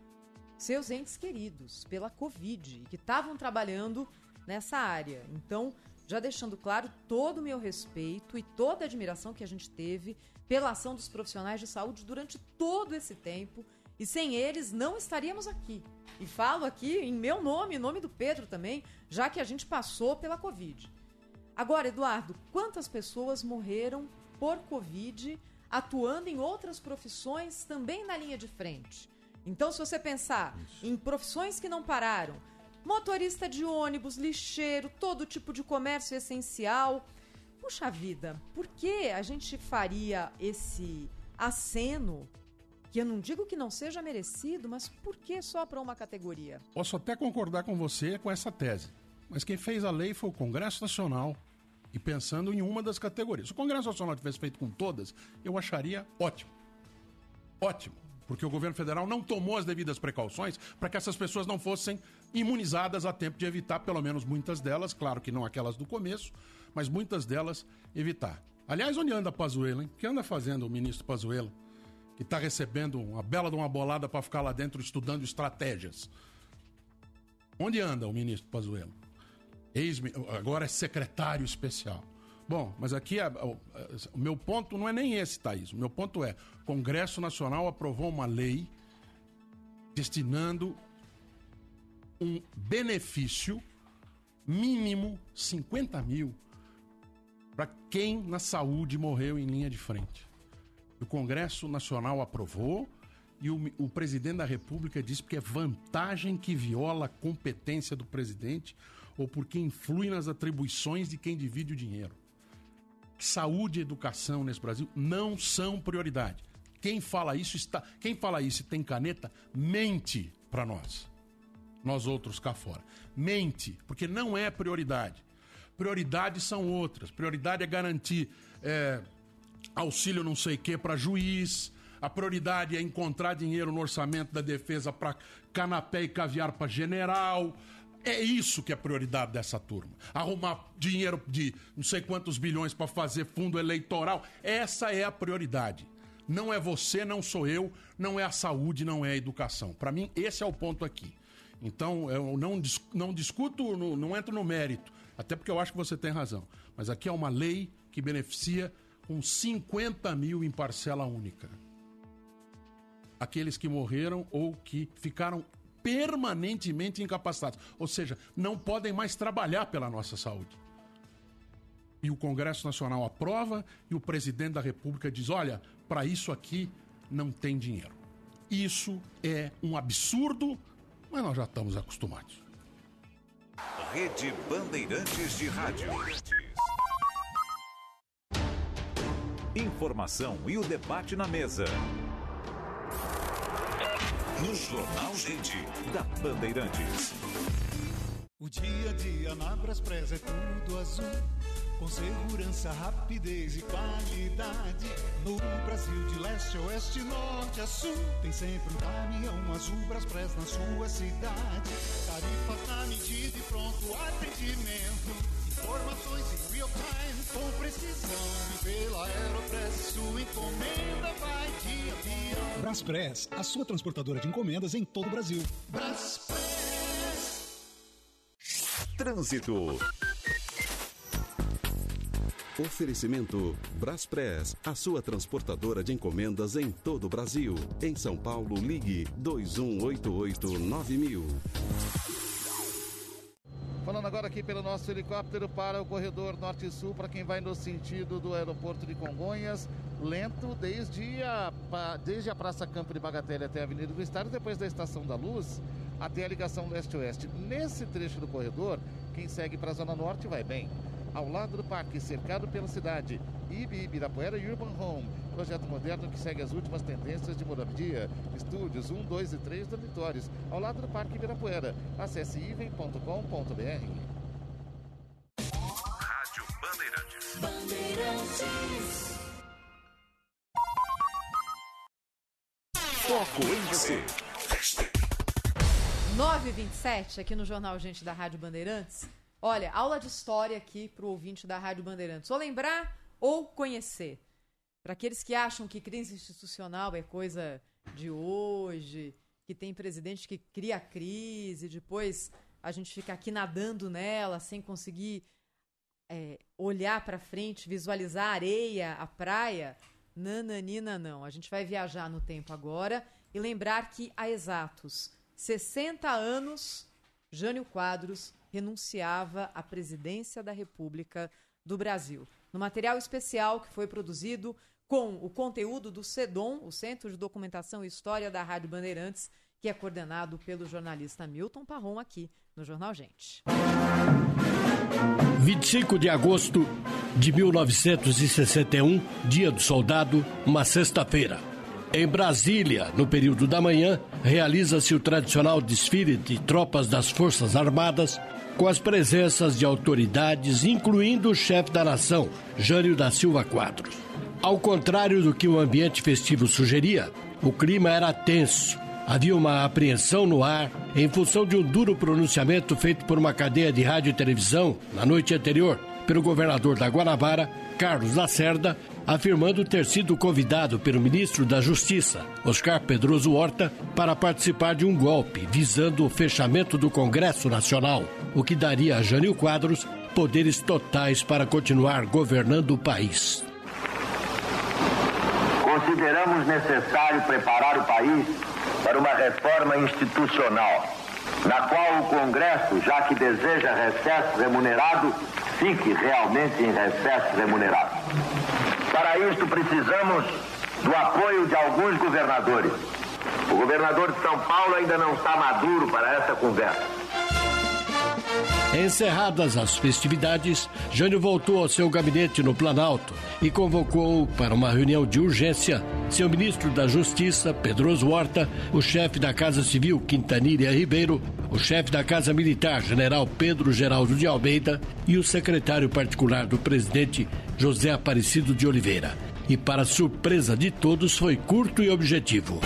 seus entes queridos pela Covid e que estavam trabalhando nessa área. Então, já deixando claro todo o meu respeito e toda a admiração que a gente teve pela ação dos profissionais de saúde durante todo esse tempo. E sem eles não estaríamos aqui. E falo aqui em meu nome, em nome do Pedro também, já que a gente passou pela Covid. Agora, Eduardo, quantas pessoas morreram por Covid atuando em outras profissões também na linha de frente? Então, se você pensar em profissões que não pararam, motorista de ônibus, lixeiro, todo tipo de comércio essencial. Puxa vida, por que a gente faria esse aceno? Que eu não digo que não seja merecido, mas por que só para uma categoria? Posso até concordar com você com essa tese, mas quem fez a lei foi o Congresso Nacional e pensando em uma das categorias. Se o Congresso Nacional tivesse feito com todas, eu acharia ótimo. Ótimo. Porque o governo federal não tomou as devidas precauções para que essas pessoas não fossem imunizadas a tempo de evitar, pelo menos muitas delas, claro que não aquelas do começo, mas muitas delas evitar. Aliás, onde anda Pazuello, hein? O que anda fazendo o ministro Pazuello? Que está recebendo uma bela de uma bolada para ficar lá dentro estudando estratégias. Onde anda o ministro Pazuello? Ex agora é secretário especial. Bom, mas aqui o meu ponto não é nem esse, Thaís. O meu ponto é: o Congresso Nacional aprovou uma lei destinando um benefício mínimo 50 mil para quem na saúde morreu em linha de frente. O Congresso Nacional aprovou e o, o presidente da República disse que é vantagem que viola a competência do presidente ou porque influi nas atribuições de quem divide o dinheiro. Saúde e educação nesse Brasil não são prioridade. Quem fala isso está, quem fala isso e tem caneta mente para nós. Nós outros cá fora. Mente, porque não é prioridade. Prioridades são outras. Prioridade é garantir é, auxílio não sei que para juiz. A prioridade é encontrar dinheiro no orçamento da defesa para canapé e caviar para general. É isso que é prioridade dessa turma. Arrumar dinheiro de não sei quantos bilhões para fazer fundo eleitoral. Essa é a prioridade. Não é você, não sou eu, não é a saúde, não é a educação. Para mim, esse é o ponto aqui. Então, eu não, não discuto, no- não entro no mérito, até porque eu acho que você tem razão. Mas aqui é uma lei que beneficia com 50 mil em parcela única. Aqueles que morreram ou que ficaram permanentemente incapacitados. Ou seja, não podem mais trabalhar pela nossa saúde. E o Congresso Nacional aprova e o presidente da República diz: olha, para isso aqui não tem dinheiro. Isso é um absurdo, mas nós já estamos acostumados. Rede Bandeirantes de Rádio. Informação e o debate na mesa. No Jornal Gente, da Bandeirantes. O dia a dia na é tudo azul. Com segurança, rapidez e qualidade. No Brasil, de leste a oeste, norte a sul. Tem sempre um caminhão azul Braspress na sua cidade. Tarifas na medida e pronto atendimento. Informações em real time com precisão. E pela Aeropress, sua encomenda vai de avião. Braspress, a sua transportadora de encomendas em todo o Brasil. Trânsito. Oferecimento Braspress, a sua transportadora de encomendas em todo o Brasil. Em São Paulo, ligue 2188-9000. Falando agora aqui pelo nosso helicóptero para o corredor norte-sul, para quem vai no sentido do aeroporto de Congonhas, lento desde a, desde a Praça Campo de Bagatelle até a Avenida do Estado, depois da Estação da Luz até a ligação leste-oeste. Nesse trecho do corredor, quem segue para a Zona Norte vai bem. Ao lado do parque, cercado pela cidade, IBI, Ibirapuera Urban Home, projeto moderno que segue as últimas tendências de moradia. Estúdios 1, 2 e 3 dormitórios, ao lado do Parque Ibirapuera. Acesse ivem.com.br. Rádio Bandeirantes. Bandeirantes. Foco em você. 9h27 aqui no Jornal Gente da Rádio Bandeirantes. Olha, aula de história aqui para o ouvinte da Rádio Bandeirantes. Ou lembrar ou conhecer. Para aqueles que acham que crise institucional é coisa de hoje, que tem presidente que cria crise, depois a gente fica aqui nadando nela sem conseguir é, olhar para frente, visualizar a areia, a praia. Nananina, não. A gente vai viajar no tempo agora e lembrar que há exatos 60 anos, Jânio Quadros renunciava à presidência da República do Brasil. No material especial que foi produzido com o conteúdo do CEDOM, o Centro de Documentação e História da Rádio Bandeirantes, que é coordenado pelo jornalista Milton Parron aqui no Jornal Gente. 25 de agosto de 1961, dia do soldado, uma sexta-feira. Em Brasília, no período da manhã, realiza-se o tradicional desfile de tropas das Forças Armadas, com as presenças de autoridades, incluindo o chefe da nação, Jânio da Silva Quadros. Ao contrário do que o ambiente festivo sugeria, o clima era tenso. Havia uma apreensão no ar em função de um duro pronunciamento feito por uma cadeia de rádio e televisão na noite anterior pelo governador da Guanabara, Carlos Lacerda, afirmando ter sido convidado pelo ministro da Justiça, Oscar Pedroso Horta, para participar de um golpe visando o fechamento do Congresso Nacional, o que daria a Jânio Quadros poderes totais para continuar governando o país. Consideramos necessário preparar o país para uma reforma institucional, na qual o Congresso, já que deseja recesso remunerado, fique realmente em recesso remunerado. Para isto precisamos do apoio de alguns governadores. O governador de São Paulo ainda não está maduro para essa conversa. Encerradas as festividades, Jânio voltou ao seu gabinete no Planalto e convocou para uma reunião de urgência seu ministro da Justiça, Pedroso Horta, o chefe da Casa Civil, Quintanilha Ribeiro, o chefe da Casa Militar, General Pedro Geraldo de Almeida e o secretário particular do presidente, José Aparecido de Oliveira. E, para surpresa de todos, foi curto e objetivo.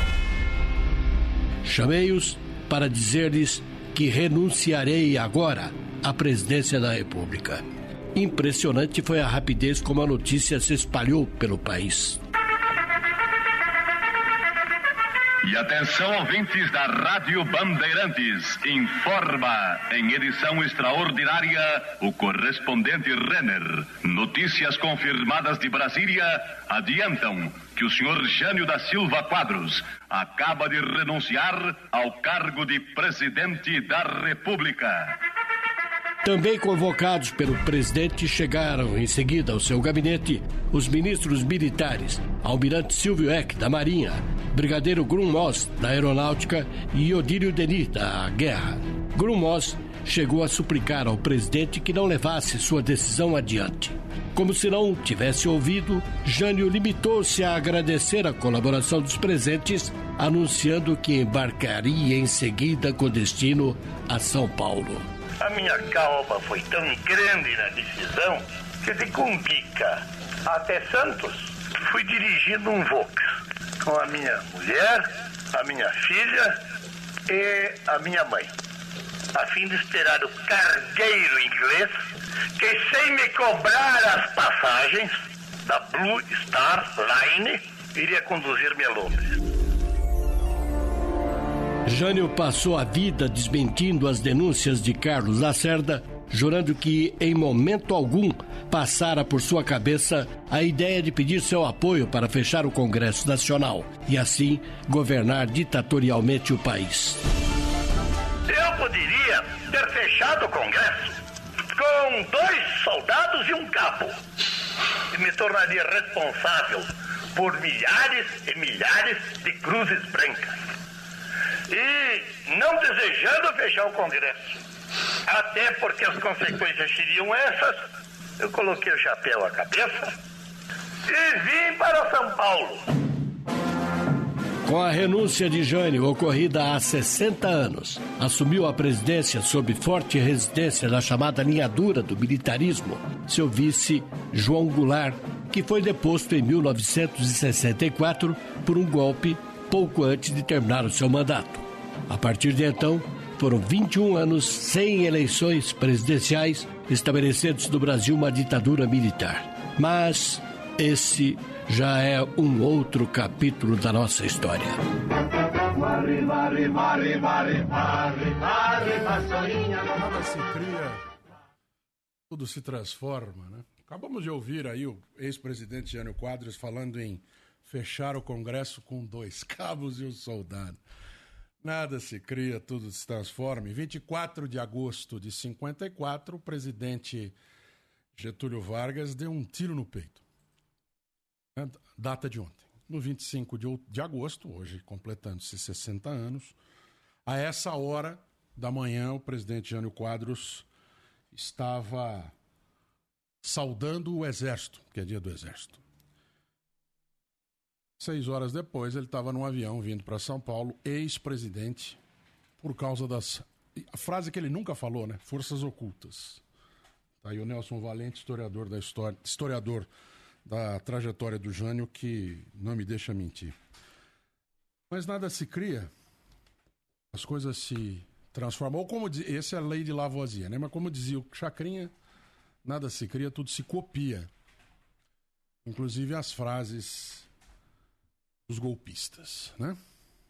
Chamei-os para dizer-lhes que renunciarei agora à presidência da República. Impressionante foi a rapidez como a notícia se espalhou pelo país. E atenção, ouvintes da Rádio Bandeirantes. Informa em edição extraordinária o correspondente Renner. Notícias confirmadas de Brasília adiantam que o senhor Jânio da Silva Quadros acaba de renunciar ao cargo de presidente da República. Também convocados pelo presidente, chegaram em seguida ao seu gabinete os ministros militares, Almirante Silvio Eck, da Marinha, Brigadeiro Grumos, da Aeronáutica e Odílio Denis, da Guerra. Grumos chegou a suplicar ao presidente que não levasse sua decisão adiante. Como se não tivesse ouvido, Jânio limitou-se a agradecer a colaboração dos presentes, anunciando que embarcaria em seguida com destino a São Paulo. A minha calma foi tão grande na decisão que de Cumbica até Santos fui dirigindo um Vox com a minha mulher, a minha filha e a minha mãe, a fim de esperar o cargueiro inglês que, sem me cobrar as passagens da Blue Star Line, iria conduzir-me a Londres. Jânio passou a vida desmentindo as denúncias de Carlos Lacerda, jurando que, em momento algum, passara por sua cabeça a ideia de pedir seu apoio para fechar o Congresso Nacional e assim governar ditatorialmente o país. Eu poderia ter fechado o Congresso com dois soldados e um cabo. E me tornaria responsável por milhares e milhares de cruzes brancas. E não desejando fechar o Congresso, até porque as consequências seriam essas, eu coloquei o chapéu à cabeça e vim para São Paulo. Com a renúncia de Jânio, ocorrida há 60 anos, assumiu a presidência sob forte resistência da chamada linha dura do militarismo, seu vice, João Goulart, que foi deposto em 1964 por um golpe pouco antes de terminar o seu mandato. A partir de então, foram 21 anos sem eleições presidenciais, estabelecendo-se no Brasil uma ditadura militar. Mas esse já é um outro capítulo da nossa história. Nada se cria, tudo se transforma, né? Acabamos de ouvir aí o ex-presidente Jânio Quadros falando em fechar o Congresso com dois cabos e um soldado. Nada se cria, tudo se transforma. Em 24 de agosto de 54, o presidente Getúlio Vargas deu um tiro no peito. É, Data de ontem. No 25 de, de agosto, hoje completando-se 60 anos, a essa hora da manhã, o presidente Jânio Quadros estava saudando o Exército, que é dia do Exército. Seis horas depois, ele estava num avião vindo para São Paulo, ex-presidente, por causa das. A frase que ele nunca falou, né? Forças ocultas. Tá aí o Nelson Valente, historiador da história, historiador da trajetória do Jânio, que não me deixa mentir. Mas nada se cria, as coisas se transformam. Ou como diz, essa é a lei de Lavoisier, né? Mas como dizia o Chacrinha, nada se cria, tudo se copia. Inclusive as frases dos golpistas, né?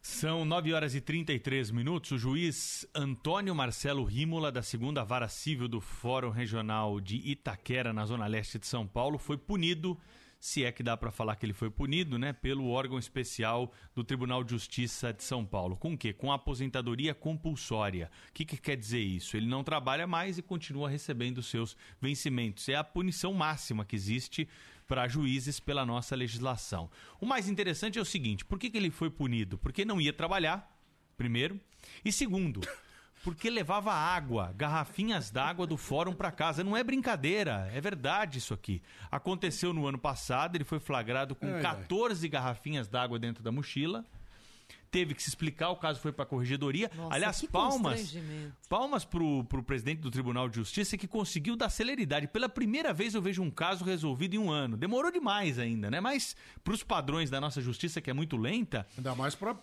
São 9 horas e 33 minutos. O juiz Antônio Marcelo Rímola, da segunda vara civil do Fórum Regional de Itaquera, na zona leste de São Paulo, foi punido, se é que dá para falar que ele foi punido, né, pelo órgão especial do Tribunal de Justiça de São Paulo. Com o quê? Com aposentadoria compulsória. O que, que quer dizer isso? Ele não trabalha mais e continua recebendo seus vencimentos. É a punição máxima que existe para juízes pela nossa legislação. O mais interessante é o seguinte: por que, que ele foi punido? Porque não ia trabalhar, primeiro, e segundo, porque levava água, garrafinhas d'água do fórum para casa. Não é brincadeira, é verdade isso aqui. Aconteceu no ano passado, ele foi flagrado com Ai, ai. 14 garrafinhas d'água dentro da mochila. Teve que se explicar, o caso foi para a corregedoria. Nossa, Aliás, que palmas. Palmas pro, pro presidente do Tribunal de Justiça que conseguiu dar celeridade. Pela primeira vez eu vejo um caso resolvido em um ano. Demorou demais ainda, né? Mas pros padrões da nossa justiça, que é muito lenta. Ainda mais para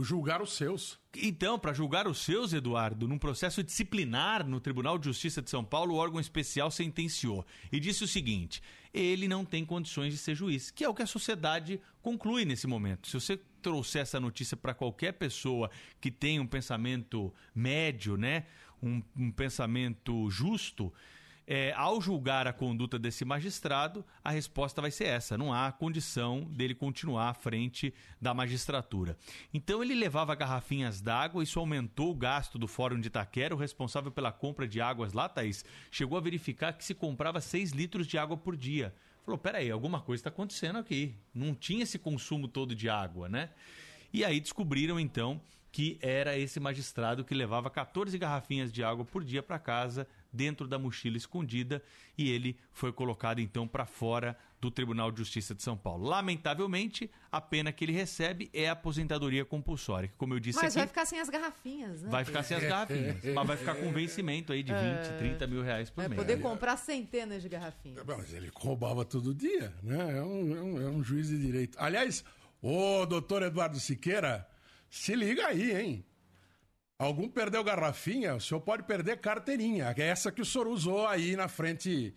julgar os seus. Então, para julgar os seus, Eduardo, num processo disciplinar no Tribunal de Justiça de São Paulo, o órgão especial sentenciou e disse o seguinte: ele não tem condições de ser juiz, que é o que a sociedade conclui nesse momento. Se você trouxer essa notícia para qualquer pessoa que tem um pensamento médio, né, um, um pensamento justo, é, ao julgar a conduta desse magistrado, a resposta vai ser essa: não há condição dele continuar à frente da magistratura. Então ele levava garrafinhas d'água, isso aumentou o gasto do Fórum de Itaquera. O responsável pela compra de águas lá, Thaís, chegou a verificar que se comprava 6 litros de água por dia. Falou: peraí, alguma coisa está acontecendo aqui. Não tinha esse consumo todo de água, né? E aí descobriram então que era esse magistrado que levava 14 garrafinhas de água por dia para casa dentro da mochila escondida e ele foi colocado então para fora do Tribunal de Justiça de São Paulo. Lamentavelmente, a pena que ele recebe é a aposentadoria compulsória, que como eu disse Mas aqui, vai ficar sem as garrafinhas, né? vai ficar sem as garrafinhas, mas vai ficar com um vencimento aí de 20, É. 30 mil reais por Vai mês. poder comprar centenas de garrafinhas. Mas ele roubava todo dia, né? É um, é um, é um juiz de direito. Aliás, ô doutor Eduardo Siqueira, se liga aí, hein? Algum perdeu garrafinha, o senhor pode perder carteirinha. é Essa que o senhor usou aí na frente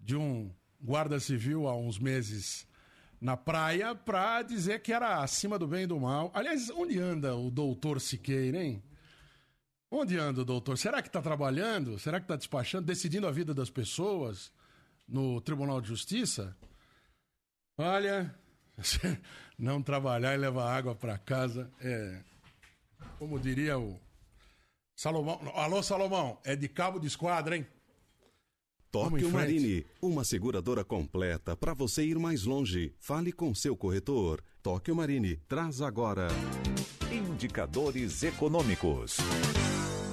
de um guarda civil há uns meses na praia pra dizer que era acima do bem e do mal. Aliás, onde anda o doutor Siqueira, hein? Onde anda o doutor? Será que está trabalhando? Será que está despachando, decidindo a vida das pessoas? no Tribunal de Justiça, olha, não trabalhar e levar água para casa é, como diria o Salomão. Alô, Salomão, é de cabo de esquadra, hein? Tóquio. Marine, uma seguradora completa para você ir mais longe. Fale com seu corretor. Tóquio Marine, traz agora. Indicadores econômicos.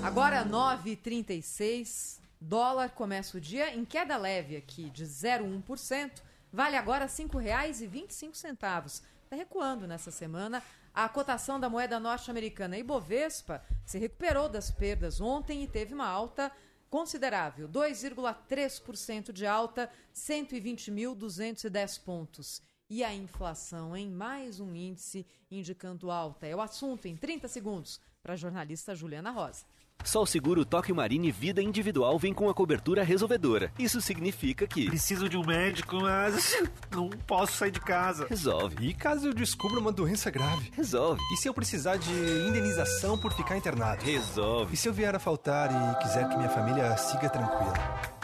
Agora 9h36, dólar começa o dia em queda leve aqui de 0,1%, vale agora R$ 5,25. Está recuando nessa semana. A cotação da moeda norte-americana Ibovespa se recuperou das perdas ontem e teve uma alta considerável, 2,3% de alta, 120.210 pontos. E a inflação em mais um índice indicando alta. É o assunto em 30 segundos para a jornalista Juliana Rosa. Só o seguro Toque Marine Vida Individual vem com a cobertura resolvedora. Isso significa que. Preciso de um médico, mas não posso sair de casa. Resolve. E caso eu descubra uma doença grave? Resolve. E se eu precisar de indenização por ficar internado? Resolve. E se eu vier a faltar e quiser que minha família siga tranquila?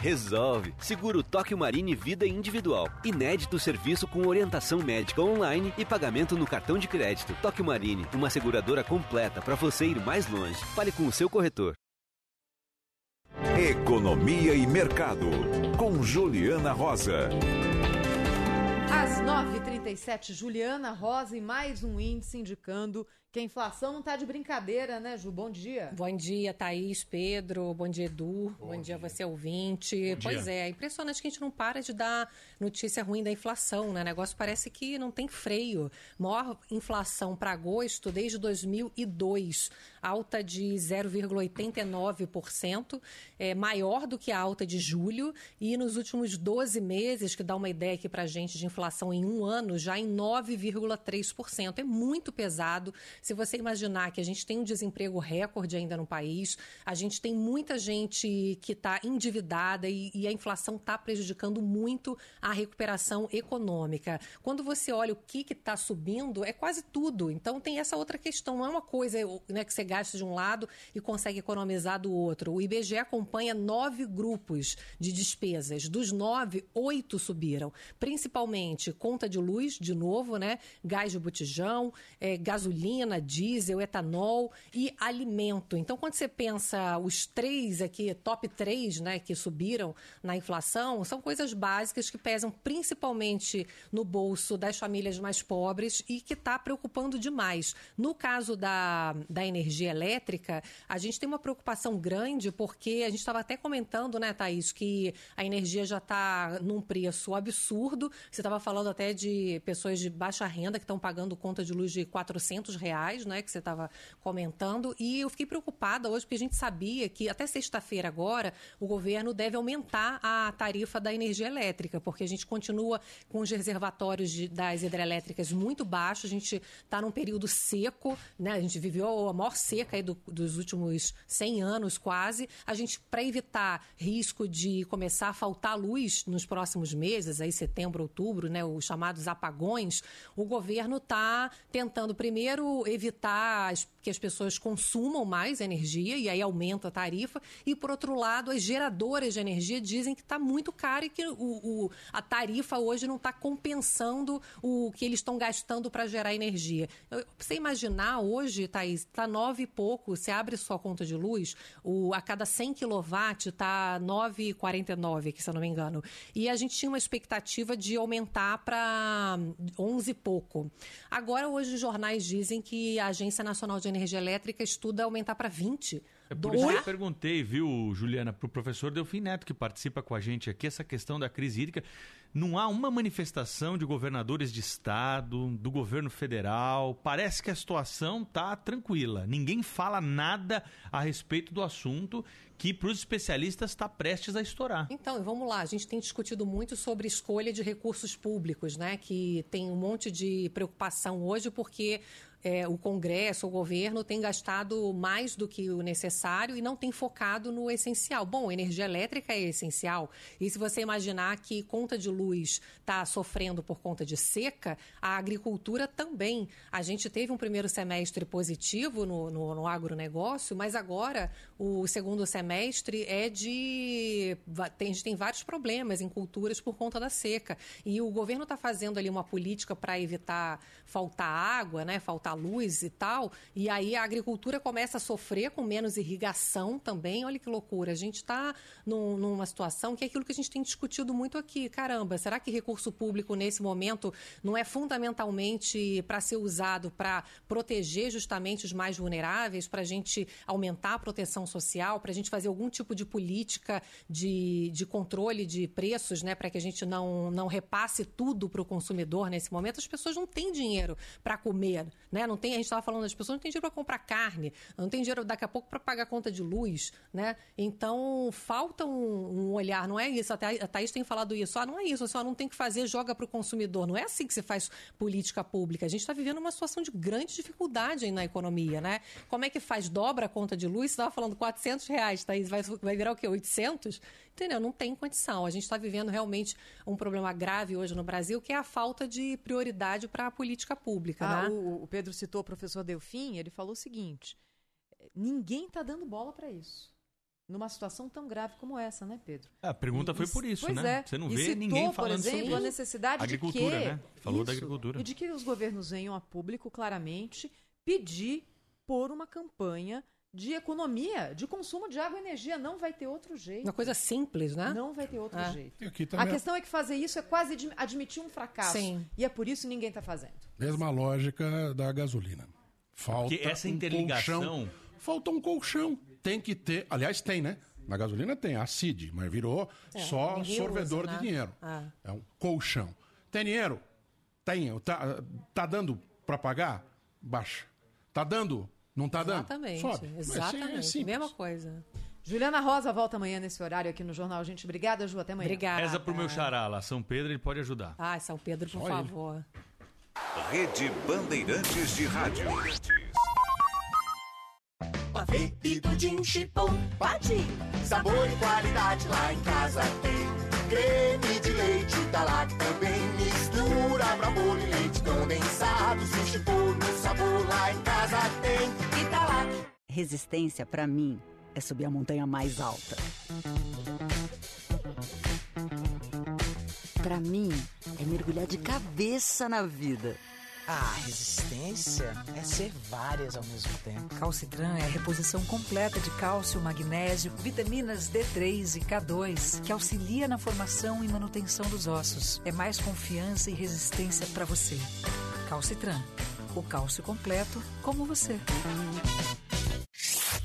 Resolve. Seguro Toque Marine Vida Individual. Inédito serviço com orientação médica online e pagamento no cartão de crédito. Toque Marine, uma seguradora completa para você ir mais longe. Fale com o seu corretor. Economia e Mercado, com Juliana Rosa. Às 9h37, Juliana Rosa e mais um índice indicando que a inflação não está de brincadeira, né, Ju? Bom dia. Bom dia, Thaís, Pedro, bom dia, Edu, bom, bom dia. dia você ouvinte. Bom pois dia. é, é impressionante que a gente não para de dar notícia ruim da inflação, né? O negócio parece que não tem freio. Maior inflação para agosto desde 2002, alta de 0,89%, é maior do que a alta de julho e nos últimos 12 meses, que dá uma ideia aqui para gente de inflação em um ano, já em 9,3%. É muito pesado. Se você imaginar que a gente tem um desemprego recorde ainda no país, a gente tem muita gente que está endividada e, e, a inflação está prejudicando muito a recuperação econômica. Quando você olha o que está subindo, é quase tudo. Então tem essa outra questão. Não é uma coisa né, que você gasta de um lado e consegue economizar do outro. O IBGE acompanha nove grupos de despesas. Dos nove, oito subiram. Principalmente conta de luz, de novo, né? Gás de botijão, é, gasolina diesel, etanol e alimento. Então, quando você pensa os três aqui, top três, né, que subiram na inflação, são coisas básicas que pesam principalmente no bolso das famílias mais pobres e que está preocupando demais. No caso da, da energia elétrica, a gente tem uma preocupação grande porque a gente estava até comentando, né, Thaís, que a energia já está num preço absurdo. Você estava falando até de pessoas de baixa renda que estão pagando conta de luz de 400 reais reais, né, que você estava comentando, e eu fiquei preocupada hoje porque a gente sabia que até sexta-feira agora o governo deve aumentar a tarifa da energia elétrica, porque a gente continua com os reservatórios de, das hidrelétricas muito baixos, a gente está num período seco, né, a gente viveu a maior seca do, dos últimos 100 anos quase, a gente, para evitar risco de começar a faltar luz nos próximos meses, aí setembro, outubro, né, os chamados apagões, o governo está tentando primeiro evitar que as pessoas consumam mais energia e aí aumenta a tarifa. E, por outro lado, as geradoras de energia dizem que está muito caro e que o, o, a tarifa hoje não está compensando o que eles estão gastando para gerar energia. Eu, você imaginar hoje, Thaís, está nove e pouco, você abre sua conta de luz, o, a cada 100 kW está 9,49, aqui, se eu não me engano. E a gente tinha uma expectativa de aumentar para 11 e pouco. Agora, hoje, os jornais dizem que a Agência Nacional de Energia Elétrica estuda aumentar para 20. É por isso que eu perguntei, viu, Juliana, para o professor Delfim Neto, que participa com a gente aqui, essa questão da crise hídrica. Não há uma manifestação de governadores de estado, do governo federal. Parece que a situação está tranquila. Ninguém fala nada a respeito do assunto que para os especialistas está prestes a estourar. Então, vamos lá. A gente tem discutido muito sobre escolha de recursos públicos, né? Que tem um monte de preocupação hoje, porque é, o Congresso, o governo tem gastado mais do que o necessário e não tem focado no essencial. Bom, energia elétrica é essencial. E se você imaginar que conta de luz está sofrendo por conta de seca, a agricultura também. A gente teve um primeiro semestre positivo no, no, no agronegócio, mas agora o segundo semestre é de. A gente tem vários problemas em culturas por conta da seca. E o governo está fazendo ali uma política para evitar faltar água, né? Faltar luz e tal. E aí a agricultura começa a sofrer com menos irrigação também. Olha que loucura. A gente está num, numa situação que é aquilo que a gente tem discutido muito aqui. Caramba, será que recurso público nesse momento não é fundamentalmente para ser usado para proteger justamente os mais vulneráveis, para a gente aumentar a proteção social, para a gente fazer algum tipo de política de, de controle de preços, né? Para que a gente não, não repasse tudo para o consumidor nesse momento. As pessoas não têm dinheiro para comer, né? Não tem, a gente estava falando, as pessoas não têm dinheiro para comprar carne, não tem dinheiro daqui a pouco para pagar conta de luz, né? Então falta um, um, olhar, não é isso. Até a Thaís tem falado isso. Ah, não é isso, você não tem que fazer, joga para o consumidor. Não é assim que se faz política pública. A gente está vivendo uma situação de grande dificuldade na economia, né? Como é que faz? Dobra a conta de luz? Você estava falando 400 reais, Thaís, vai, vai virar o quê? 800? Entendeu? Não tem condição. A gente está vivendo realmente um problema grave hoje no Brasil, que é a falta de prioridade para a política pública. Ah, né? o, o Pedro citou o professor Delfim, ele falou o seguinte: ninguém está dando bola para isso. Numa situação tão grave como essa, né, Pedro? A pergunta E- foi por isso, pois né? É. Você não E vê citou, ninguém falando por exemplo, sobre a isso. necessidade Agricultura, de que... né? Falou da agricultura. E de que os governos venham a público, claramente, pedir por uma campanha de economia, de consumo de água e energia. Não vai ter outro jeito. Uma coisa simples, né? Não vai ter outro É. jeito. Aqui A também questão é que fazer isso é quase admi- admitir um fracasso. Sim. E é por isso que ninguém está fazendo. Mesma lógica da gasolina. Falta Porque essa um interligação- colchão. Falta um colchão. Tem que ter. Aliás, tem, né? Na gasolina tem a CID, mas virou É, só sorvedor usa, né? de dinheiro. Ah. É um colchão. Tem dinheiro? Tem. Tá, tá dando para pagar? Baixa. Tá dando? Não tá dando? Exatamente. Sobe. Mas é Exatamente. simples. Mesma coisa. Juliana Rosa volta amanhã nesse horário aqui no Jornal Gente. Obrigada, Ju. Até amanhã. Obrigada. Reza pro meu xará lá, São Pedro, ele pode ajudar. Ai, São Pedro, por Só ele. favor. Rede Bandeirantes de Rádio. Pavê e pudim chipom, pati. Sabor e qualidade lá em casa tem. Creme de leite da Lac também. Mistura pra bolo e leite condensado. Chipom no sabor lá em casa tem. Resistência, pra mim, é subir a montanha mais alta. Pra mim, é mergulhar de cabeça na vida. Ah, resistência é ser várias ao mesmo tempo. Calcitran é a reposição completa de cálcio, magnésio, vitaminas D3 e K2, que auxilia na formação e manutenção dos ossos. É mais confiança e resistência para você. Calcitran, o cálcio completo como você.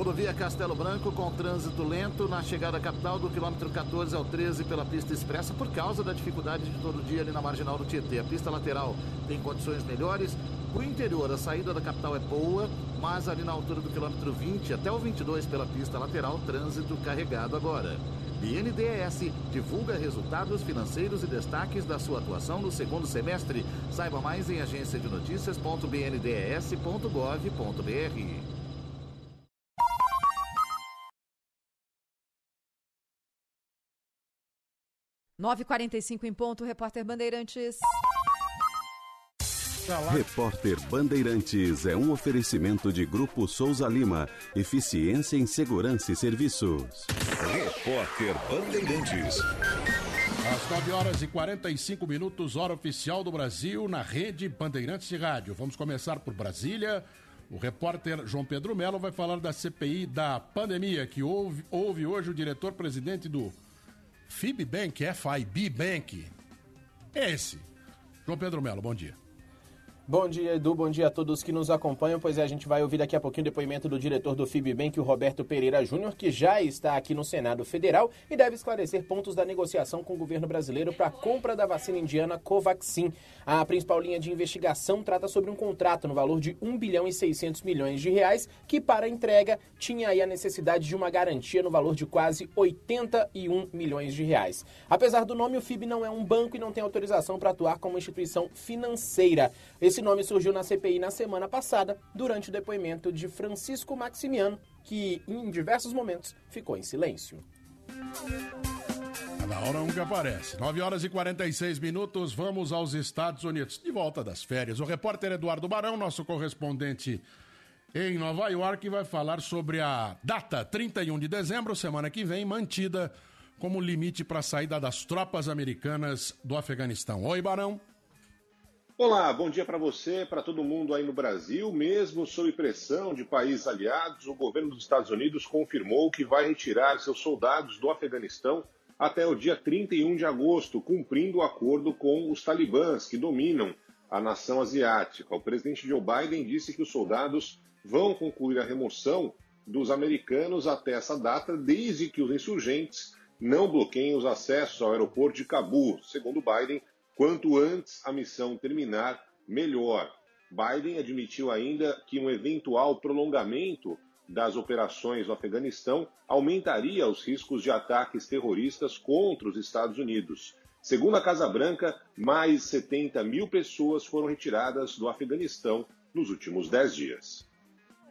Rodovia Castelo Branco com trânsito lento na chegada à capital do quilômetro 14 ao 13 pela pista expressa por causa da dificuldade de todo dia ali na marginal do Tietê. A pista lateral tem condições melhores. O interior, a saída da capital é boa, mas ali na altura do quilômetro 20 até o 22 pela pista lateral, trânsito carregado agora. BNDES divulga resultados financeiros e destaques da sua atuação no segundo semestre. Saiba mais em agenciadenoticias.bndes.gov.br. Nove e 45 em ponto, repórter Bandeirantes. Repórter Bandeirantes é um oferecimento de Grupo Souza Lima. Eficiência em Segurança e Serviços. Repórter Bandeirantes. Às 9 horas e 45 minutos, hora oficial do Brasil, na rede Bandeirantes de Rádio. Vamos começar por Brasília. O repórter João Pedro Melo vai falar da CPI da pandemia, que houve, houve hoje o diretor-presidente do FIBBank, FIB Bank. Esse. João Pedro Melo, bom dia. Bom dia, Edu. Bom dia a todos que nos acompanham. Pois é, a gente vai ouvir daqui a pouquinho o depoimento do diretor do FIBBank, o Roberto Pereira Júnior, que já está aqui no Senado Federal e deve esclarecer pontos da negociação com o governo brasileiro para a compra da vacina indiana Covaxin. A principal linha de investigação trata sobre um contrato no valor de 1 bilhão e 600 milhões de reais, que para entrega tinha aí a necessidade de uma garantia no valor de quase 81 milhões de reais. Apesar do nome, o FIB não é um banco e não tem autorização para atuar como instituição financeira. Esse nome surgiu na CPI na semana passada, durante o depoimento de Francisco Maximiano, que em diversos momentos ficou em silêncio. Cada hora um que aparece. 9 horas e 46 minutos, vamos aos Estados Unidos. De volta das férias. O repórter Eduardo Barão, nosso correspondente em Nova York, vai falar sobre a data 31 de dezembro, semana que vem, mantida como limite para a saída das tropas americanas do Afeganistão. Oi, Barão. Olá, bom dia para você, para todo mundo aí no Brasil. Mesmo sob pressão de países aliados, o governo dos Estados Unidos confirmou que vai retirar seus soldados do Afeganistão até o dia 31 de agosto, cumprindo o acordo com os talibãs que dominam a nação asiática. O presidente Joe Biden disse que os soldados vão concluir a remoção dos americanos até essa data, desde que os insurgentes não bloqueiem os acessos ao aeroporto de Cabul. Segundo Biden, quanto antes a missão terminar, melhor. Biden admitiu ainda que um eventual prolongamento das operações no Afeganistão aumentaria os riscos de ataques terroristas contra os Estados Unidos. Segundo a Casa Branca, mais 70 mil pessoas foram retiradas do Afeganistão nos últimos 10 dias.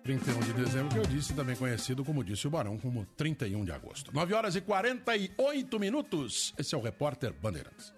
31 de dezembro, que eu disse, também conhecido, como disse o Barão, como 31 de agosto. 9 horas e 48 minutos. Esse é o repórter Bandeirantes.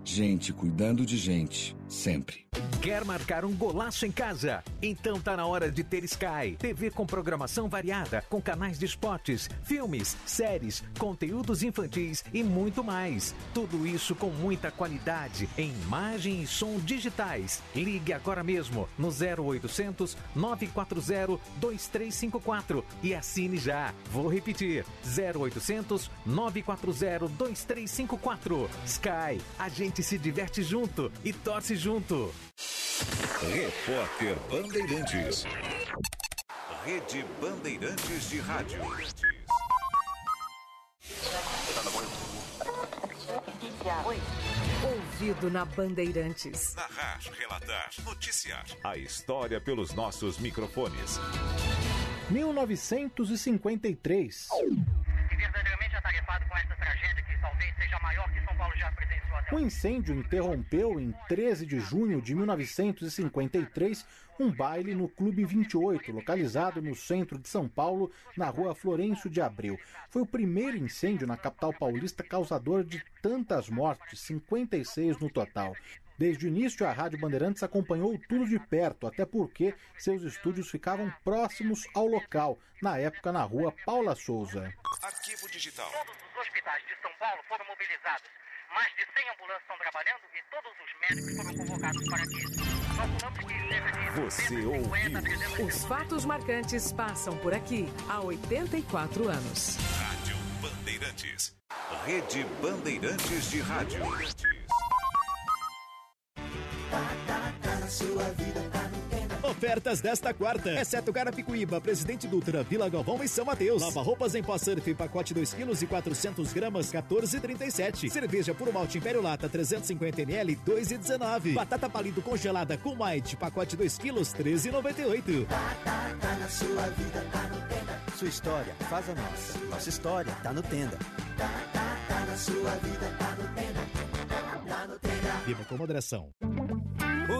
Gente cuidando de gente, sempre. Quer marcar um golaço em casa? Então tá na hora de ter Sky. TV com programação variada, com canais de esportes, filmes, séries, conteúdos infantis e muito mais. Tudo isso com muita qualidade em imagem e som digitais. Ligue agora mesmo no 0800 940 2354 e assine já. Vou repetir: 0800 940 2354. Sky, a gente se diverte junto e torce junto. Repórter Bandeirantes. Rede Bandeirantes de Rádio. Ouvido na Bandeirantes. Narrar, relatar, noticiar. A história pelos nossos microfones. 1953. verdadeiramente atarefado com esta tragédia que talvez seja a maior que São Paulo já presenciou até O incêndio interrompeu em 13 de junho de 1953 um baile no Clube 28, localizado no centro de São Paulo, na rua Florencio de Abreu. Foi o primeiro incêndio na capital paulista causador de tantas mortes, 56 no total. Desde o início, a Rádio Bandeirantes acompanhou tudo de perto, até porque seus estúdios ficavam próximos ao local, na época na rua Paula Souza. Arquivo Digital. Todos os hospitais de São Paulo foram mobilizados. Mais de 100 ambulâncias estão trabalhando e todos os médicos foram convocados para aqui. Calculamos que cerca de Você 250 a 300 Os fatos marcantes passam por aqui há 84 anos. Rádio Bandeirantes. Rede Bandeirantes de Rádio. Ofertas desta quarta. Exceto Carapicuíba, Presidente Dutra, Vila Galvão e São Mateus. Lava roupas em pó surf, pacote 2 kg e 400 gramas, 14,37. Cerveja puro malte Império Lata, 350 ml, 2,19. Batata palito congelada com maite, pacote 2 kg, 13,98. Tá na sua vida, tá no Tenda. Sua história faz a nossa. Nossa história tá no Tenda. Tá na sua vida, tá no Tenda. Tá no Tenda. Viva com moderação.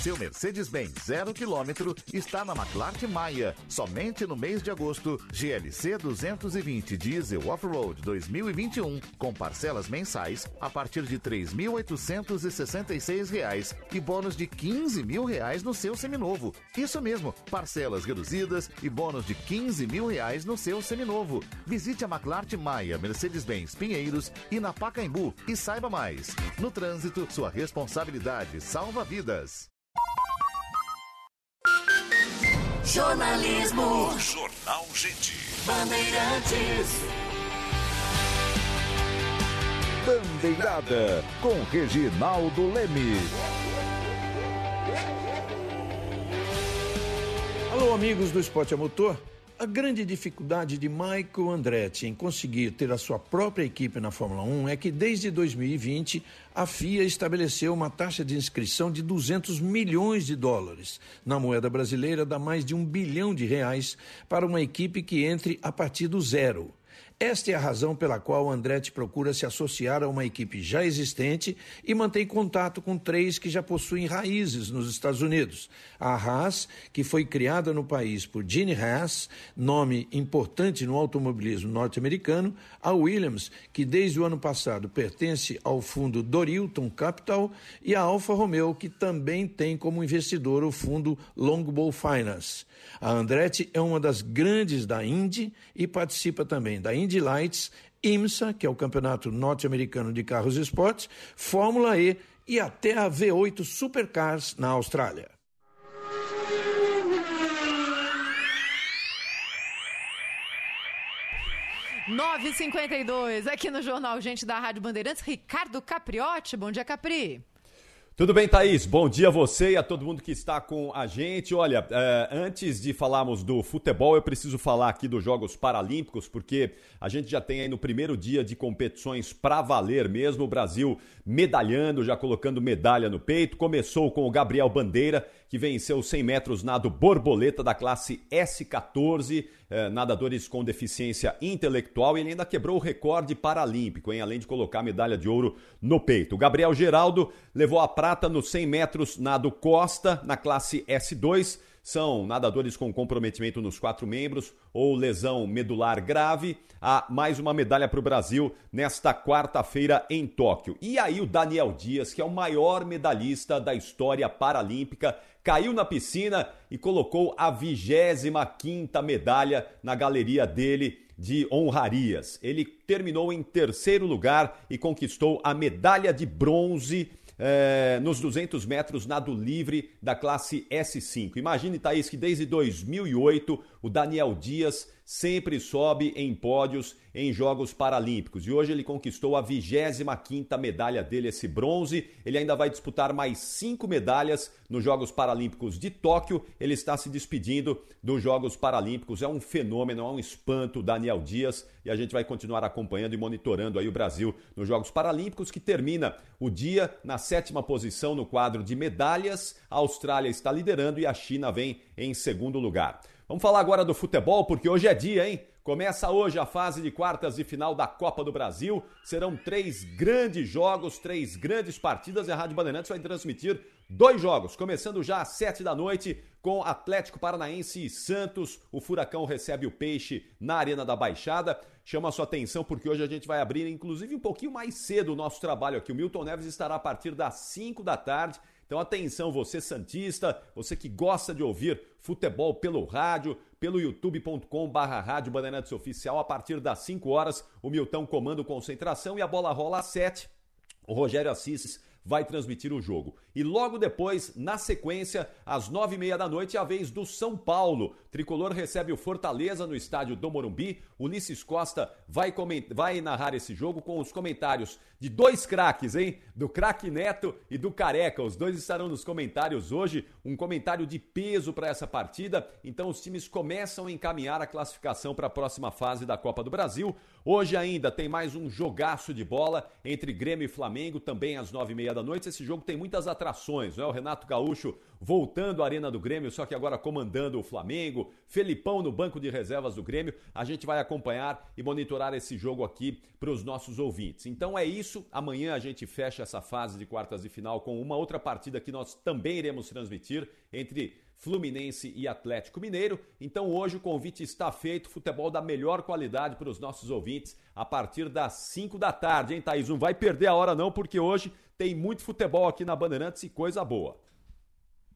Seu Mercedes-Benz zero quilômetro está na McLart Maia. Somente no mês de agosto, GLC 220 Diesel Off-Road 2021, com parcelas mensais a partir de 3.866 reais e bônus de 15 mil reais no seu seminovo. Isso mesmo, parcelas reduzidas e bônus de 15 mil reais no seu seminovo. Visite a McLart Maia Mercedes-Benz Pinheiros e na Pacaembu e saiba mais. No trânsito, sua responsabilidade salva vidas. Jornalismo. Jornal Gente. Bandeirantes. Bandeirada com Reginaldo Leme. Alô, amigos do Esporte a Motor. A grande dificuldade de Michael Andretti em conseguir ter a sua própria equipe na Fórmula 1 é que desde 2020 a FIA estabeleceu uma taxa de inscrição de 200 milhões de dólares. Na moeda brasileira, dá mais de um bilhão de reais para uma equipe que entre a partir do zero. Esta é a razão pela qual Andretti procura se associar a uma equipe já existente e mantém contato com três que já possuem raízes nos Estados Unidos. A Haas, que foi criada no país por Gene Haas, nome importante no automobilismo norte-americano, a Williams, que desde o ano passado pertence ao fundo Dorilton Capital, e a Alfa Romeo, que também tem como investidor o fundo Longbow Finance. A Andretti é uma das grandes da Indy e participa também da Indy Lights, IMSA, que é o Campeonato Norte-Americano de Carros Esportes, Fórmula E e até a V8 Supercars na Austrália. Nove e 52 aqui no Jornal Gente da Rádio Bandeirantes, Ricardo Capriotti. Bom dia, Capri. Tudo bem, Thaís? Bom dia a você e a todo mundo que está com a gente. Olha, eh, antes de falarmos do futebol, eu preciso falar aqui dos Jogos Paralímpicos, porque a gente já tem aí no primeiro dia de competições para valer mesmo, o Brasil medalhando, já colocando medalha no peito. Começou com o Gabriel Bandeira, que venceu os 100 metros nado borboleta da classe S14, eh, nadadores com deficiência intelectual, e ele ainda quebrou o recorde paralímpico, hein? além de colocar a medalha de ouro no peito. O Gabriel Geraldo levou a prata nos 100 metros nado costa, na classe S2, são nadadores com comprometimento nos quatro membros ou lesão medular grave. Há mais uma medalha para o Brasil nesta quarta-feira em Tóquio. E aí o Daniel Dias, que é o maior medalhista da história paralímpica, caiu na piscina e colocou a 25ª medalha na galeria dele de honrarias. Ele terminou em terceiro lugar e conquistou a medalha de bronze é, nos 200 metros nado livre da classe S5. Imagine, Thaís, que desde 2008 o Daniel Dias sempre sobe em pódios em Jogos Paralímpicos e hoje ele conquistou a 25ª medalha dele, esse bronze. Ele ainda vai disputar mais cinco medalhas nos Jogos Paralímpicos de Tóquio. Ele está se despedindo dos Jogos Paralímpicos. É um fenômeno, é um espanto, Daniel Dias, e a gente vai continuar acompanhando e monitorando aí o Brasil nos Jogos Paralímpicos, que termina o dia na sétima posição no quadro de medalhas. A Austrália está liderando e a China vem em segundo lugar. Vamos falar agora do futebol, porque hoje é dia, hein? Começa hoje a fase de quartas de final da Copa do Brasil. Serão três grandes jogos, três grandes partidas e a Rádio Bandeirantes vai transmitir dois jogos, começando já às sete da noite com Atlético Paranaense e Santos. O Furacão recebe o Peixe na Arena da Baixada. Chama a sua atenção porque hoje a gente vai abrir, inclusive, um pouquinho mais cedo o nosso trabalho aqui. O Milton Neves estará a partir das 5 da tarde. Então atenção, você santista, você que gosta de ouvir futebol pelo rádio, pelo youtube.com barra rádio Bandeirantes Oficial, a partir das 5 horas, o Milton comando concentração e a bola rola às 7. O Rogério Assis vai transmitir o jogo. E logo depois, na sequência, às nove e meia da noite, é a vez do São Paulo. Tricolor recebe o Fortaleza no estádio do Morumbi. Ulisses Costa vai, vai narrar esse jogo com os comentários de dois craques, hein? Do craque Neto e do Careca. Os dois estarão nos comentários hoje. Um comentário de peso para essa partida. Então os times começam a encaminhar a classificação para a próxima fase da Copa do Brasil. Hoje ainda tem mais um jogaço de bola entre Grêmio e Flamengo, também às nove e meia da noite. Esse jogo tem muitas não é? O Renato Gaúcho voltando à Arena do Grêmio, só que agora comandando o Flamengo. Felipão no banco de reservas do Grêmio. A gente vai acompanhar e monitorar esse jogo aqui para os nossos ouvintes. Então é isso. Amanhã a gente fecha essa fase de quartas de final com uma outra partida que nós também iremos transmitir entre Fluminense e Atlético Mineiro. Então hoje o convite está feito, futebol da melhor qualidade para os nossos ouvintes a partir das 5 da tarde, hein, Thaís? Não vai perder a hora não, porque hoje tem muito futebol aqui na Bandeirantes e coisa boa.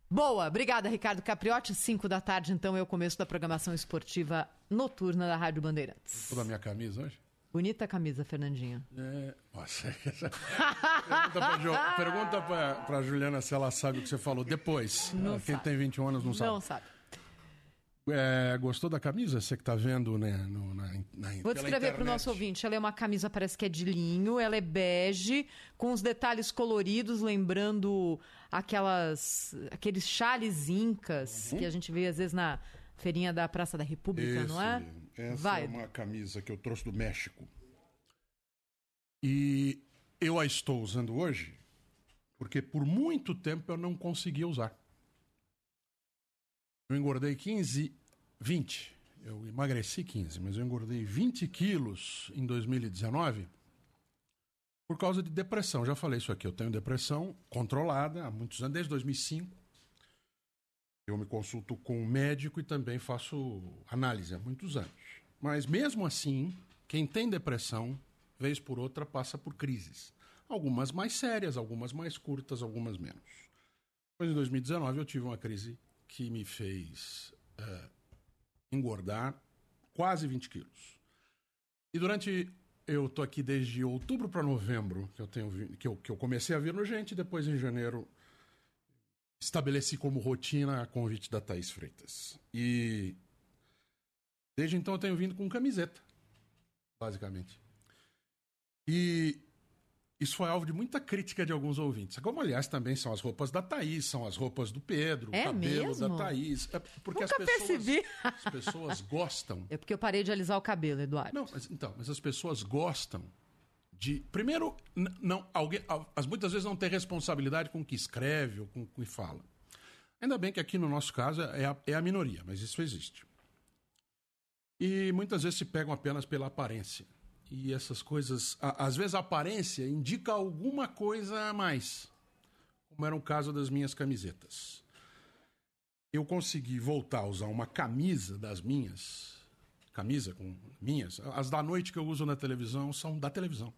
Boa, obrigada Ricardo Capriotti. 5 da tarde, então, é o começo da programação esportiva noturna da Rádio Bandeirantes. Toda a minha camisa hoje? Bonita camisa, Fernandinha. É, nossa, pergunta pra Juliana se ela sabe o que você falou depois. Não Quem sabe. tem 21 anos não sabe. Não sabe. É, gostou da camisa? Você que tá vendo, né? No, na, na, Vou descrever para o nosso ouvinte. Ela é uma camisa, parece que é de linho, ela é bege, com os detalhes coloridos, lembrando aquelas, aqueles chales incas Uhum. que a gente vê às vezes na feirinha da Praça da República, Esse não é? Essa Vai. é uma camisa que eu trouxe do México. E eu a estou usando hoje porque por muito tempo eu não conseguia usar. Eu engordei 15, 20. Eu emagreci 15, mas eu engordei 20 quilos em 2019 por causa de depressão. Já falei isso aqui. Eu tenho depressão controlada há muitos anos, desde 2005. Eu me consulto com um médico e também faço análise há muitos anos. Mas mesmo assim, quem tem depressão, vez por outra, passa por crises. Algumas mais sérias, algumas mais curtas, algumas menos. Pois em 2019 eu tive uma crise que me fez eh, engordar quase 20 quilos. E durante. Eu tô aqui desde outubro para novembro, que eu, tenho, que, eu, que eu comecei a vir no Gente, depois em janeiro estabeleci como rotina a convite da Thaís Freitas. E desde então eu tenho vindo com camiseta, basicamente. E isso foi alvo de muita crítica de alguns ouvintes. Como, aliás, também são as roupas da Thaís, são as roupas do Pedro, É o cabelo mesmo? da Thaís. É porque Nunca as pessoas, percebi. as pessoas gostam. É porque eu parei de alisar o cabelo, Eduardo. Não, mas, então, mas as pessoas gostam de. Primeiro, não, alguém, as, muitas vezes não tem responsabilidade com o que escreve ou com o que fala. Ainda bem que aqui no nosso caso é a, é a minoria, mas isso existe. E muitas vezes se pegam apenas pela aparência. E essas coisas. a- às vezes a aparência indica alguma coisa a mais. Como era o caso das minhas camisetas. Eu consegui voltar a usar uma camisa das minhas. Camisa com minhas. As da noite que eu uso na televisão são da televisão.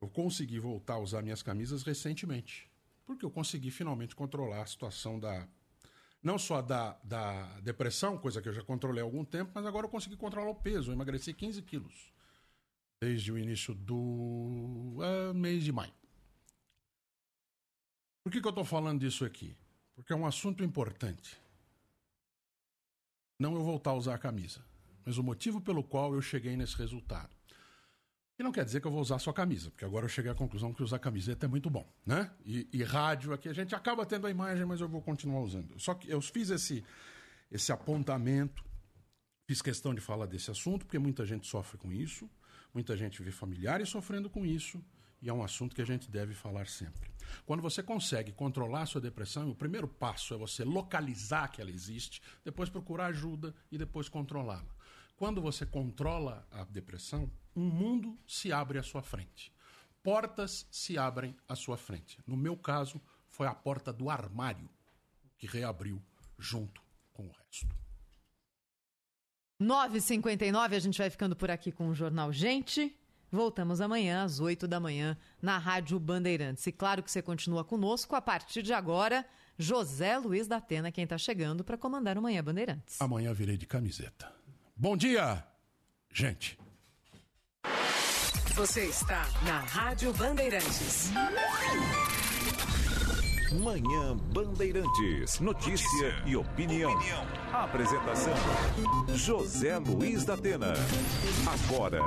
Eu consegui voltar a usar minhas camisas recentemente. Porque eu consegui finalmente controlar a situação da. Não só da, da depressão, coisa que eu já controlei há algum tempo, mas agora eu consegui controlar o peso. Eu emagreci 15 quilos. Desde o início do ah, mês de maio. Por que, que eu estou falando disso aqui? Porque é um assunto importante. Não eu voltar a usar a camisa, mas o motivo pelo qual eu cheguei nesse resultado. E não quer dizer que eu vou usar só camisa, porque agora eu cheguei à conclusão que usar camiseta é muito bom, né? E, e rádio aqui a gente acaba tendo a imagem, mas eu vou continuar usando. Só que eu fiz esse, esse apontamento, fiz questão de falar desse assunto, porque muita gente sofre com isso, muita gente vê familiares sofrendo com isso, e é um assunto que a gente deve falar sempre. Quando você consegue controlar a sua depressão, o primeiro passo é você localizar que ela existe, depois procurar ajuda e depois controlá-la. Quando você controla a depressão, um mundo se abre à sua frente. Portas se abrem à sua frente. No meu caso, foi a porta do armário que reabriu junto com o resto. 9h59, a gente vai ficando por aqui com o Jornal Gente. Voltamos amanhã às 8 da manhã na Rádio Bandeirantes. E claro que você continua conosco a partir de agora. José Luiz da Atena, quem está chegando para comandar o Manhã Bandeirantes. Amanhã virei de camiseta. Bom dia, gente. Você está na Rádio Bandeirantes. Manhã Bandeirantes. Notícia, e opinião. Apresentação: José Luiz da Atena. Agora.